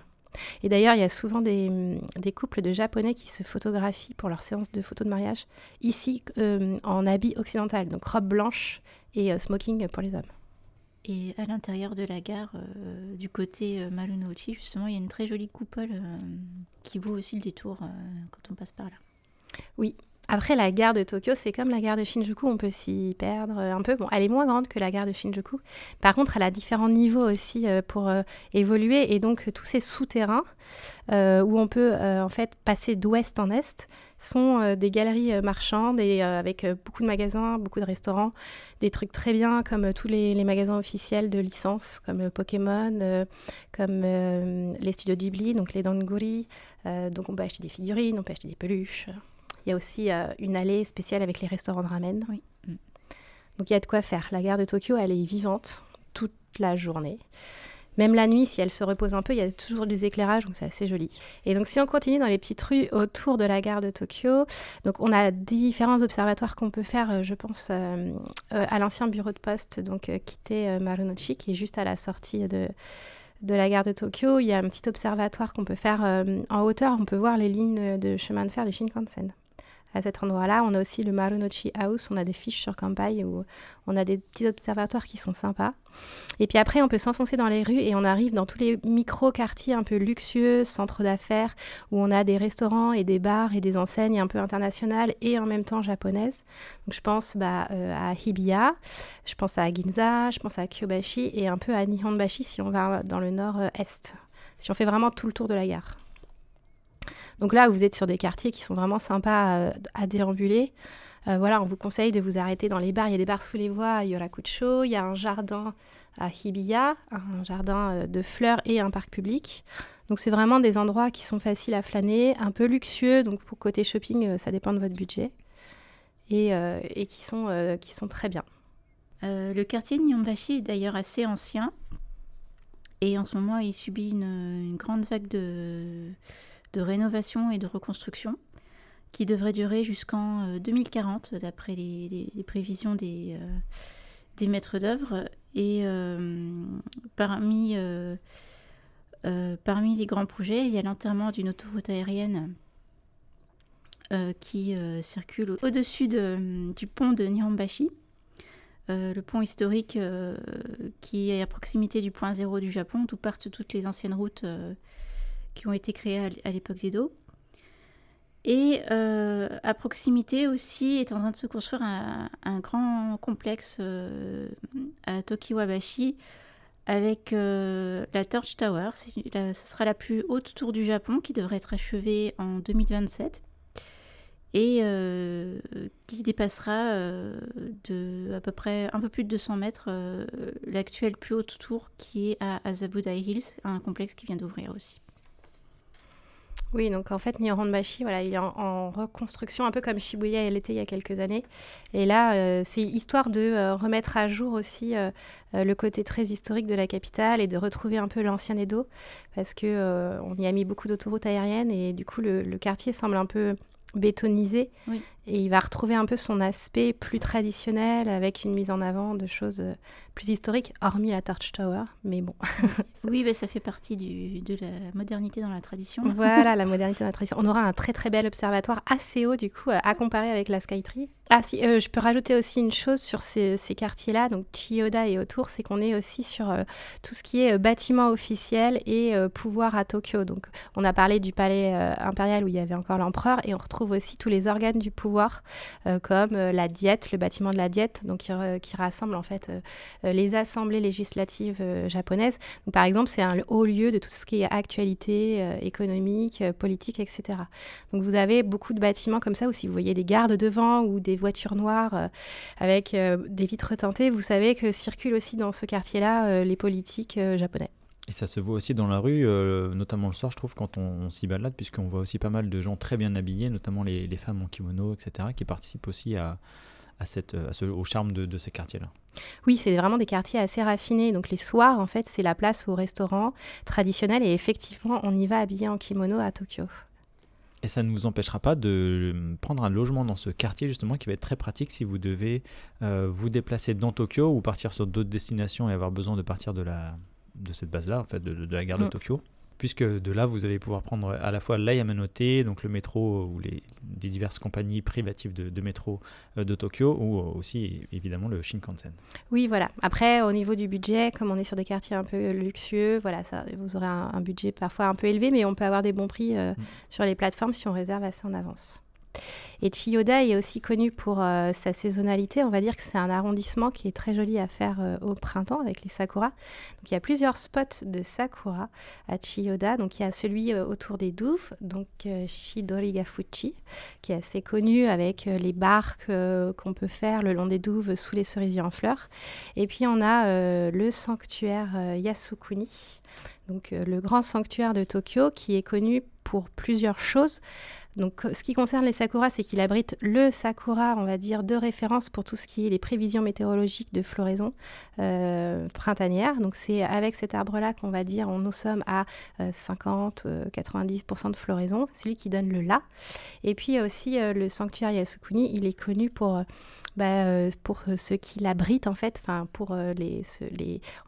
Et d'ailleurs, il y a souvent des, couples de Japonais qui se photographient pour leur séance de photos de mariage, ici euh, en habit occidental, donc robe blanche et euh, smoking pour les hommes. Et à l'intérieur de la gare, euh, du côté Marunouchi, justement, il y a une très jolie coupole qui vaut aussi le détour quand on passe par là. Oui, après, la gare de Tokyo, c'est comme la gare de Shinjuku, on peut s'y perdre un peu. Bon, elle est moins grande que la gare de Shinjuku. Par contre, elle a différents niveaux aussi euh, pour euh, évoluer. Et donc, tous ces souterrains euh, où on peut en fait passer d'ouest en est sont des galeries marchandes et avec beaucoup de magasins, beaucoup de restaurants, des trucs très bien comme tous les, magasins officiels de licence, comme Pokémon, comme les studios Ghibli, donc les Donguri. donc, on peut acheter des figurines, on peut acheter des peluches. Il y a aussi euh, une allée spéciale avec les restaurants de ramen. Oui. Mm. Donc il y a de quoi faire. La gare de Tokyo, elle est vivante toute la journée. Même la nuit, si elle se repose un peu, il y a toujours des éclairages, donc c'est assez joli. Et donc si on continue dans les petites rues autour de la gare de Tokyo, donc on a différents observatoires qu'on peut faire, euh, je pense, euh, à l'ancien bureau de poste, donc quitter Marunouchi, qui est juste à la sortie de, de la gare de Tokyo. Il y a un petit observatoire qu'on peut faire en hauteur, on peut voir les lignes de chemin de fer du Shinkansen à cet endroit-là. On a aussi le Marunouchi House, on a des fiches sur Kampai où on a des petits observatoires qui sont sympas. Et puis après, on peut s'enfoncer dans les rues et on arrive dans tous les micro-quartiers un peu luxueux, centres d'affaires, où on a des restaurants et des bars et des enseignes un peu internationales et en même temps japonaises. Donc je pense bah, euh, à Hibiya, je pense à Ginza, je pense à Kyobashi et un peu à Nihonbashi si on va dans le nord-est, si on fait vraiment tout le tour de la gare. Donc là, vous êtes sur des quartiers qui sont vraiment sympas euh, à, déambuler. Euh, voilà, on vous conseille de vous arrêter dans les bars. Il y a des bars sous les voies à Yorakucho. Il y a un jardin à Hibiya, un jardin euh, de fleurs et un parc public. Donc c'est vraiment des endroits qui sont faciles à flâner, un peu luxueux. Donc pour côté shopping, ça dépend de votre budget. Et, qui, sont, qui sont très bien. le quartier de Nyombashi est d'ailleurs assez ancien. Et en ce moment, il subit une grande vague de, de rénovation et de reconstruction. qui devrait durer jusqu'en 2040, d'après les, prévisions des, des maîtres d'œuvre. Et parmi, parmi les grands projets, il y a l'enterrement d'une autoroute aérienne qui circule au-dessus du pont de Nihonbashi. Euh, le pont historique euh, qui est à proximité du point zéro du Japon, d'où partent toutes les anciennes routes euh, qui ont été créées à l'époque d'Edo. Et à proximité aussi est en train de se construire un, grand complexe à Tokiwabashi avec la Torch Tower. ce sera la plus haute tour du Japon qui devrait être achevée en 2027 et euh, qui dépassera euh, à peu près un peu plus de 200 mètres euh, l'actuelle plus haute tour qui est à Azabudai Hills, un complexe qui vient d'ouvrir aussi. Oui, donc en fait, Nihonbashi, voilà, il est en, reconstruction, un peu comme Shibuya elle était il y a quelques années. Et là, c'est histoire de remettre à jour aussi le côté très historique de la capitale et de retrouver un peu l'ancien Edo, parce que on y a mis beaucoup d'autoroutes aériennes et du coup, le quartier semble un peu bétonisé. Et il va retrouver un peu son aspect plus traditionnel avec une mise en avant de choses euh, plus historiques, hormis la Torch Tower. Mais bon. oui, mais ça fait partie du, de la modernité dans la tradition. voilà, la modernité dans la tradition. On aura un très très bel observatoire assez haut, du coup, à comparer avec la Skytree. Ah, si, euh, je peux rajouter aussi une chose sur ces, ces quartiers-là, donc Chiyoda et autour, c'est qu'on est aussi sur euh, tout ce qui est bâtiment officiel et pouvoir à Tokyo. Donc, on a parlé du palais impérial où il y avait encore l'empereur et on retrouve aussi tous les organes du pouvoir euh, comme euh, la diète, le bâtiment de la diète, donc qui, rassemble en fait euh, les assemblées législatives japonaises. par exemple, c'est un haut lieu de tout ce qui est actualité économique, politique, etc. Donc vous avez beaucoup de bâtiments comme ça où si vous voyez des gardes devant ou des voitures noires avec des vitres teintées, vous savez que circulent aussi dans ce quartier-là les politiques japonais. Et ça se voit aussi dans la rue, euh, notamment le soir, je trouve, quand on, s'y balade, puisqu'on voit aussi pas mal de gens très bien habillés, notamment les, femmes en kimono, etc., qui participent aussi à, cette, au charme de, ces quartiers-là. Oui, c'est vraiment des quartiers assez raffinés. Donc les soirs, en fait, c'est la place au restaurant traditionnel et effectivement, on y va habillé en kimono à Tokyo. Et ça ne vous empêchera pas de prendre un logement dans ce quartier justement qui va être très pratique si vous devez euh, vous déplacer dans Tokyo ou partir sur d'autres destinations et avoir besoin de partir de la, de cette base-là, en fait, de, la gare de mm. Tokyo. Puisque de là, vous allez pouvoir prendre à la fois l'Ayamanote, donc le métro ou les, des diverses compagnies privatives de, métro euh, de Tokyo, ou aussi évidemment le Shinkansen. Oui, voilà. Après, au niveau du budget, comme on est sur des quartiers un peu luxueux, voilà, ça, vous aurez un, budget parfois un peu élevé, mais on peut avoir des bons prix euh, mm. sur les plateformes si on réserve assez en avance. Et Chiyoda est aussi connu pour euh, sa saisonnalité. On va dire que c'est un arrondissement qui est très joli à faire euh, au printemps avec les sakuras. Donc il y a plusieurs spots de sakura à Chiyoda. Donc il y a celui euh, autour des douves, donc Shidorigafuchi, qui est assez connu avec les barques qu'on peut faire le long des douves sous les cerisiers en fleurs. Et puis on a le sanctuaire Yasukuni, donc le grand sanctuaire de Tokyo qui est connu pour plusieurs choses. Donc, ce qui concerne les sakuras, c'est qu'il abrite le sakura, on va dire, de référence pour tout ce qui est les prévisions météorologiques de floraison euh, printanière. Donc, c'est avec cet arbre-là qu'on va dire, on, nous sommes à 50-90% euh, de floraison. C'est lui qui donne le la. Et puis, aussi euh, le sanctuaire Yasukuni. Il est connu pour bah, euh, pour ceux qui l'abritent en fait, enfin pour euh, les,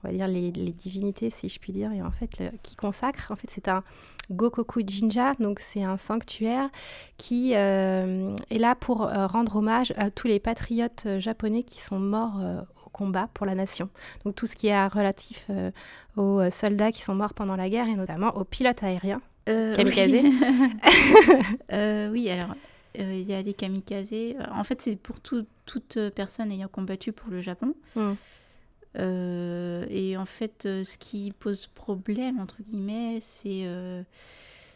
on va dire les, divinités si je puis dire, et en fait qui consacre. En fait, c'est un Gokoku Jinja, donc c'est un sanctuaire qui euh, est là pour rendre hommage à tous les patriotes japonais qui sont morts au combat pour la nation. Donc tout ce qui est relatif aux soldats qui sont morts pendant la guerre et notamment aux pilotes aériens. kamikaze. oui, alors euh, il y a les kamikazes. En fait, c'est pour toute personne ayant combattu pour le Japon. Hmm. Euh, et en fait, euh, ce qui pose problème, entre guillemets, c'est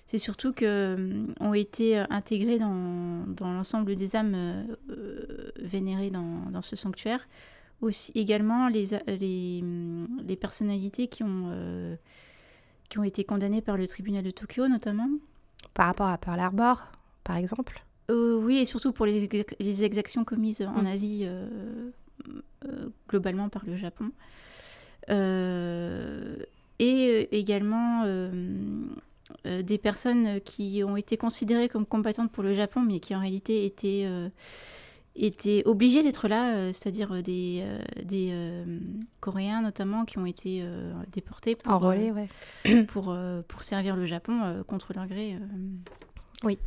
c'est surtout que ont été intégrés dans, dans l'ensemble des âmes vénérées dans, dans, ce sanctuaire. Aussi, également, les, les, les personnalités qui ont, qui ont été condamnées par le tribunal de Tokyo, notamment. Par rapport à Pearl Harbor, par exemple euh, oui, et surtout pour les, les exactions commises en mm. Asie, euh, euh, globalement par le Japon. et également des personnes qui ont été considérées comme combattantes pour le Japon, mais qui en réalité étaient, étaient obligées d'être là, c'est-à-dire des, des Coréens notamment qui ont été déportés pour, ouais. pour, pour servir le Japon contre leur gré. oui.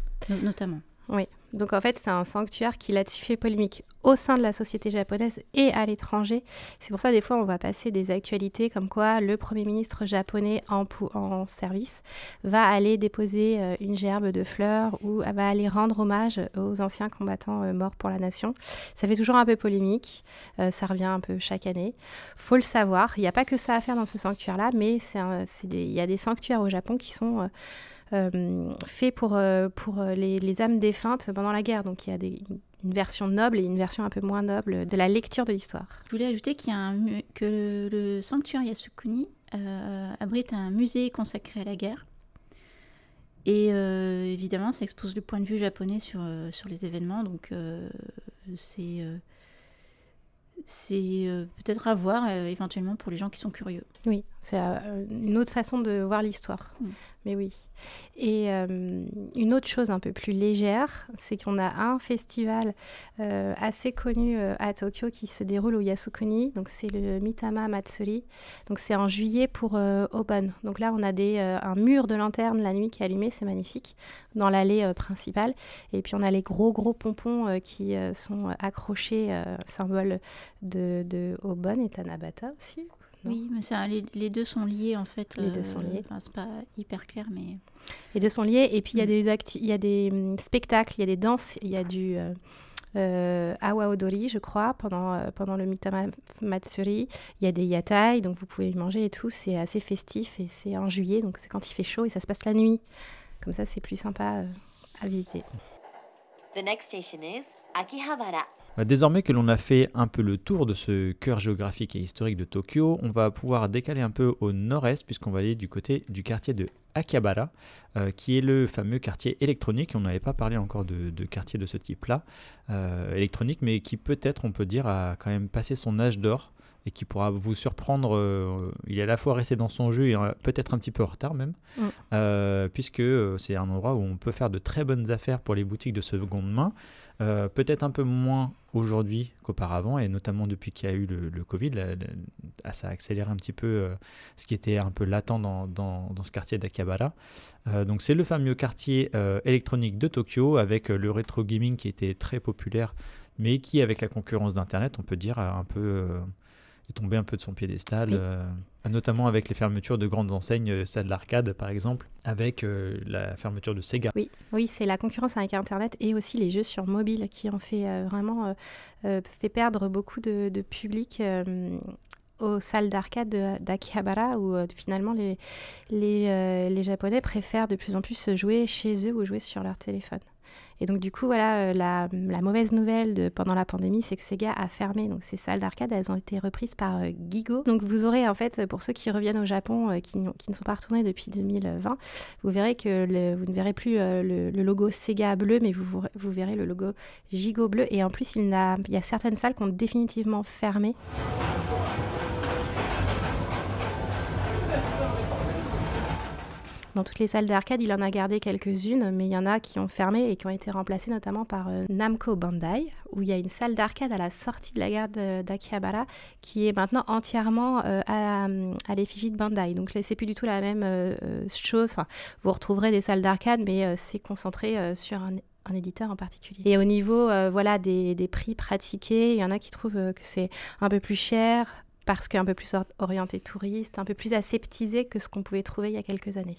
notamment. Oui. Donc en fait, c'est un sanctuaire qui là-dessus fait polémique au sein de la société japonaise et à l'étranger. C'est pour ça des fois on va passer des actualités comme quoi le Premier ministre japonais en, service va aller déposer euh, une gerbe de fleurs ou va aller rendre hommage aux anciens combattants euh, morts pour la nation. Ça fait toujours un peu polémique, euh, ça revient un peu chaque année. Faut le savoir, il n'y a pas que ça à faire dans ce sanctuaire-là, mais il y a des sanctuaires au Japon qui sont fait pour, euh, pour euh, les, âmes défuntes pendant la guerre. Donc il y a des, une version noble et une version un peu moins noble de la lecture de l'histoire. Je voulais ajouter qu'il y a un, que le, sanctuaire Yasukuni abrite un musée consacré à la guerre. Et évidemment, ça expose le point de vue japonais sur, sur les événements. Donc c'est c'est peut-être à voir éventuellement pour les gens qui sont curieux. Oui, c'est une autre façon de voir l'histoire. Mm. Mais oui. Et euh, une autre chose un peu plus légère, c'est qu'on a un festival euh, assez connu euh, à Tokyo qui se déroule au Yasukuni. Donc c'est le Mitama Matsuri. Donc c'est en juillet pour Obon. Donc là on a des, un mur de lanterne la nuit qui est allumé, c'est magnifique, dans l'allée principale. Et puis on a les gros gros pompons qui sont accrochés, symbole de, de Obon et Tanabata aussi. Oui, mais ça, les, deux sont liés en fait. Les deux sont liés. Enfin, c'est pas hyper clair, mais. Les deux sont liés. Et puis il y a mm. des acti il y a des hum, spectacles, il y a des danses, il y a du euh, euh, awa odori, je crois, pendant euh, pendant le Mitama Matsuri. Il y a des yatai, donc vous pouvez y manger et tout. C'est assez festif et c'est en juillet, donc c'est quand il fait chaud et ça se passe la nuit. Comme ça, c'est plus sympa euh, à visiter. The next station is Akihabara. Bah, désormais que l'on a fait un peu le tour de ce cœur géographique et historique de Tokyo, on va pouvoir décaler un peu au nord-est puisqu'on va aller du côté du quartier de Akihabara, euh, qui est le fameux quartier électronique. On n'avait pas parlé encore de, quartier de ce type-là, euh, électronique, mais qui peut-être, on peut dire, a quand même passé son âge d'or et qui pourra vous surprendre. Euh, il est à la fois resté dans son jeu et peut-être un petit peu en retard même, mm. puisque c'est un endroit où on peut faire de très bonnes affaires pour les boutiques de seconde main. Euh, peut-être un peu moins aujourd'hui qu'auparavant, et notamment depuis qu'il y a eu le, Covid, ah, ça a accéléré un petit peu euh, ce qui était un peu latent dans, ce quartier d'Akabara. Euh, donc c'est le fameux quartier électronique de Tokyo, avec le rétro gaming qui était très populaire, mais qui, avec la concurrence d'Internet, on peut dire, un peu est tombé un peu de son piédestal, euh, notamment avec les fermetures de grandes enseignes, euh, celle d'arcade par exemple, avec euh, la fermeture de Sega. Oui, oui c'est la concurrence avec Internet et aussi les jeux sur mobile qui ont fait vraiment fait perdre beaucoup de, public aux salles d'arcade d'Akihabara où finalement les, les, les, Japonais préfèrent de plus en plus jouer chez eux ou jouer sur leur téléphone. Et donc, du coup, voilà, euh, la, mauvaise nouvelle pendant la pandémie, c'est que Sega a fermé. Donc, ces salles d'arcade, elles ont été reprises par euh, Gigo. Donc, vous aurez, en fait, pour ceux qui reviennent au Japon, euh, qui, ne sont pas retournés depuis 2020, vous verrez que vous ne verrez plus le, logo Sega bleu, mais vous, verrez le logo Gigo bleu. Et en plus, il y a certaines salles qui ont définitivement fermé. Dans toutes les salles d'arcade, il en a gardé quelques-unes, mais il y en a qui ont fermé et qui ont été remplacées notamment par euh, Namco Bandai, où il y a une salle d'arcade à la sortie de la gare d'Akihabara qui est maintenant entièrement euh, à, l'effigie de Bandai. Donc c'est plus du tout la même euh, chose. vous retrouverez des salles d'arcade, mais c'est concentré sur un, éditeur en particulier. Et au niveau voilà des, des, prix pratiqués, il y en a qui trouvent que c'est un peu plus cher parce qu'un peu plus orienté touriste, un peu plus aseptisé que ce qu'on pouvait trouver il y a quelques années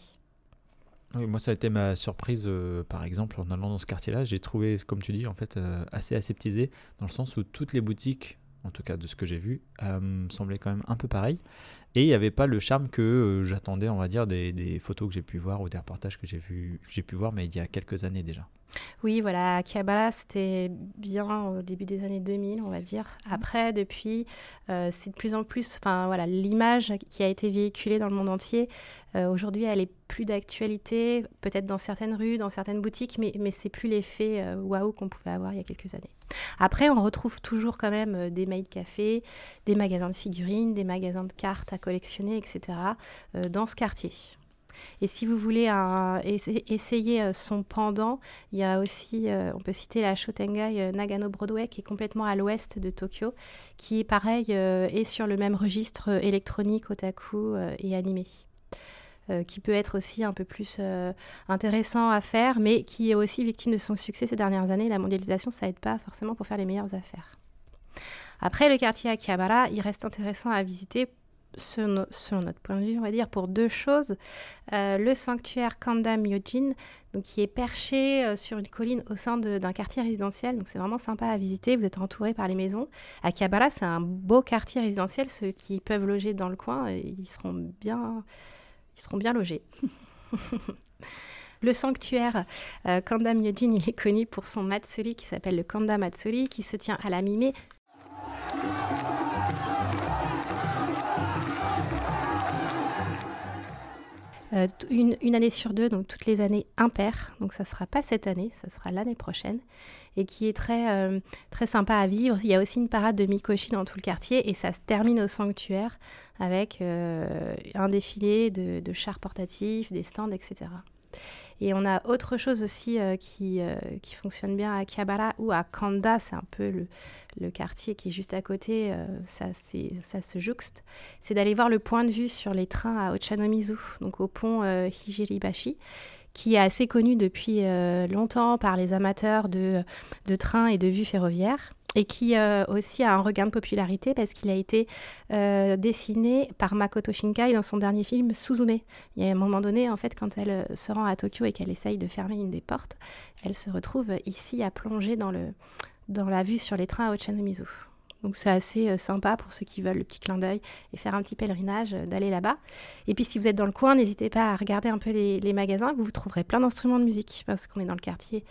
moi, ça a été ma surprise, euh, par exemple, en allant dans ce quartier-là. J'ai trouvé, comme tu dis, en fait, euh, assez aseptisé, dans le sens où toutes les boutiques, en tout cas de ce que j'ai vu, euh, semblaient quand même un peu pareilles. Et il n'y avait pas le charme que j'attendais, on va dire, des, des photos que j'ai pu voir ou des reportages que j'ai pu voir, mais il y a quelques années déjà. Oui, voilà, Akihabara, c'était bien au début des années 2000, on va dire. Mmh. Après, depuis, euh, c'est de plus en plus, enfin voilà, l'image qui a été véhiculée dans le monde entier, euh, aujourd'hui, elle est plus d'actualité, peut-être dans certaines rues, dans certaines boutiques, mais, mais c'est plus l'effet euh, waouh qu'on pouvait avoir il y a quelques années. Après, on retrouve toujours quand même des maid cafés, des magasins de figurines, des magasins de cartes à collectionner, etc., dans ce quartier. Et si vous voulez essayer euh, son pendant, il y a aussi, euh, on peut citer la Shotengai euh, Nagano Broadway qui est complètement à l'ouest de Tokyo, qui pareil est sur le même registre électronique, otaku et animé. Qui peut être aussi un peu plus intéressant à faire, mais qui est aussi victime de son succès ces dernières années. La mondialisation, ça aide pas forcément pour faire les meilleures affaires. Après, le quartier Akihabara, il reste intéressant à visiter selon, notre point de vue, on va dire, pour deux choses. Euh, le sanctuaire Kanda Myojin, donc qui est perché euh, sur une colline au sein d'un quartier résidentiel. Donc c'est vraiment sympa à visiter. Vous êtes entouré par les maisons. Akihabara, c'est un beau quartier résidentiel. Ceux qui peuvent loger dans le coin, euh, ils seront bien, ils seront bien logés. Le sanctuaire Kanda Myojin, il est connu pour son matsuri qui s'appelle le Kanda Matsuri, qui se tient à la mi-mai Euh, une, année sur deux, donc toutes les années impaires. Donc ça ne sera pas cette année, ça sera l'année prochaine. Et qui est très, euh, très sympa à vivre. Il y a aussi une parade de Mikoshi dans tout le quartier et ça se termine au sanctuaire avec euh, un défilé de, chars portatifs, des stands, etc. Et on a autre chose aussi qui, qui fonctionne bien à Akihabara ou à Kanda, c'est un peu le, le quartier qui est juste à côté, euh, ça, se jouxte c'est d'aller voir le point de vue sur les trains à Ochanomizu, donc au pont euh, Hijiribashi, qui est assez connu depuis euh, longtemps par les amateurs de, de trains et de vues ferroviaires, et qui euh, aussi a un regain de popularité parce qu'il a été dessiné par Makoto Shinkai dans son dernier film Suzume. Il y a un moment donné, en fait, quand elle se rend à Tokyo et qu'elle essaye de fermer une des portes, elle se retrouve ici à plonger dans, le, dans la vue sur les trains à Ochanomizu. Donc c'est assez euh, sympa pour ceux qui veulent le petit clin d'œil et faire un petit pèlerinage, euh, d'aller là-bas. Et puis si vous êtes dans le coin, n'hésitez pas à regarder un peu les, magasins, vous trouverez plein d'instruments de musique, parce qu'on est dans le quartier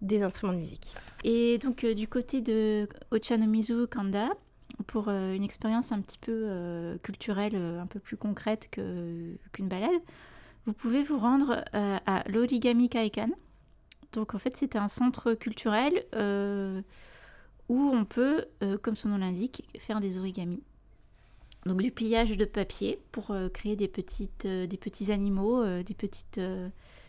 des instruments de musique. Et donc euh, du côté de Ochanomizu Kanda, pour une expérience un petit peu culturelle, un peu plus concrète qu'une balade, vous pouvez vous rendre à l'Origami Kaikan. Donc en fait c'est un centre culturel euh, où on peut, euh, comme son nom l'indique, faire des origamis. Donc du pliage de papier pour euh, créer des, petites, euh, des petits animaux, euh, des, petites, euh,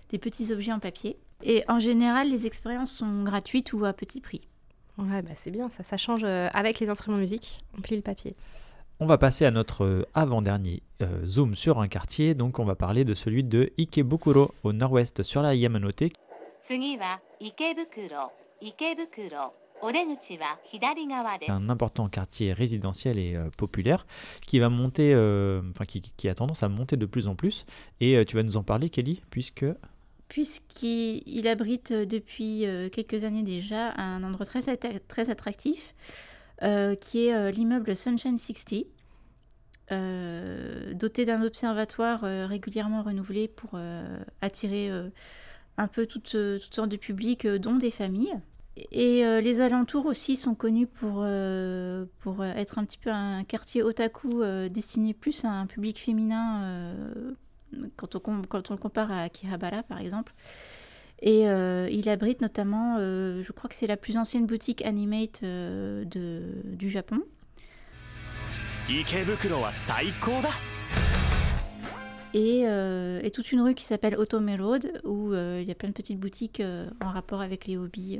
des petits objets en papier. Et en général, les expériences sont gratuites ou à petit prix. Ouais, bah c'est bien, ça, ça change euh, avec les instruments de musique, on plie le papier. On va passer à notre avant-dernier euh, zoom sur un quartier, donc on va parler de celui de Ikebukuro au nord-ouest sur la Yamanote. 次は池袋池袋お出口は左側です un important quartier résidentiel et euh, populaire qui va monter, euh, enfin qui, qui a tendance à monter de plus en plus. Et euh, tu vas nous en parler, Kelly, puisque Puisqu'il il abrite euh, depuis euh, quelques années déjà un endroit très, atta- très attractif, euh, qui est euh, l'immeuble Sunshine 60, euh, doté d'un observatoire euh, régulièrement renouvelé pour euh, attirer euh, un peu toutes, euh, toutes sortes de publics, euh, dont des familles. Et euh, les alentours aussi sont connus pour, pour être un petit peu un quartier otaku destiné plus à un public féminin quand, on, quand on le compare à Akihabara par exemple. Et il abrite notamment, je crois que c'est la plus ancienne boutique animate de, du Japon. Et, euh, et toute une rue qui s'appelle Otome Road, où euh, il y a plein de petites boutiques euh, en rapport avec les hobbies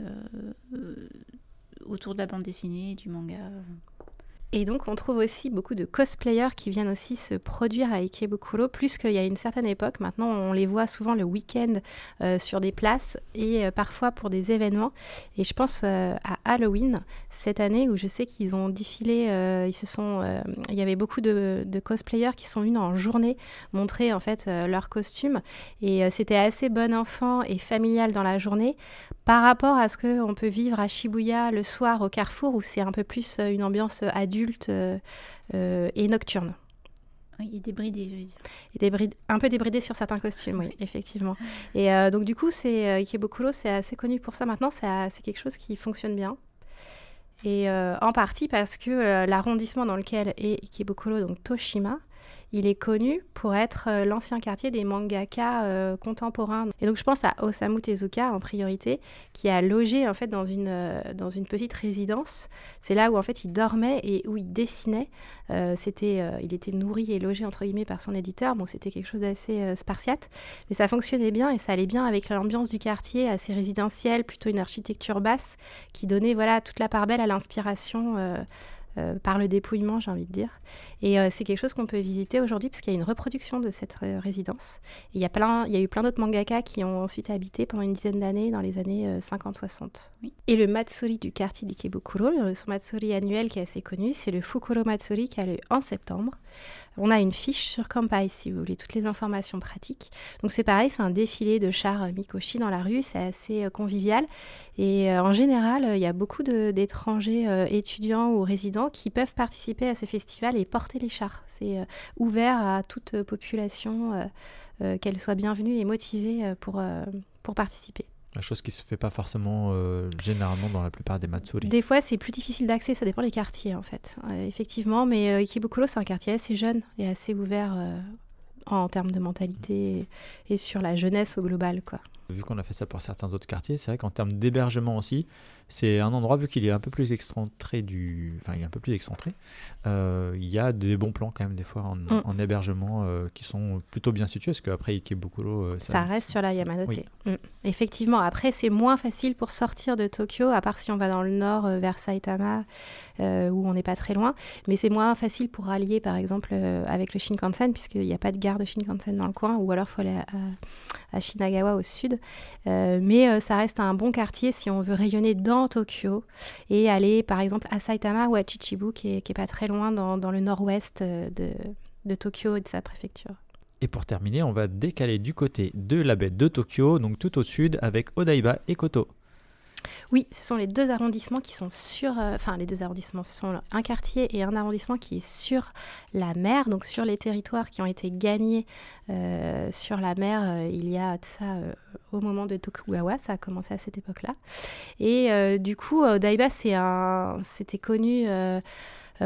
autour de la bande dessinée, du manga. Et donc, on trouve aussi beaucoup de cosplayers qui viennent aussi se produire à Ikebukuro, plus qu'il y a une certaine époque. Maintenant, on les voit souvent le week-end euh, sur des places et euh, parfois pour des événements. Et je pense euh, à Halloween cette année où je sais qu'ils ont défilé. il y avait beaucoup de, cosplayers qui sont venus en journée montrer en fait leurs costumes. Et c'était assez bon enfant et familial dans la journée par rapport à ce qu'on peut vivre à Shibuya le soir au Carrefour où c'est un peu plus une ambiance euh, adulte euh, euh, et nocturne. Oui, est débridé, je veux dire. Et un peu débridé sur certains costumes, oui, effectivement. Et euh, donc du coup, c'est Ikebukuro, c'est assez connu pour ça maintenant, c'est c'est quelque chose qui fonctionne bien. Et euh, en partie parce que euh, l'arrondissement dans lequel est Ikebukuro, donc Toshima, il est connu pour être euh, l'ancien quartier des mangaka euh, contemporains. Et donc je pense à Osamu Tezuka en priorité, qui a logé en fait dans une, euh, dans une petite résidence. C'est là où en fait il dormait et où il dessinait. c'était, il était nourri et logé entre guillemets par son éditeur. Bon, c'était quelque chose d'assez spartiate, mais ça fonctionnait bien et ça allait bien avec l'ambiance du quartier, assez résidentiel, plutôt une architecture basse, qui donnait voilà toute la part belle à l'inspiration par le dépouillement, j'ai envie de dire. Et euh, c'est quelque chose qu'on peut visiter aujourd'hui parce qu'il y a une reproduction de cette euh, résidence. il y a y a eu plein d'autres mangaka qui ont ensuite habité pendant une dizaine d'années dans les années 50-60. Et le Matsuri du quartier d'Ikebukuro, son Matsuri annuel qui est assez connu, c'est le Fukuro Matsuri qui a lieu en septembre. On a une fiche sur Kampai si vous voulez toutes les informations pratiques. Donc c'est pareil, c'est un défilé de chars Mikoshi dans la rue, c'est assez convivial. Et en général, il y a beaucoup d'étrangers étudiants ou résidents qui peuvent participer à ce festival et porter les chars. C'est euh, ouvert à toute euh, population, euh, qu'elle soit bienvenue et motivée pour, pour participer. La chose qui se fait pas forcément généralement dans la plupart des Matsuri. Des fois, c'est plus difficile d'accès, ça dépend des quartiers en fait. effectivement, mais Ikebukuro, c'est un quartier assez jeune et assez ouvert en termes de mentalité et, et, sur la jeunesse au global. quoi. Vu qu'on a fait ça pour certains autres quartiers, c'est vrai qu'en termes d'hébergement aussi, c'est un endroit, vu qu'il est un peu plus excentré du. Enfin, il est un peu plus excentré, euh, il y a des bons plans quand même, des fois, en, mm. hébergement euh, qui sont plutôt bien situés, parce qu'après Ikebukuro. Euh, ça, ça reste sur la Yamanote. Mm. Effectivement, après, c'est moins facile pour sortir de Tokyo, à part si on va dans le nord vers Saitama, où on n'est pas très loin. Mais c'est moins facile pour allier, par exemple, avec le Shinkansen, puisqu'il n'y a pas de gare de Shinkansen dans le coin, ou alors il faut aller à, à Shinagawa au sud. Mais ça reste un bon quartier si on veut rayonner dans Tokyo et aller par exemple à Saitama ou à Chichibu qui est, pas très loin dans, le nord-ouest euh, de, de Tokyo et de sa préfecture. Et pour terminer, on va décaler du côté de la baie de Tokyo, donc tout au sud avec Odaiba et Koto. Oui, ce sont les deux arrondissements qui sont sur, euh, enfin les deux arrondissements, ce sont un quartier et un arrondissement qui est sur la mer, donc sur les territoires qui ont été gagnés euh, sur la mer. Euh, il y a ça au moment de Tokugawa, ça a commencé à cette époque-là. Et du coup, Daiba, c'est un, c'était connu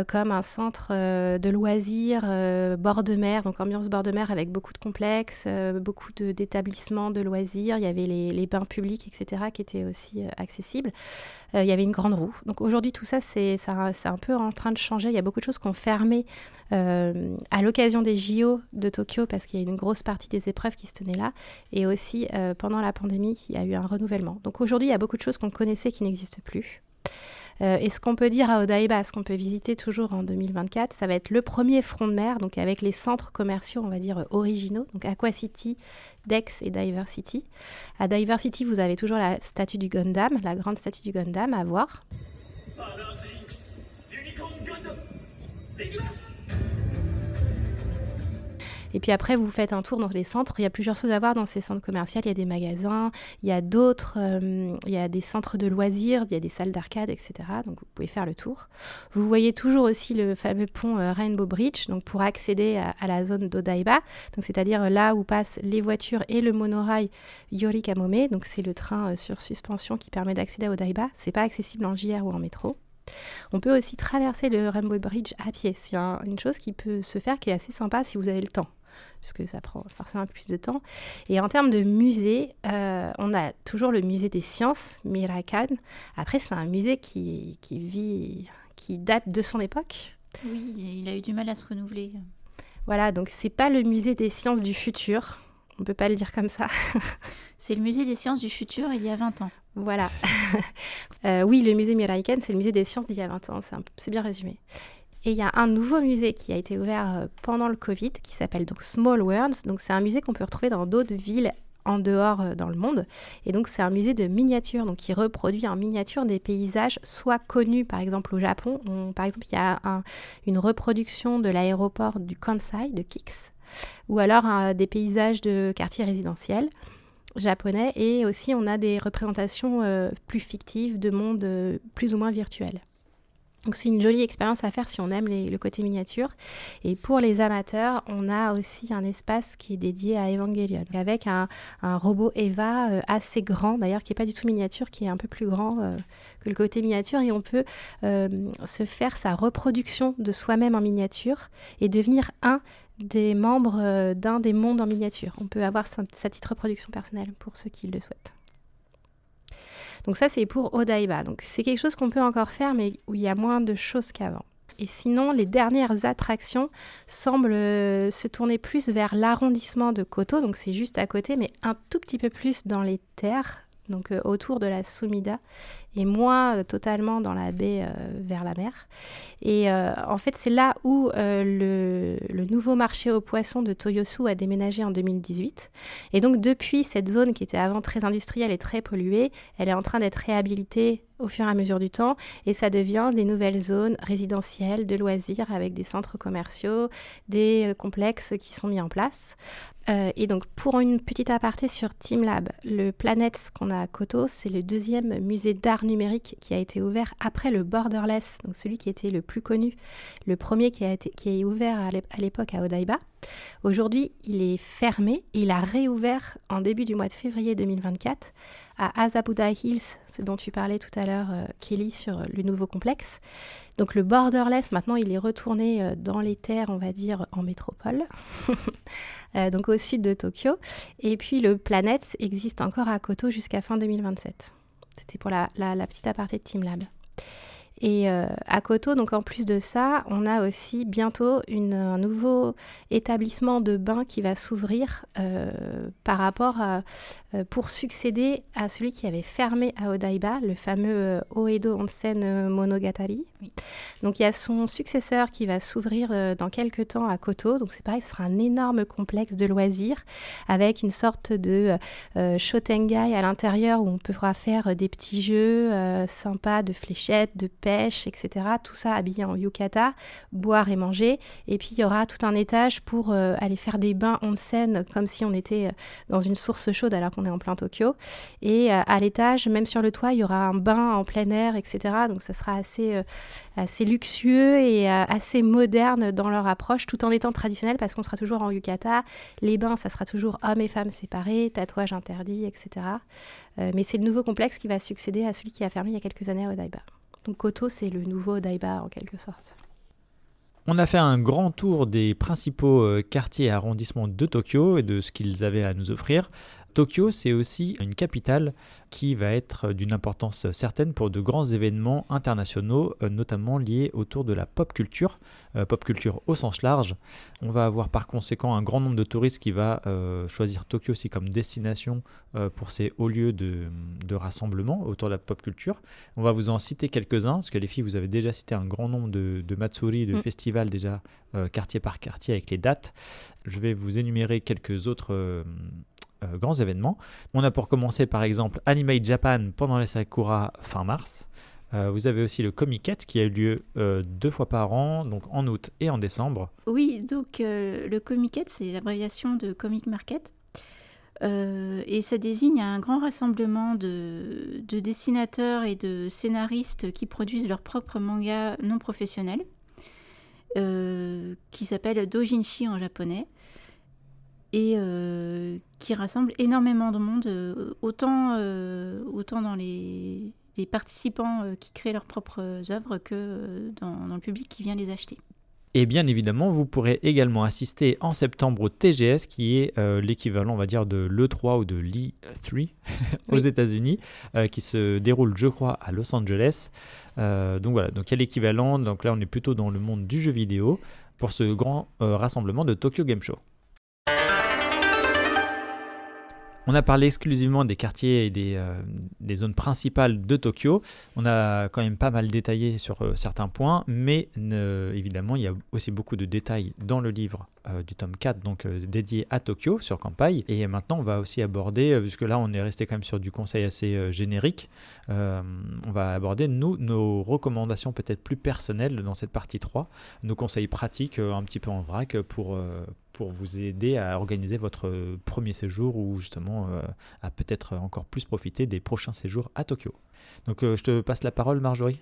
comme un centre euh, de loisirs euh, bord de mer, donc ambiance bord de mer avec beaucoup de complexes, beaucoup d'établissements de, loisirs. Il y avait les, bains publics, etc., qui étaient aussi accessibles. il y avait une grande roue. Donc aujourd'hui, tout ça, c'est un peu en train de changer. Il y a beaucoup de choses qui ont fermé à l'occasion des JO de Tokyo parce qu'il y a une grosse partie des épreuves qui se tenaient là. Et aussi, pendant la pandémie, il y a eu un renouvellement. Donc aujourd'hui, il y a beaucoup de choses qu'on connaissait qui n'existent plus. Euh, et ce qu'on peut dire à Odaiba, ce qu'on peut visiter toujours en 2024, ça va être le premier front de mer, donc avec les centres commerciaux, on va dire, originaux, donc Aqua City, Dex et Diversity. À Diversity, vous avez toujours la statue du Gundam, la grande statue du Gundam à voir. Et puis après, vous faites un tour dans les centres. Il y a plusieurs choses à voir dans ces centres commerciaux. Il y a des magasins, il y a d'autres, euh, il y a des centres de loisirs, il y a des salles d'arcade, etc. Donc vous pouvez faire le tour. Vous voyez toujours aussi le fameux pont euh, Rainbow Bridge, donc pour accéder à, la zone d'Odaiba, donc c'est-à-dire là où passent les voitures et le monorail Yorikamome. Donc c'est le train euh, sur suspension qui permet d'accéder à Odaiba. C'est pas accessible en JR ou en métro. On peut aussi traverser le Rainbow Bridge à pied. C'est une chose qui peut se faire qui est assez sympa si vous avez le temps puisque ça prend forcément plus de temps. Et en termes de musée, euh, on a toujours le musée des sciences, Mirakan. Après, c'est un musée qui, qui vit, qui date de son époque. Oui, il a eu du mal à se renouveler. Voilà, donc c'est pas le musée des sciences du futur. On peut pas le dire comme ça. c'est le musée des sciences du futur il y a 20 ans. Voilà. Euh, oui, le musée Miraiken, c'est le musée des sciences d'il y a 20 ans. C'est bien résumé. Et il y a un nouveau musée qui a été ouvert euh, pendant le Covid, qui s'appelle donc Small Worlds. Donc c'est un musée qu'on peut retrouver dans d'autres villes en dehors euh, dans le monde. Et donc c'est un musée de miniatures, donc qui reproduit en miniature des paysages soit connus par exemple au Japon. par exemple, il y a une reproduction de l'aéroport du Kansai, de Kix, ou alors des paysages de quartiers résidentiels japonais. Et aussi on a des représentations euh, plus fictives de mondes plus ou moins virtuels. Donc c'est une jolie expérience à faire si on aime le côté miniature. Et pour les amateurs, on a aussi un espace qui est dédié à Evangelion, avec un, robot Eva euh, assez grand, d'ailleurs qui n'est pas du tout miniature, qui est un peu plus grand euh, que le côté miniature. Et on peut euh, se faire sa reproduction de soi-même en miniature et devenir un des membres d'un des mondes en miniature. On peut avoir sa, sa petite reproduction personnelle pour ceux qui le souhaitent. Donc ça, c'est pour Odaiba. Donc c'est quelque chose qu'on peut encore faire, mais où il y a moins de choses qu'avant. Et sinon, les dernières attractions semblent euh, se tourner plus vers l'arrondissement de Koto, donc c'est juste à côté, mais un tout petit peu plus dans les terres, donc euh, autour de la Sumida, et moins euh, totalement dans la baie euh, vers la mer. Et en fait, c'est là où le nouveau marché aux poissons de Toyosu a déménagé en 2018. Et donc, depuis cette zone qui était avant très industrielle et très polluée, elle est en train d'être réhabilitée au fur et à mesure du temps et ça devient des nouvelles zones résidentielles de loisirs avec des centres commerciaux, des euh, complexes qui sont mis en place. Euh, et donc pour une petite aparté sur TeamLab, le Planets qu'on a à Koto, c'est le deuxième musée d'art numérique qui a été ouvert après le Borderless, donc celui qui était le plus connu, le premier qui a été qui est ouvert à l'époque à Odaiba. Aujourd'hui, il est fermé et il a réouvert en début du mois de février 2024 à Azabuda Hills, ce dont tu parlais tout à l'heure, euh, Kelly, sur le nouveau complexe. Donc le borderless, maintenant, il est retourné euh, dans les terres, on va dire, en métropole, Euh, donc au sud de Tokyo. Et puis le Planet existe encore à Koto jusqu'à fin 2027. C'était pour la, la- petite aparté de TeamLab. Et euh, à Koto, donc en plus de ça, on a aussi bientôt une- un nouveau établissement de bain qui va s'ouvrir euh, par rapport à, euh, pour succéder à celui qui avait fermé à Odaiba, le fameux Oedo Onsen Monogatari. Oui. Donc il y a son successeur qui va s'ouvrir dans quelques temps à Koto. Donc c'est pareil, ce sera un énorme complexe de loisirs avec une sorte de shotengai à l'intérieur où on pourra faire des petits jeux sympas de fléchettes, de etc. Tout ça habillé en yukata, boire et manger. Et puis il y aura tout un étage pour euh, aller faire des bains onsen comme si on était euh, dans une source chaude alors qu'on est en plein Tokyo. Et euh, à l'étage, même sur le toit, il y aura un bain en plein air, etc. Donc ça sera assez, assez luxueux et assez moderne dans leur approche, tout en étant traditionnel parce qu'on sera toujours en yukata. Les bains, ça sera toujours hommes et femmes séparés, tatouages interdits, etc. Mais c'est le nouveau complexe qui va succéder à celui qui a fermé il y a quelques années à Odaiba. Donc Koto, c'est le nouveau Odaiba en quelque sorte. On a fait un grand tour des principaux euh, quartiers et arrondissements de Tokyo et de ce qu'ils avaient à nous offrir. Tokyo, c'est aussi une capitale qui va être d'une importance certaine pour de grands événements internationaux, euh, notamment liés autour de la pop culture, euh, pop culture au sens large. On va avoir par conséquent un grand nombre de touristes qui va euh, choisir Tokyo aussi comme destination euh, pour ces hauts lieux de, de rassemblement autour de la pop culture. On va vous en citer quelques-uns, parce que les filles, vous avez déjà cité un grand nombre de, de Matsuri, de Mm. festivals déjà quartier par quartier avec les dates. Je vais vous énumérer quelques autres euh, grands événements. On a pour commencer par exemple Animate Japan pendant les Sakura fin mars. Euh, vous avez aussi le Comiket qui a eu lieu euh, deux fois par an, donc en août et en décembre. Oui, donc le Comiket, c'est l'abréviation de Comic Market. Et ça désigne un grand rassemblement de, de dessinateurs et de scénaristes qui produisent leurs propres mangas non professionnels, euh, qui s'appelle Dojinshi en japonais, et euh, qui rassemble énormément de monde, euh, autant, euh, autant dans les, les participants euh, qui créent leurs propres œuvres que dans, dans le public qui vient les acheter. Et bien évidemment, vous pourrez également assister en septembre au TGS, qui est l'équivalent, on va dire, de l'E3 ou de l'E3 aux Oui. États-Unis, qui se déroule, je crois, à Los Angeles. Donc voilà, donc il y a l'équivalent. Donc là, on est plutôt dans le monde du jeu vidéo pour ce grand rassemblement de Tokyo Game Show. On a parlé exclusivement des quartiers et des, euh, des zones principales de Tokyo. On a quand même pas mal détaillé sur euh, certains points, mais évidemment, il y a aussi beaucoup de détails dans le livre euh, du tome 4, donc dédié à Tokyo sur Kampai. Et maintenant, on va aussi aborder, puisque là, on est resté quand même sur du conseil assez générique, on va aborder, nous, nos recommandations peut-être plus personnelles dans cette partie 3, nos conseils pratiques un petit peu en vrac pour, pour vous aider à organiser votre premier séjour ou justement euh, à peut-être encore plus profiter des prochains séjours à Tokyo. Donc euh, je te passe la parole Marjorie.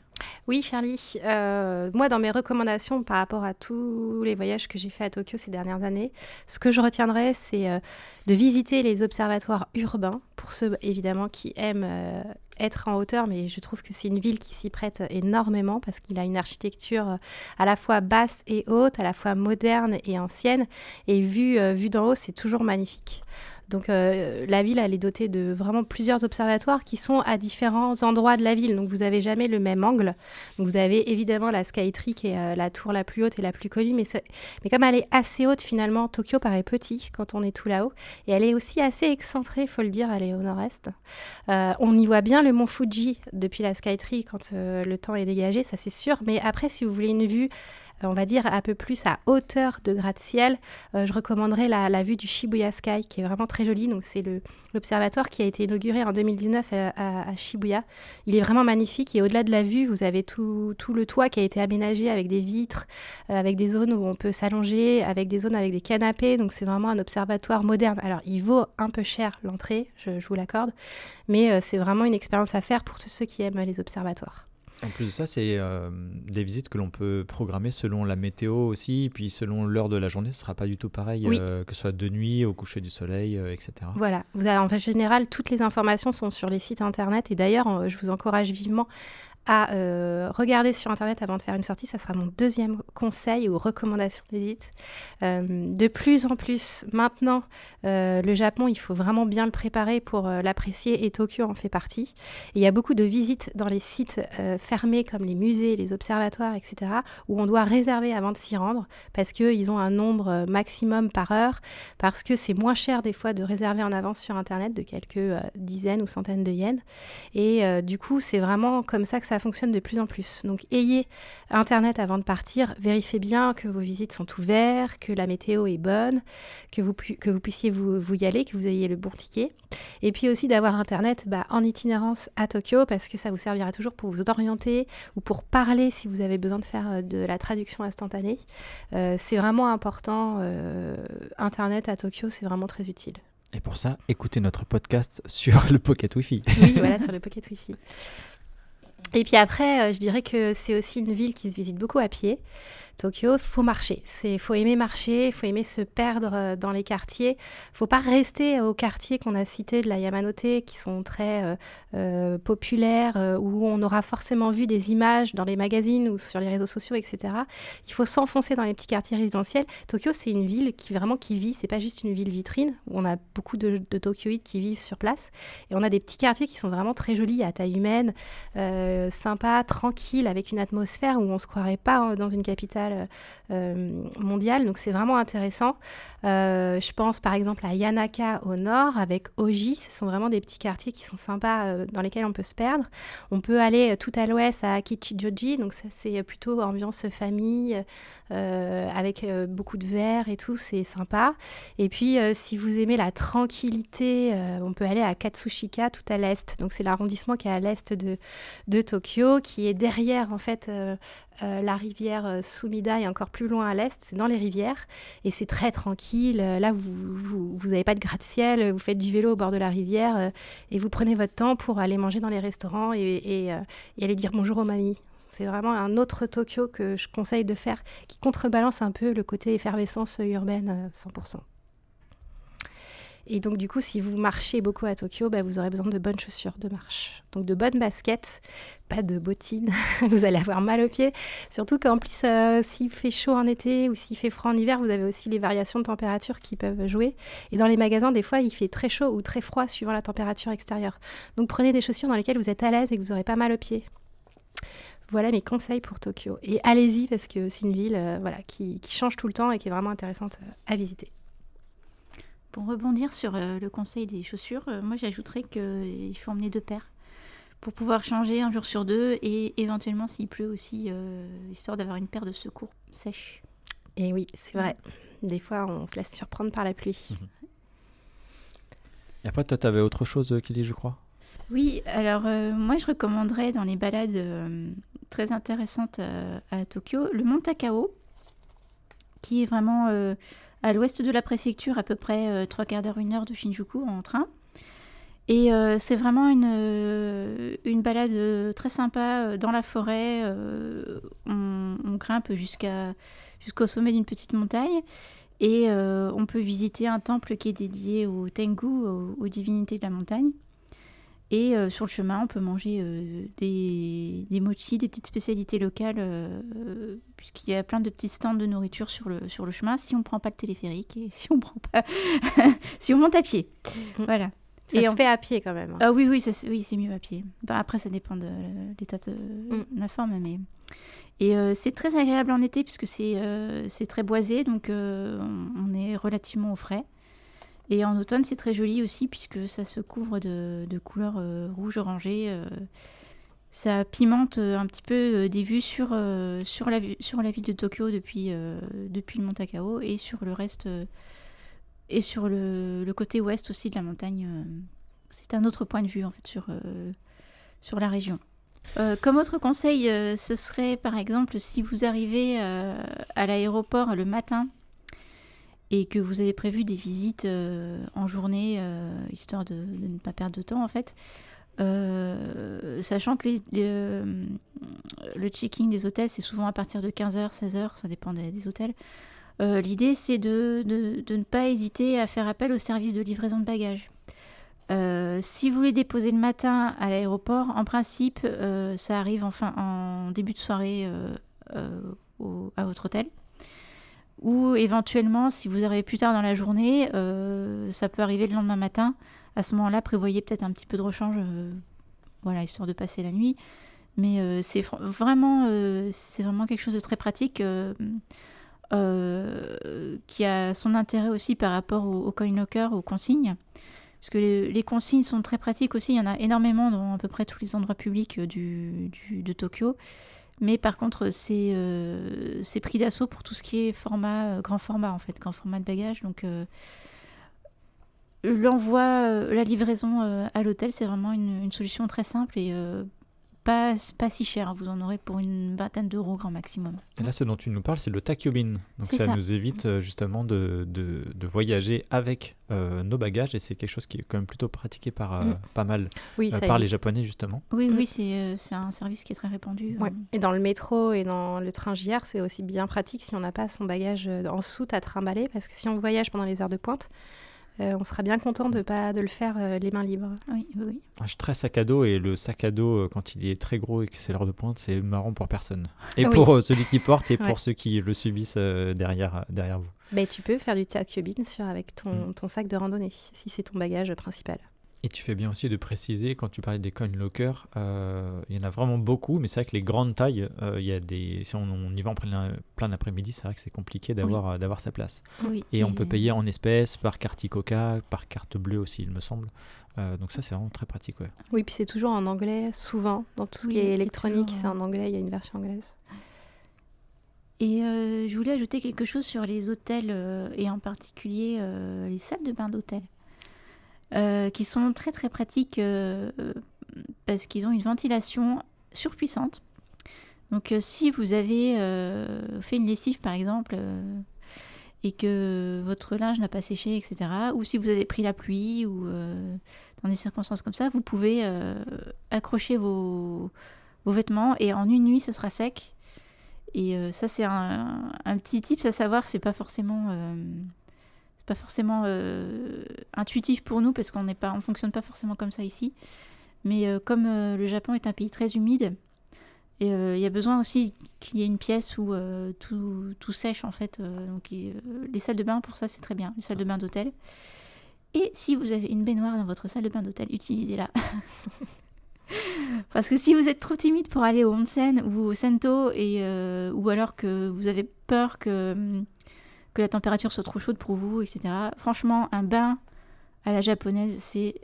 Oui, Charlie. Euh, moi, dans mes recommandations par rapport à tous les voyages que j'ai fait à Tokyo ces dernières années, ce que je retiendrai, c'est de visiter les observatoires urbains, pour ceux évidemment qui aiment être en hauteur, mais je trouve que c'est une ville qui s'y prête énormément parce qu'il a une architecture euh, à la fois basse et haute, à la fois moderne et ancienne. Et vu, euh, vu d'en haut, c'est toujours magnifique. Donc euh, la ville, elle est dotée de vraiment plusieurs observatoires qui sont à différents endroits de la ville. Donc vous n'avez jamais le même angle. Donc vous avez évidemment la Skytree qui est euh, la tour la plus haute et la plus connue. Mais, comme elle est assez haute finalement, Tokyo paraît petit quand on est tout là-haut. Et elle est aussi assez excentrée, faut le dire, elle est au nord-est. Euh, on y voit bien le mont Fuji depuis la Skytree quand le temps est dégagé, ça c'est sûr. Mais après, si vous voulez une vue on va dire un peu plus à hauteur de gratte-ciel, euh, je recommanderais la, vue du Shibuya Sky qui est vraiment très jolie. Donc c'est l'observatoire qui a été inauguré en 2019 à, Shibuya. Il est vraiment magnifique et au-delà de la vue, vous avez tout, le toit qui a été aménagé avec des vitres, euh, avec des zones où on peut s'allonger, avec des zones avec des canapés. Donc c'est vraiment un observatoire moderne. Alors il vaut un peu cher l'entrée, je, vous l'accorde, mais euh, c'est vraiment une expérience à faire pour tous ceux qui aiment les observatoires. En plus de ça, c'est euh, des visites que l'on peut programmer selon la météo aussi, et puis selon l'heure de la journée, ce ne sera pas du tout pareil, euh, que ce soit de nuit, au coucher du soleil, euh, etc. Voilà, vous avez, en fait, général, toutes les informations sont sur les sites internet, et d'ailleurs, je vous encourage vivement à euh, regarder sur Internet avant de faire une sortie. Ça sera mon deuxième conseil ou recommandation de visite. Euh, de plus en plus, maintenant, euh, le Japon, il faut vraiment bien le préparer pour l'apprécier et Tokyo en fait partie. il y a beaucoup de visites dans les sites fermés comme les musées, les observatoires, etc., où on doit réserver avant de s'y rendre parce qu'ils ont un nombre maximum par heure, parce que c'est moins cher des fois de réserver en avance sur Internet de quelques dizaines ou centaines de yens. Et du coup, c'est vraiment comme ça que ça fonctionne de plus en plus. Donc ayez Internet avant de partir, vérifiez bien que vos visites sont ouvertes, que la météo est bonne, que vous, que vous puissiez vous, vous, y aller, que vous ayez le bon ticket. Et puis aussi d'avoir Internet bah, en itinérance à Tokyo, parce que ça vous servira toujours pour vous orienter ou pour parler si vous avez besoin de faire euh, de la traduction instantanée. Euh, c'est vraiment important. Euh, Internet à Tokyo, c'est vraiment très utile. Et pour ça, écoutez notre podcast sur le Pocket Wi-Fi. Oui, voilà, sur le Pocket Wi-Fi. Et puis après, euh, je dirais que c'est aussi une ville qui se visite beaucoup à pied. Tokyo, faut marcher. C'est faut aimer marcher, faut aimer se perdre euh, dans les quartiers. Faut pas rester aux quartiers qu'on a cités de la Yamanote qui sont très euh, euh, populaires où on aura forcément vu des images dans les magazines ou sur les réseaux sociaux, etc. Il faut s'enfoncer dans les petits quartiers résidentiels. Tokyo, c'est une ville qui vraiment qui vit. C'est pas juste une ville vitrine où on a beaucoup de, de Tokyoïdes qui vivent sur place et on a des petits quartiers qui sont vraiment très jolis à taille humaine, sympas, tranquilles, avec une atmosphère où on se croirait pas dans une capitale euh, mondiale. Donc c'est vraiment intéressant. Euh, je pense par exemple à Yanaka au nord avec Oji. Ce sont vraiment des petits quartiers qui sont sympas euh, dans lesquels on peut se perdre. On peut aller tout à l'ouest à Kichijoji. Donc ça c'est plutôt ambiance famille avec beaucoup de verre et tout. C'est sympa. Et puis si vous aimez la tranquillité, on peut aller à Katsushika tout à l'est. Donc c'est l'arrondissement qui est à l'est de, de Tokyo, qui est derrière en fait la rivière euh, Sumida est encore plus loin à l'est, c'est dans les rivières et c'est très tranquille. Euh, là, vous n'avez pas de gratte-ciel, vous faites du vélo au bord de la rivière et vous prenez votre temps pour aller manger dans les restaurants et, aller dire bonjour aux mamies. C'est vraiment un autre Tokyo que je conseille de faire qui contrebalance un peu le côté effervescence urbaine 100%. Et donc, du coup, si vous marchez beaucoup à Tokyo, bah, vous aurez besoin de bonnes chaussures de marche. Donc, de bonnes baskets, pas de bottines. vous allez avoir mal aux pieds. Surtout qu'en plus, euh, s'il fait chaud en été ou s'il fait froid en hiver, vous avez aussi les variations de température qui peuvent jouer. Et dans les magasins, des fois, il fait très chaud ou très froid suivant la température extérieure. Donc, prenez des chaussures dans lesquelles vous êtes à l'aise et que vous n'aurez pas mal aux pieds. Voilà mes conseils pour Tokyo. Et allez-y parce que c'est une ville euh, voilà, qui, change tout le temps et qui est vraiment intéressante euh, à visiter. Pour rebondir sur euh, le conseil des chaussures, euh, moi j'ajouterais qu'il faut emmener deux paires pour pouvoir changer un jour sur deux et éventuellement s'il pleut aussi, euh, histoire d'avoir une paire de secours sèche. Et oui, c'est vrai. Des fois, on se laisse surprendre par la pluie. Et après, toi, tu avais autre chose, Kelly, je crois? Oui, alors moi, je recommanderais dans les balades très intéressantes à Tokyo le mont Takao, qui est vraiment à l'ouest de la préfecture, à peu près euh, trois quarts d'heure, une heure de Shinjuku en train. Et euh, c'est vraiment une, euh, balade très sympa dans la forêt. On, grimpe jusqu'au sommet d'une petite montagne. Et on peut visiter un temple qui est dédié au Tengu, aux, divinités de la montagne. Et euh, sur le chemin, on peut manger euh, des, des mochis, des petites spécialités locales, euh, puisqu'il y a plein de petits stands de nourriture sur le, sur le chemin, si on ne prend pas le téléphérique et si on prend pas, si on monte à pied. Mhm. Voilà. Ça Et se en- fait à pied quand même. hein. Ah oui, oui, ça oui, c'est mieux à pied. Bah, après, ça dépend de l'état de, Mm. la forme, mais et c'est très agréable en été puisque c'est c'est très boisé, donc on, on est relativement au frais. Et en automne, c'est très joli aussi puisque ça se couvre de, de couleurs euh, rouge orangé. euh, ça pimente euh, un petit peu des vues sur, sur, la, sur la ville de Tokyo depuis, depuis le Mont Takao et sur le reste et sur le, côté ouest aussi de la montagne. c'est un autre point de vue en fait sur, sur la région. Comme autre conseil, ce serait par exemple si vous arrivez à l'aéroport le matin et que vous avez prévu des visites euh, en journée, euh, histoire de, ne pas perdre de temps en fait, euh, sachant que les- les, le checking des hôtels c'est souvent à partir de 15h, 16h, ça dépend des, hôtels. L'idée c'est de, ne pas hésiter à faire appel au service de livraison de bagages. Si vous voulez déposer le matin à l'aéroport, en principe, ça arrive en, fin- en début de soirée à votre hôtel. Ou éventuellement, si vous arrivez plus tard dans la journée, euh, ça peut arriver le lendemain matin. À ce moment-là, prévoyez peut-être un petit peu de rechange, euh, voilà, histoire de passer la nuit. Mais euh, c'est vraiment, vraiment quelque chose de très pratique. qui a son intérêt aussi par rapport au, coin locker, aux consignes. Parce que les, consignes sont très pratiques aussi. Il y en a énormément dans à peu près tous les endroits publics du- de Tokyo. Mais par contre, c'est euh, c'est pris d'assaut pour tout ce qui est format, euh, grand format en fait, grand format de bagages. Donc euh, l'envoi, la livraison à l'hôtel, c'est vraiment une, une solution très simple et pas, pas si cher. Vous en aurez pour une vingtaine d'euros grand maximum. Et là, ce dont tu nous parles, c'est le Takyobin. Donc ça, ça. nous évite euh, justement de, de, de voyager avec euh, nos bagages et c'est quelque chose qui est quand même plutôt pratiqué par euh, Mm. pas mal, Oui, euh, par les. Japonais justement. Oui, Mm. oui, c'est euh, c'est un service qui est très répandu. Ouais. euh. Et dans le métro et dans le train JR, c'est aussi bien pratique si on n'a pas son bagage en soute à trimballer, parce que si on voyage pendant les heures de pointe, euh, on sera bien content de pas de le faire euh, les mains libres. Oui, oui, oui. Ah, Je suis très sac à dos et le sac à dos, euh, quand il est très gros et que c'est l'heure de pointe, c'est marrant pour personne. Et Oui. pour euh, celui qui porte et Ouais. pour ceux qui le subissent euh, derrière, derrière vous. Mais tu peux faire du takyobin sur avec ton, Mm. ton sac de randonnée, si c'est ton bagage principal. Et tu fais bien aussi de préciser, quand tu parlais des coin lockers, euh, il y en a vraiment beaucoup, mais c'est vrai que les grandes tailles, euh, il y a des, si on, on y va en plein, plein après-midi, c'est vrai que c'est compliqué d'avoir euh, d'avoir sa place. oui. Et on peut payer en espèces, par carte Coca, par carte bleue aussi, il me semble. Euh, donc ça, c'est vraiment très pratique. Ouais. Oui, puis c'est toujours en anglais, souvent. Dans tout ce Oui, qui est électronique, c'est en anglais, il y a une version anglaise. Et euh, je voulais ajouter quelque chose sur les hôtels euh, et en particulier euh, les salles de bain d'hôtel, euh, qui sont très très pratiques euh, parce qu'ils ont une ventilation surpuissante. Donc euh, si vous avez fait une lessive par exemple et que votre linge n'a pas séché, etc., ou si vous avez pris la pluie ou dans des circonstances comme ça, vous pouvez accrocher vos, vêtements et en une nuit ce sera sec. Et ça, c'est un, un petit tip à savoir. C'est pas forcément, pas forcément euh, intuitif pour nous parce qu'on n'est pas, on fonctionne pas forcément comme ça ici. Mais euh, comme euh, le Japon est un pays très humide, il y a besoin aussi qu'il y ait une pièce où tout, tout sèche en fait. donc les salles de bain pour ça c'est très bien, les salles de bain d'hôtel. Et si vous avez une baignoire dans votre salle de bain d'hôtel, utilisez-la. Parce que si vous êtes trop timide pour aller au onsen ou au sento, et, ou alors que vous avez peur que, hum, que la température soit trop chaude pour vous, etc., franchement, un bain à la japonaise, c'est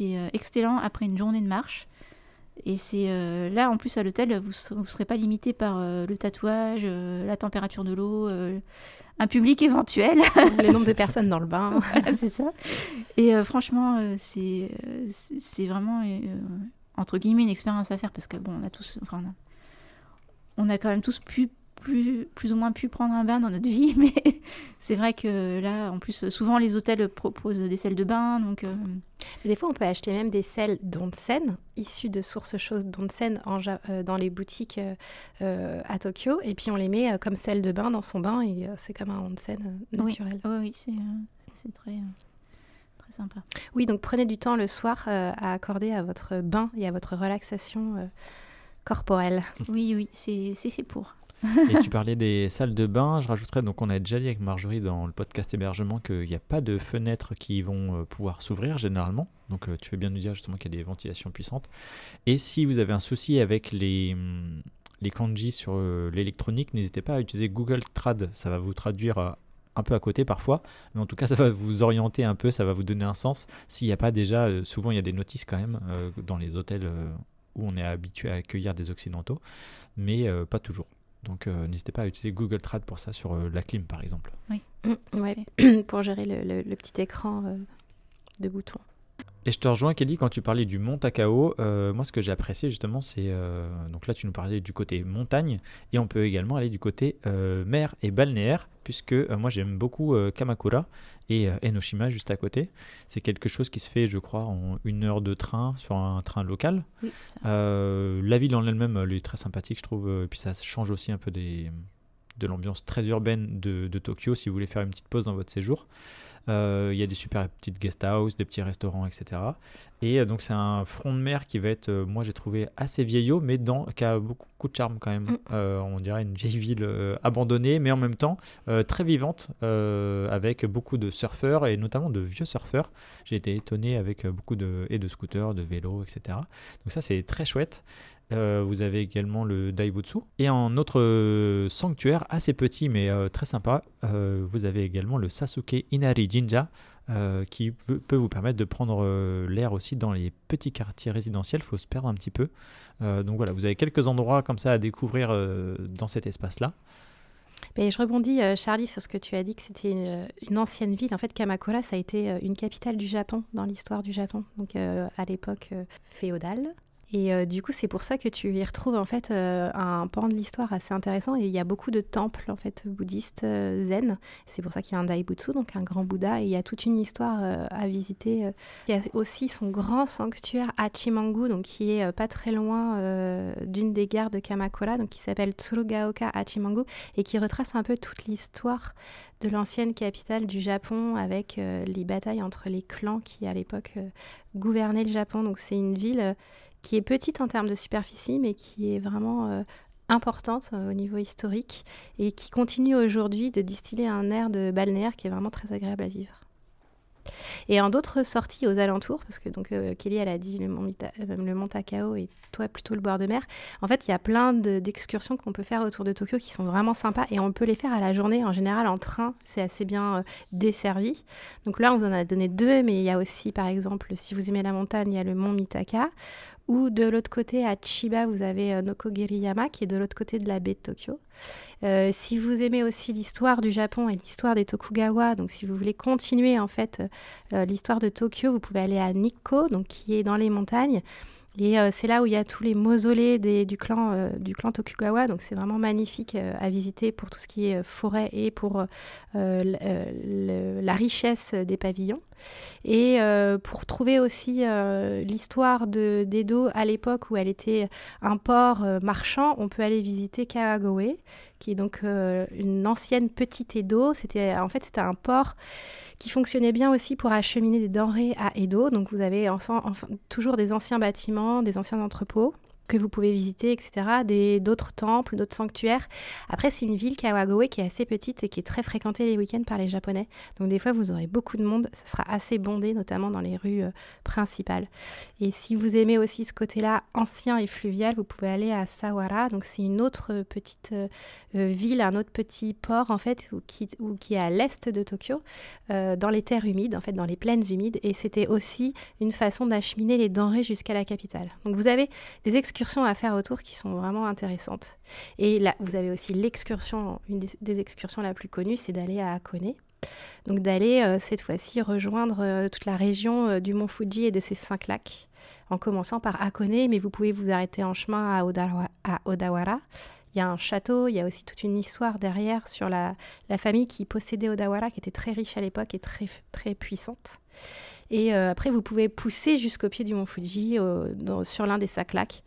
euh, excellent après une journée de marche. Et c'est euh, là, en plus, à l'hôtel, vous ne serez pas limité par euh, le tatouage, euh, la température de l'eau, un public éventuel. le nombre de personnes dans le bain. Voilà, c'est ça. Et franchement, c'est c'est vraiment, entre guillemets, une expérience à faire parce que, bon, on a tous, enfin, on a, on a quand même tous pu, plus, plus ou moins pu prendre un bain dans notre vie, mais c'est vrai que là, en plus, souvent, les hôtels proposent des salles de bain, donc... euh, des fois, on peut acheter même des sels d'onsen, issus de sources chaudes d'onsen euh, dans les boutiques euh, à Tokyo. Et puis, on les met comme sel de bain dans son bain et c'est comme un onsen Oui. naturel. Oui, oui, c'est très, sympa. Oui, donc prenez du temps le soir euh, à accorder à votre bain et à votre relaxation euh, corporelle. Oui, oui, c'est fait pour. Et tu parlais des salles de bain, je rajouterais, donc on a déjà dit avec Marjorie dans le podcast hébergement qu'il n'y a pas de fenêtres qui vont euh, pouvoir s'ouvrir généralement. Donc euh, tu fais bien nous dire justement qu'il y a des ventilations puissantes. Et si vous avez un souci avec les, hum, les kanji sur euh, l'électronique, n'hésitez pas à utiliser Google Trad. Ça va vous traduire un peu à côté parfois, mais en tout cas ça va vous orienter un peu, ça va vous donner un sens. S'il n'y a pas déjà, souvent il y a des notices quand même dans les hôtels où on est habitué à accueillir des occidentaux, mais pas toujours. Donc euh, n'hésitez pas à utiliser Google Trad pour ça sur euh, la clim par exemple. Mm, ouais, pour gérer le, le- le petit écran euh, de boutons. Et je te rejoins, Kelly, quand tu parlais du mont Takao. euh, moi, ce que j'ai apprécié justement, c'est. euh, donc là, tu nous parlais du côté montagne, et on peut également aller du côté euh, mer et balnéaire, puisque euh, moi, j'aime beaucoup euh, Kamakura et euh, Enoshima juste à côté. C'est quelque chose qui se fait, je crois, en une heure de train sur un train local. Oui. Euh, la ville en elle-même, elle est très sympathique, je trouve. euh, Et puis ça change aussi un peu des, de l'ambiance très urbaine de, de Tokyo si vous voulez faire une petite pause dans votre séjour. Euh, Il y a des super petites guest house, des petits restaurants, etc. Et euh, donc c'est un front de mer qui va être, euh, moi j'ai trouvé assez vieillot, mais dans, qui a beaucoup de charme quand même. Mm. On dirait une vieille ville abandonnée, mais en même temps très vivante, avec beaucoup de surfeurs et notamment de vieux surfeurs. J'ai été étonné avec beaucoup de, et de scooters, de vélos, etc. Donc ça c'est très chouette. Euh, vous avez également le Daibutsu. Et en autre euh, sanctuaire assez petit mais euh, très sympa, vous avez également le Sasuke Inari Jinja qui peut, vous permettre de prendre l'air aussi dans les petits quartiers résidentiels. Il faut se perdre un petit peu. Donc voilà, vous avez quelques endroits comme ça à découvrir dans cet espace-là. Je rebondis, Charlie, sur ce que tu as dit, que c'était une, ancienne ville. En fait, Kamakura, ça a été une capitale du Japon, dans l'histoire du Japon, donc à l'époque féodale. Et euh, du coup, c'est pour ça que tu y retrouves en fait euh, un pan de l'histoire assez intéressant. Et il y a beaucoup de temples en fait bouddhistes euh, zen. C'est pour ça qu'il y a un Daibutsu, donc un grand Bouddha. Et il y a toute une histoire à visiter. Il y a aussi son grand sanctuaire Hachimangu, donc qui est pas très loin d'une des gares de Kamakura, donc qui s'appelle Tsurugaoka Hachimangu et qui retrace un peu toute l'histoire de l'ancienne capitale du Japon avec les batailles entre les clans qui à l'époque gouvernaient le Japon. Donc c'est une ville qui est petite en termes de superficie mais qui est vraiment euh, importante euh, au niveau historique et qui continue aujourd'hui de distiller un air de balnéaire qui est vraiment très agréable à vivre. Et en d'autres sorties aux alentours, parce que donc euh, Kelly elle a dit le mont, le mont Takao et toi plutôt le bord de mer, en fait, il y a plein de- d'excursions qu'on peut faire autour de Tokyo qui sont vraiment sympas et on peut les faire à la journée. En général, en train, c'est assez bien desservi. Donc là, on vous en a donné deux, mais il y a aussi, par exemple, si vous aimez la montagne, il y a le mont Mitaka. Ou de l'autre côté, à Chiba, vous avez euh, Nokogiriyama, qui est de l'autre côté de la baie de Tokyo. Euh, si vous aimez aussi l'histoire du Japon et l'histoire des Tokugawa, donc si vous voulez continuer en fait euh, l'histoire de Tokyo, vous pouvez aller à Nikko, donc qui est dans les montagnes. Et euh, c'est là où il y a tous les mausolées du, clan, euh, du clan Tokugawa. Donc c'est vraiment magnifique euh, à visiter pour tout ce qui est forêt et pour la richesse des pavillons. Et pour trouver aussi l'histoire de d'Edo à l'époque où elle était un port marchand, on peut aller visiter Kawagoe, qui est donc une ancienne petite Edo. En fait c'était un port qui fonctionnait bien aussi pour acheminer des denrées à Edo. Donc vous avez toujours des anciens bâtiments, des anciens entrepôts que vous pouvez visiter, etc. D'autres temples, d'autres sanctuaires. Après, c'est une ville, Kawagoe, qui est assez petite et qui est très fréquentée les week-ends par les Japonais. Donc des fois, vous aurez beaucoup de monde. Ça sera assez bondé, notamment dans les rues euh, principales. Et si vous aimez aussi ce côté-là ancien et fluvial, vous pouvez aller à Sawara. Donc c'est une autre petite euh, euh, ville, un autre petit port, en fait, qui, est à l'est de Tokyo, dans les terres humides, en fait, dans les plaines humides. Et c'était aussi une façon d'acheminer les denrées jusqu'à la capitale. Donc vous avez des excursions à faire autour qui sont vraiment intéressantes. Et là, vous avez aussi l'excursion, une des, des excursions la plus connue, c'est d'aller à Hakone. Donc d'aller euh, cette fois-ci rejoindre euh, toute la région euh, du mont Fuji et de ses cinq lacs, en commençant par Hakone, mais vous pouvez vous arrêter en chemin à, Odawa- à Odawara. Il y a un château, il y a aussi toute une histoire derrière sur la, la famille qui possédait Odawara, qui était très riche à l'époque et très, très puissante. Et euh, après, vous pouvez pousser jusqu'au pied du mont Fuji, euh, dans- sur l'un des cinq lacs.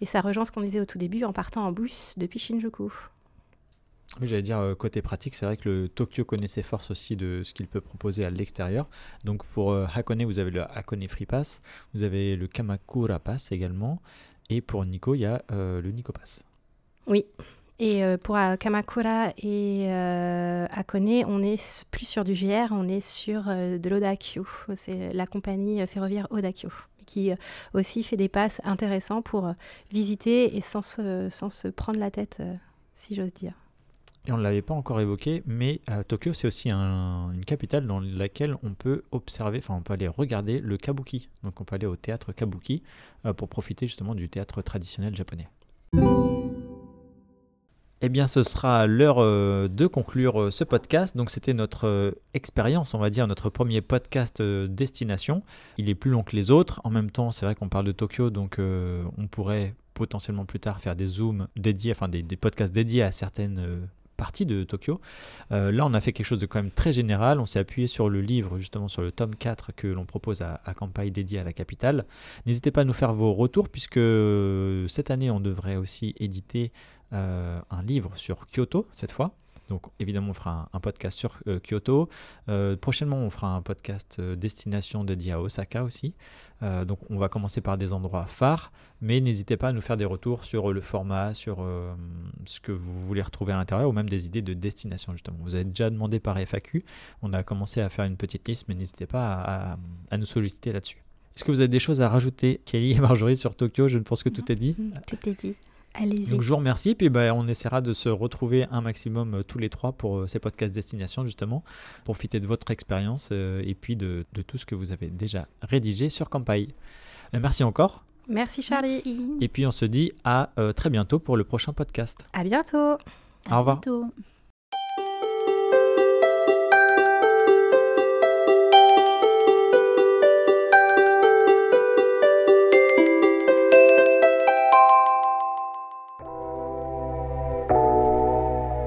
Et ça rejoint ce qu'on disait au tout début en partant en bus depuis Shinjuku. Oui, j'allais dire euh, côté pratique, c'est vrai que le Tokyo connaît ses forces aussi de ce qu'il peut proposer à l'extérieur. Donc pour euh, Hakone, vous avez le Hakone Free Pass, vous avez le Kamakura Pass également, et pour Nico, il y a euh, le Nico Pass. Oui. Et euh, pour euh, Kamakura et euh, Hakone, on est plus sur du GR, on est sur euh, de l'Odakyu. C'est la compagnie euh, ferroviaire Odakyu qui euh, aussi fait des passes intéressants pour euh, visiter et sans se, sans se prendre la tête, euh, si j'ose dire. Et on ne l'avait pas encore évoqué, mais euh, Tokyo, c'est aussi un- une capitale dans laquelle on peut observer, enfin on peut aller regarder le kabuki. Donc on peut aller au théâtre kabuki euh, pour profiter justement du théâtre traditionnel japonais. Eh bien, ce sera l'heure euh, de conclure euh, ce podcast. Donc, c'était notre euh, expérience, on va dire, notre premier podcast destination. Il est plus long que les autres. En même temps, c'est vrai qu'on parle de Tokyo, donc on pourrait potentiellement plus tard faire des zooms dédiés, enfin des, podcasts dédiés à certaines parties de Tokyo. Là, on a fait quelque chose de quand même très général. On s'est appuyé sur le livre, justement sur le tome 4 que l'on propose à, à dédié à la capitale. N'hésitez pas à nous faire vos retours, puisque cette année, on devrait aussi éditer euh, un livre sur Kyoto cette fois. Donc évidemment, on fera un, un podcast sur euh, Kyoto. Euh, prochainement, on fera un podcast destination dédié à Osaka aussi. Donc on va commencer par des endroits phares, mais n'hésitez pas à nous faire des retours sur le format, sur ce que vous voulez retrouver à l'intérieur, ou même des idées de destination justement. Vous avez déjà demandé par FAQ, on a commencé à faire une petite liste, mais n'hésitez pas à, à- à nous solliciter là-dessus. Est-ce que vous avez des choses à rajouter, Kelly et Marjorie, sur Tokyo? Je ne pense que tout est dit. Tout est dit. Allez-y. Donc je vous remercie, puis bah, on essaiera de se retrouver un maximum euh, tous les trois pour euh, ces podcasts destination justement, profiter de votre expérience euh, et puis de, de tout ce que vous avez déjà rédigé sur Campai. Euh, merci encore, Merci Charlie. Merci. et puis on se dit à euh, très bientôt pour le prochain podcast. À bientôt. Au revoir. bientôt.